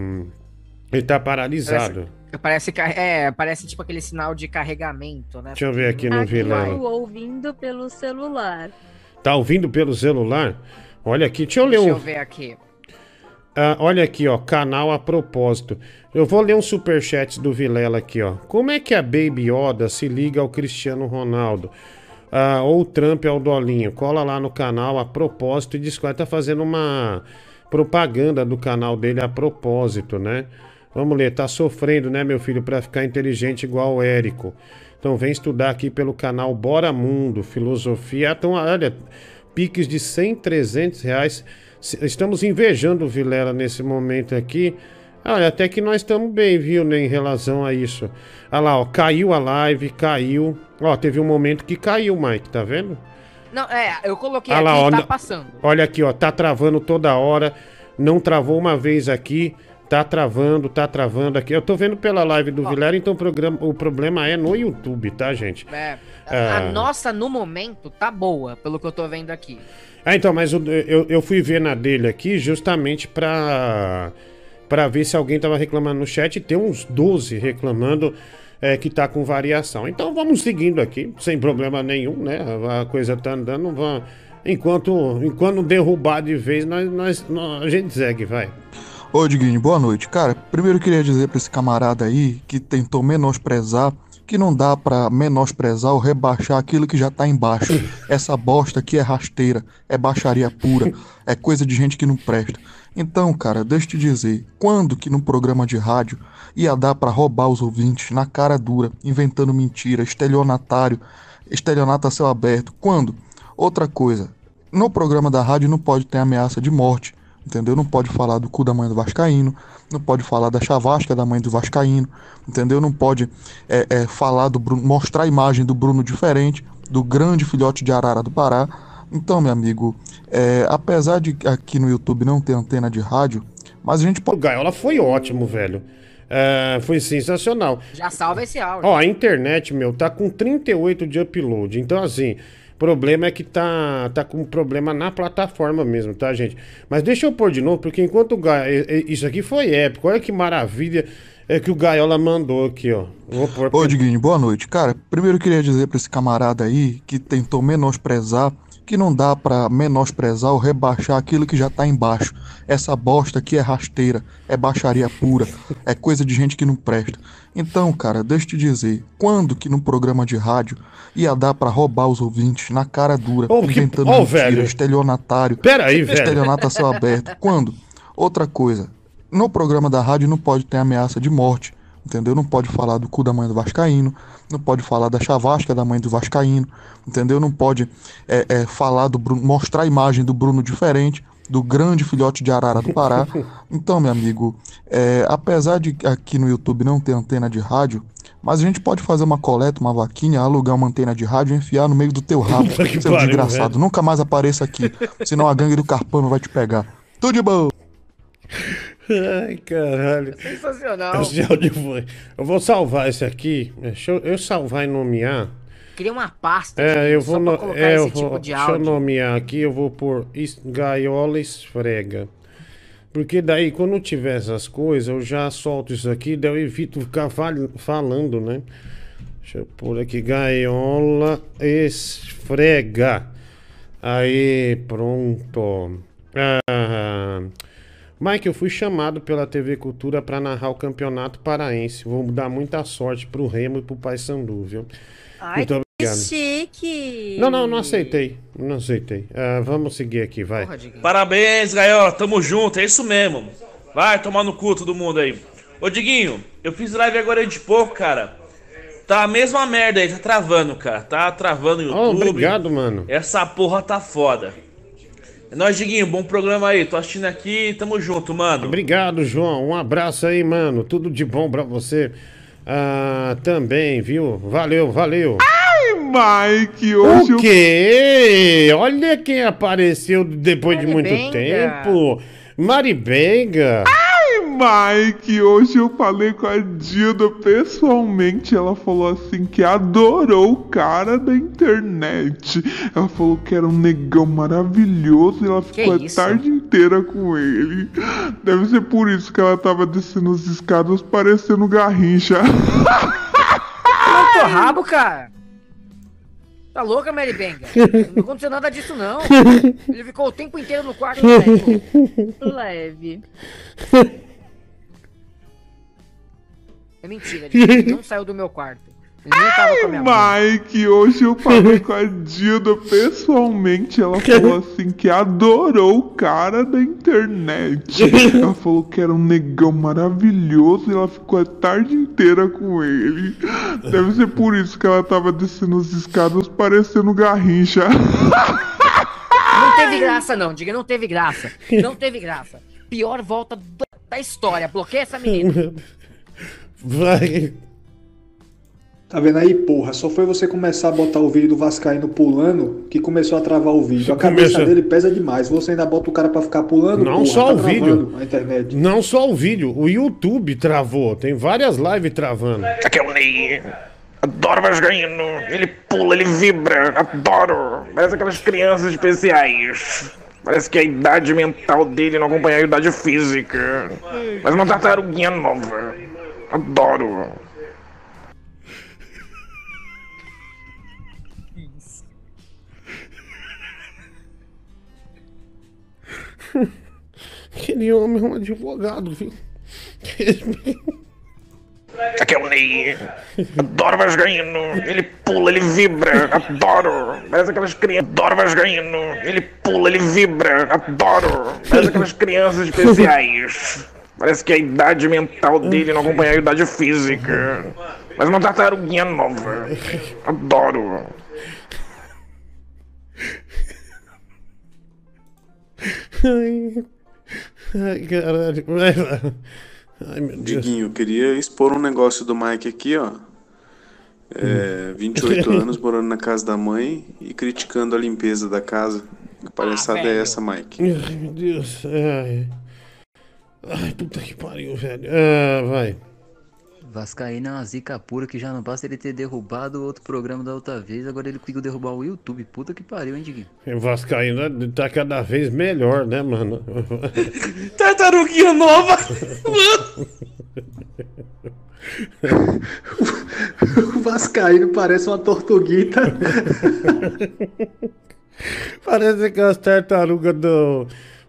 Ele tá paralisado. Parece, ca- é, parece tipo aquele sinal de carregamento, né? Deixa eu ver aqui no Vilela. estou ouvindo pelo celular. Tá ouvindo pelo celular? Olha aqui, deixa eu ler Deixa um. eu ver aqui. Ah, olha aqui, ó, canal a propósito. Eu vou ler um superchat do Vilela aqui, ó. Como é que a Baby Yoda se liga ao Cristiano Ronaldo? Ah, ou o Trump ao Dolinho? Cola lá no canal a propósito e diz que tá fazendo uma propaganda do canal dele a propósito, né? Vamos ler, tá sofrendo, né, meu filho, pra ficar inteligente igual o Érico. Então vem estudar aqui pelo canal Bora Mundo, Filosofia. Então, olha, piques de 100, 300 reais. Estamos invejando o Vilela nesse momento aqui. Olha, até que nós estamos bem, viu, né, em relação a isso. Olha lá, ó, caiu a live, caiu. Ó, teve um momento que caiu, Mike, tá vendo? Não, é, eu coloquei Olha aqui lá, ó, tá passando. Olha aqui, ó, tá travando toda hora. Não travou uma vez aqui. Tá travando, tá travando aqui. Eu tô vendo pela live do Vilela, então o, programa, o problema é no YouTube, tá, gente? É, Ah. A nossa, no momento, tá boa, pelo que eu tô vendo aqui. Ah, então, mas o- eu, eu fui ver na dele aqui justamente pra, pra ver se alguém tava reclamando no chat. Tem uns 12 reclamando é, que tá com variação. Então vamos seguindo aqui, sem problema nenhum, né? A coisa tá andando. Vamos, enquanto, enquanto derrubar de vez, nós, nós, nós- a gente segue, vai. Ô, Diguinho, boa noite. Cara, primeiro eu queria dizer pra esse camarada aí que tentou menosprezar que não dá pra menosprezar ou rebaixar aquilo que já tá embaixo. Essa bosta aqui é rasteira, é baixaria pura, é coisa de gente que não presta. Então, cara, deixa eu te dizer, quando que num programa de rádio ia dar pra roubar os ouvintes na cara dura, inventando mentira, estelionatário, estelionato a céu aberto? Quando? Outra coisa, no programa da rádio não pode ter ameaça de morte, entendeu? Não pode falar do cu da mãe do Vascaíno, não pode falar da chavasca da mãe do Vascaíno, entendeu? Não pode é, é, falar do Bruno, mostrar a imagem do Bruno diferente, do grande filhote de Arara do Pará. Então, meu amigo, é, apesar de aqui no YouTube não ter antena de rádio, mas a gente pode. O Gaiola foi ótimo, velho. É, foi sensacional. Já salva esse áudio. Ó, a internet, meu, tá com 38 de upload. Então, assim, problema é que tá, tá com problema na plataforma mesmo, tá, gente? Mas deixa eu pôr de novo, porque enquanto o Ga... e- Isso aqui foi épico. Olha que maravilha é que o Gaiola mandou aqui, ó. Vou pôr Ô, Diguinho, boa noite. Cara, primeiro eu queria dizer pra esse camarada aí que tentou menosprezar que não dá pra menosprezar ou rebaixar aquilo que já tá embaixo. Essa bosta aqui é rasteira, é baixaria pura, é coisa de gente que não presta. Então, cara, deixa eu te dizer, quando que num programa de rádio ia dar pra roubar os ouvintes na cara dura, que- inventando ô, mentira, velho. estelionatário, Pera aí, velho. estelionato a céu aberto. Quando? Outra coisa, no programa da rádio não pode ter ameaça de morte, entendeu? Não pode falar do cu da mãe do Vascaíno, não pode falar da chavasca da mãe do Vascaíno, entendeu? Não pode é, é, falar do Bruno, mostrar a imagem do Bruno diferente, do grande filhote de Arara do Pará. Então, meu amigo, é, apesar de aqui no YouTube não ter antena de rádio, mas a gente pode fazer uma coleta, uma vaquinha, alugar uma antena de rádio e enfiar no meio do teu rabo, seu pariu, desgraçado. velho. Nunca mais apareça aqui, senão a gangue do Carpano vai te pegar. Tudo de bom! Ai, caralho. Sensacional. Esse áudio foi. Eu vou salvar esse aqui. Deixa eu, eu salvar e nomear. Cria uma pasta É, eu vou, no- é, eu vou tipo de deixa eu nomear aqui, eu vou pôr gaiola esfrega. Porque daí, quando tiver essas coisas, eu já solto isso aqui, daí eu evito ficar fal- falando, né? Deixa eu pôr aqui, gaiola esfrega. Aí, pronto. Ah, Mike, eu fui chamado pela TV Cultura para narrar o Campeonato Paraense. Vou dar muita sorte pro Remo e pro Paysandu, viu? Ai, Muito que obrigado. chique. Não, não, não aceitei. Não aceitei. Ah, vamos seguir aqui, vai. Parabéns, Gaiola, tamo junto, é isso mesmo. Vai tomar no cu todo mundo aí. Ô Diguinho, eu fiz live agora de pouco, cara. Tá a mesma merda aí, tá travando, cara. Tá travando o Oh, YouTube. obrigado, mano. Essa porra tá foda. É nóis, Diguinho, bom programa aí. Tô assistindo aqui, tamo junto, mano. Obrigado, João. Um abraço aí, mano. Tudo de bom pra você. Ah, também, viu? Valeu, valeu. Ai, Mike, hoje O quê? Olha quem apareceu depois de muito Maribenga. tempo. Maribenga. Ai, Mike, hoje eu falei com a Dilda pessoalmente. Ela falou assim que adorou o cara da internet. Ela falou que era um negão maravilhoso e ela ficou a isso? tarde inteira com ele. Deve ser por isso que ela tava descendo as escadas parecendo garrincha. Não rabo, cara. Tá louca, Mary Benga? Não aconteceu nada disso, não. Ele ficou o tempo inteiro no quarto. velho. Leve. É mentira, ele não saiu do meu quarto. Ele nem tava com a minha mãe. Mike, hoje eu falei com a Dilda pessoalmente. Ela falou assim que adorou o cara da internet. Ela falou que era um negão maravilhoso e ela ficou a tarde inteira com ele. Deve ser por isso que ela tava descendo as escadas parecendo garrincha. Não teve graça, não. Diga, não teve graça. Não teve graça. Pior volta da da história. Bloqueia essa menina. Vai. Tá vendo aí, porra? Só foi você começar a botar o vídeo do Vascaíno pulando que começou a travar o vídeo. A cabeça Começa- dele pesa demais. Você ainda bota o cara pra ficar pulando? Não porra, só tá o vídeo. A internet. Não só o vídeo, o YouTube travou. Tem várias lives travando. Aqui é o Ney. Adoro Vascaíno. Ele pula, ele vibra. Adoro. Parece aquelas crianças especiais. Parece que a idade mental dele não acompanha a idade física. Mas uma tartaruguinha nova. Adoro. Aquele homem é um advogado, viu? Aqui é o Ney. Adoro Vascaíno. Ele pula, ele vibra. Adoro. Parece aquelas crianças. Adoro Vascaíno. Ele pula, ele vibra. Adoro. Parece aquelas crianças especiais. Parece que a idade mental dele não acompanha a idade física. Mas uma tartaruguinha nova. Adoro. Ai, ai caralho. Vai, vai. Ai, meu Deus. Diguinho, eu queria expor um negócio do Mike aqui, ó. É, 28 anos, morando na casa da mãe e criticando a limpeza da casa. Que palhaçada é essa, Mike? Ai, meu Deus. Ai. Ai, puta que pariu, velho. Ah, vai. Vascaíno é uma zica pura que já não basta ele ter derrubado o outro programa da outra vez, agora ele conseguiu derrubar o YouTube. Puta que pariu, hein, Diguinho? O Vascaíno tá cada vez melhor, né, mano? Tartaruguinha nova! O Vascaíno parece uma tortuguita. Parece aquelas tartarugas do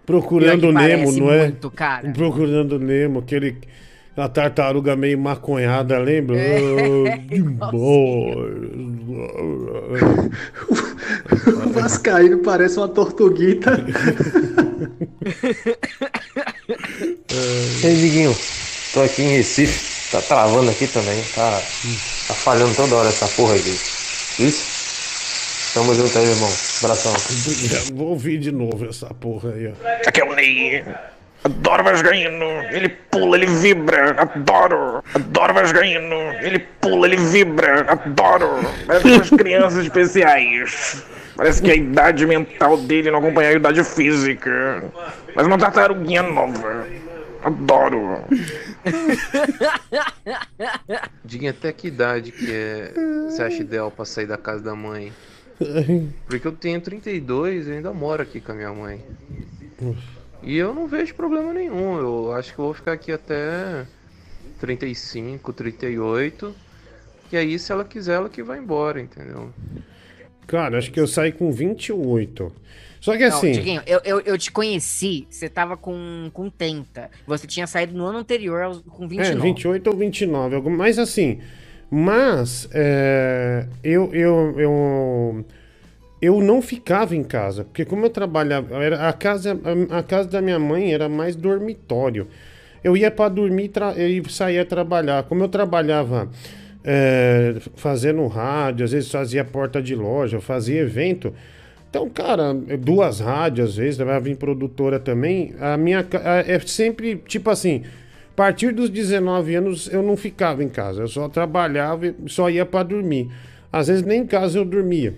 Procurando Nemo, não é? muito, cara. Procurando Nemo, aquele. A tartaruga meio maconhada, lembra? É, Ah. O Vascaíno parece uma tortuguita. Ei, Diguinho, tô aqui em Recife, tá travando aqui também, tá, tá falhando toda hora essa porra aqui. Isso? Tamo junto aí, meu irmão. Abração. Vou ouvir de novo essa porra aí, ó. Aqui é o Ney. Adoro Vascaíno. Ele pula, ele vibra. Adoro. Adoro Vascaíno. Ele pula, ele vibra. Adoro. Parece aquelas crianças especiais. Parece que a idade mental dele não acompanha a idade física. Mas uma tartaruguinha nova. Adoro. Diguinho, até que idade que é, você acha ideal pra sair da casa da mãe? Porque eu tenho 32 e ainda moro aqui com a minha mãe. E eu não vejo problema nenhum. Eu acho que eu vou ficar aqui até 35, 38. E aí, se ela quiser, ela que vai embora, entendeu? Cara, acho que eu saí com 28. Só que Não, assim. Eu, eu, eu te conheci, você tava com, com 30. Você tinha saído no ano anterior com 29. É, 28 ou 29, algum- mas assim, mas é, eu, eu, eu, eu não ficava em casa, porque como eu trabalhava, era, a, casa, a, casa da minha mãe era mais dormitório. Eu ia para dormir e saía trabalhar. Como eu trabalhava é, fazendo rádio, às vezes fazia porta de loja, fazia evento. Então, cara, duas rádios, às vezes, vai vir produtora também. A minha é sempre tipo assim. A partir dos 19 anos eu não ficava em casa, eu só trabalhava e só ia pra dormir. Às vezes nem em casa eu dormia.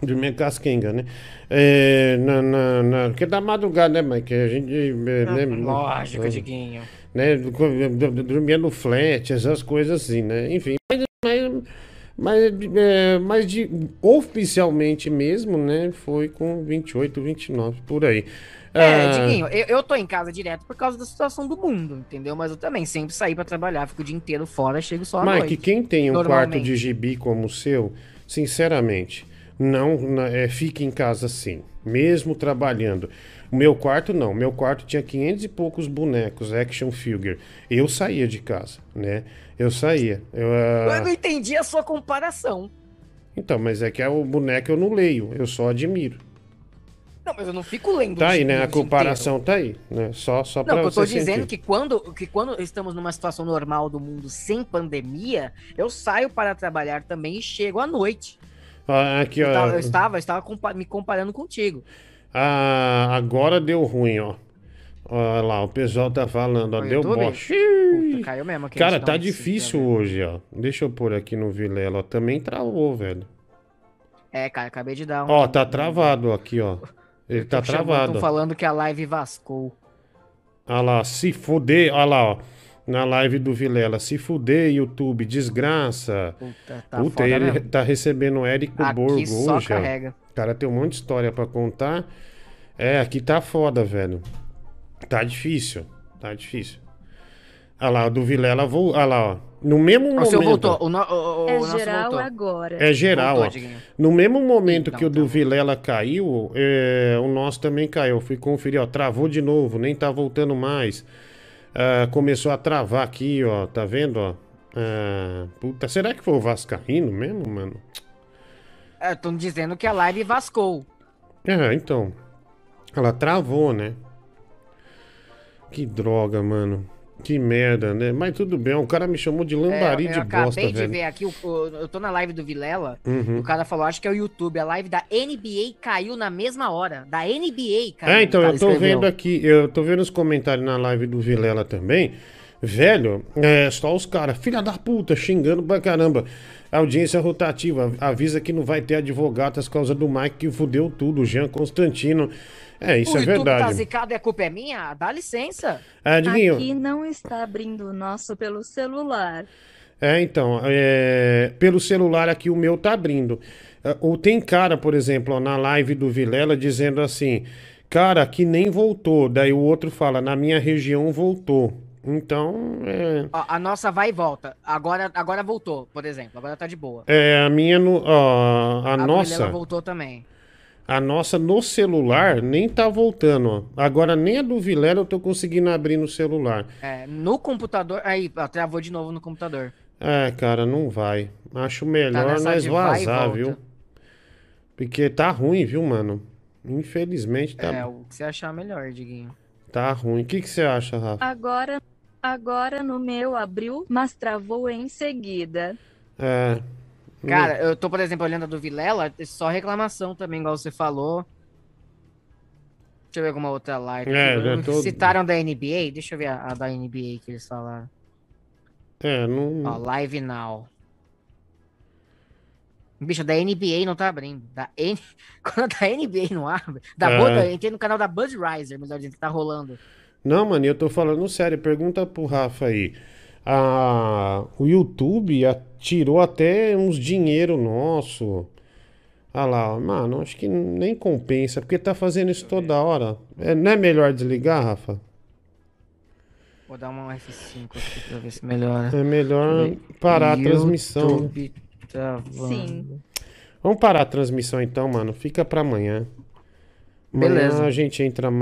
Dormia casquenga, né? É, na, na, na, porque da madrugada, né, Mike? A gente. é, né, Lógico, é, Diguinho. né? Dormia no flat, essas coisas assim, né? Enfim, mas, mas, mas, é, mas de, oficialmente mesmo, né? Foi com 28, 29, por aí. É, Ah, Diguinho, eu, eu tô em casa direto por causa da situação do mundo, entendeu? Mas eu também sempre saí pra trabalhar, fico o dia inteiro fora, chego só à Mike, noite. quem tem um quarto de gibi como o seu, sinceramente, não é, fique em casa assim, mesmo trabalhando. O meu quarto não, meu quarto tinha 500 e poucos bonecos, action figure. Eu saía de casa, né? Eu saía. Eu, ah, Eu não entendi a sua comparação. Então, mas é que é o boneco eu não leio, eu só admiro. Mas eu não fico lendo. Tá aí, né? A comparação tá aí, né? Só, só pra Não, eu tô dizendo sentir. que quando, que quando estamos numa situação normal do mundo sem pandemia, eu saio para trabalhar também e chego à noite. Ah, aqui, Eu, ó. tava, eu estava, eu estava compa- me comparando contigo. Ah, agora deu ruim, ó. Olha lá, o pessoal tá falando, ó, deu bosta. Caiu mesmo aqui. Cara, eu tá difícil hoje, ó. Deixa eu pôr aqui no Vilela, ó. Também travou, velho. É, cara, acabei de dar um. Ó, tá travado aqui, ó. Ele tá travado. tão ó. falando que a live vascou. Olha lá, se fuder, olha lá, ó. Na live do Vilela, se fuder, YouTube, desgraça. Puta, tá Puta, ele mesmo. tá recebendo o Érico Aqui Borgo só hoje, carrega. ó. Cara tem um monte de história pra contar. É, aqui tá foda, velho. Tá difícil, tá difícil. Olha lá, o do Vilela, vou, olha lá, ó. No mesmo O momento... voltou. O, no, o, o É nosso geral voltou. agora. É geral, Voltou. No mesmo momento Então, que o do Vilela caiu, é, o nosso também caiu. Eu fui conferir, ó, travou de novo, nem tá voltando mais. Ah, começou a travar aqui, ó, tá vendo, ó? Ah, puta, será que foi o Vascaíno mesmo, mano? Estão dizendo que a live vascou. É, então. Ela travou, né? Que droga, mano. Que merda, né? Mas tudo bem, o cara me chamou de lambari É, eu de acabei bosta, de velho. ver aqui, o- o- eu tô na live do Vilela, Uhum. o cara falou, acho que é o YouTube, a live da NBA caiu na mesma hora. Da NBA caiu. É, então, eu tô escreveu. vendo aqui, eu tô vendo os comentários na live do Vilela também. Velho, é só os caras, filha da puta, xingando pra caramba. Audiência rotativa, avisa que não vai ter advogadas por causa do Mike que fudeu tudo, Jean Constantino. É, isso o é YouTube tá verdade. zicado e a culpa é minha? Dá licença. É, Diguinho, Aqui não está abrindo o nosso pelo celular. É, então, é, pelo celular aqui o meu tá abrindo. É, Ou tem cara, por exemplo, ó, na live do Vilela dizendo assim, cara, que nem voltou. Daí o outro fala, na minha região voltou. Então, é, Ó, a nossa vai e volta. Agora, agora voltou, por exemplo. Agora tá de boa. é, a minha, no, ó, a, a nossa, Vilela voltou também. A nossa no celular nem tá voltando, ó. Agora nem a do Vilela eu tô conseguindo abrir no celular. É, no computador. Aí, travou de novo no computador. É, cara, não vai. Acho melhor nessa nós vazar, viu? Porque tá ruim, viu, mano? Infelizmente tá, É, o que você achar melhor, Diguinho. tá ruim. O que, que você acha, Rafa? Agora, agora no meu abriu, mas travou em seguida. É. Cara, eu tô, por exemplo, olhando a do Vilela, é só reclamação também, igual você falou. Deixa eu ver alguma outra live. É, já tô- Citaram da NBA? Deixa eu ver a, a da NBA que eles falaram. É, não. Ó, Live Now. Bicho, da NBA não tá abrindo. Da N... Quando a da NBA não abre. Da É. Bud, entrei no canal da Budweiser, melhor dizendo, que tá rolando. Não, mano, eu tô falando sério. Pergunta pro Rafa aí. A... O YouTube a- tirou até uns dinheiro nosso. Ah lá, mano, acho que nem compensa, porque tá fazendo isso toda hora. É, não é melhor desligar, Rafa? Vou dar uma F5 aqui pra ver se melhora. É melhor parar a transmissão. né? YouTube travando. Sim. Vamos parar a transmissão então, mano. Fica pra amanhã. Amanhã Beleza. a gente entra mais.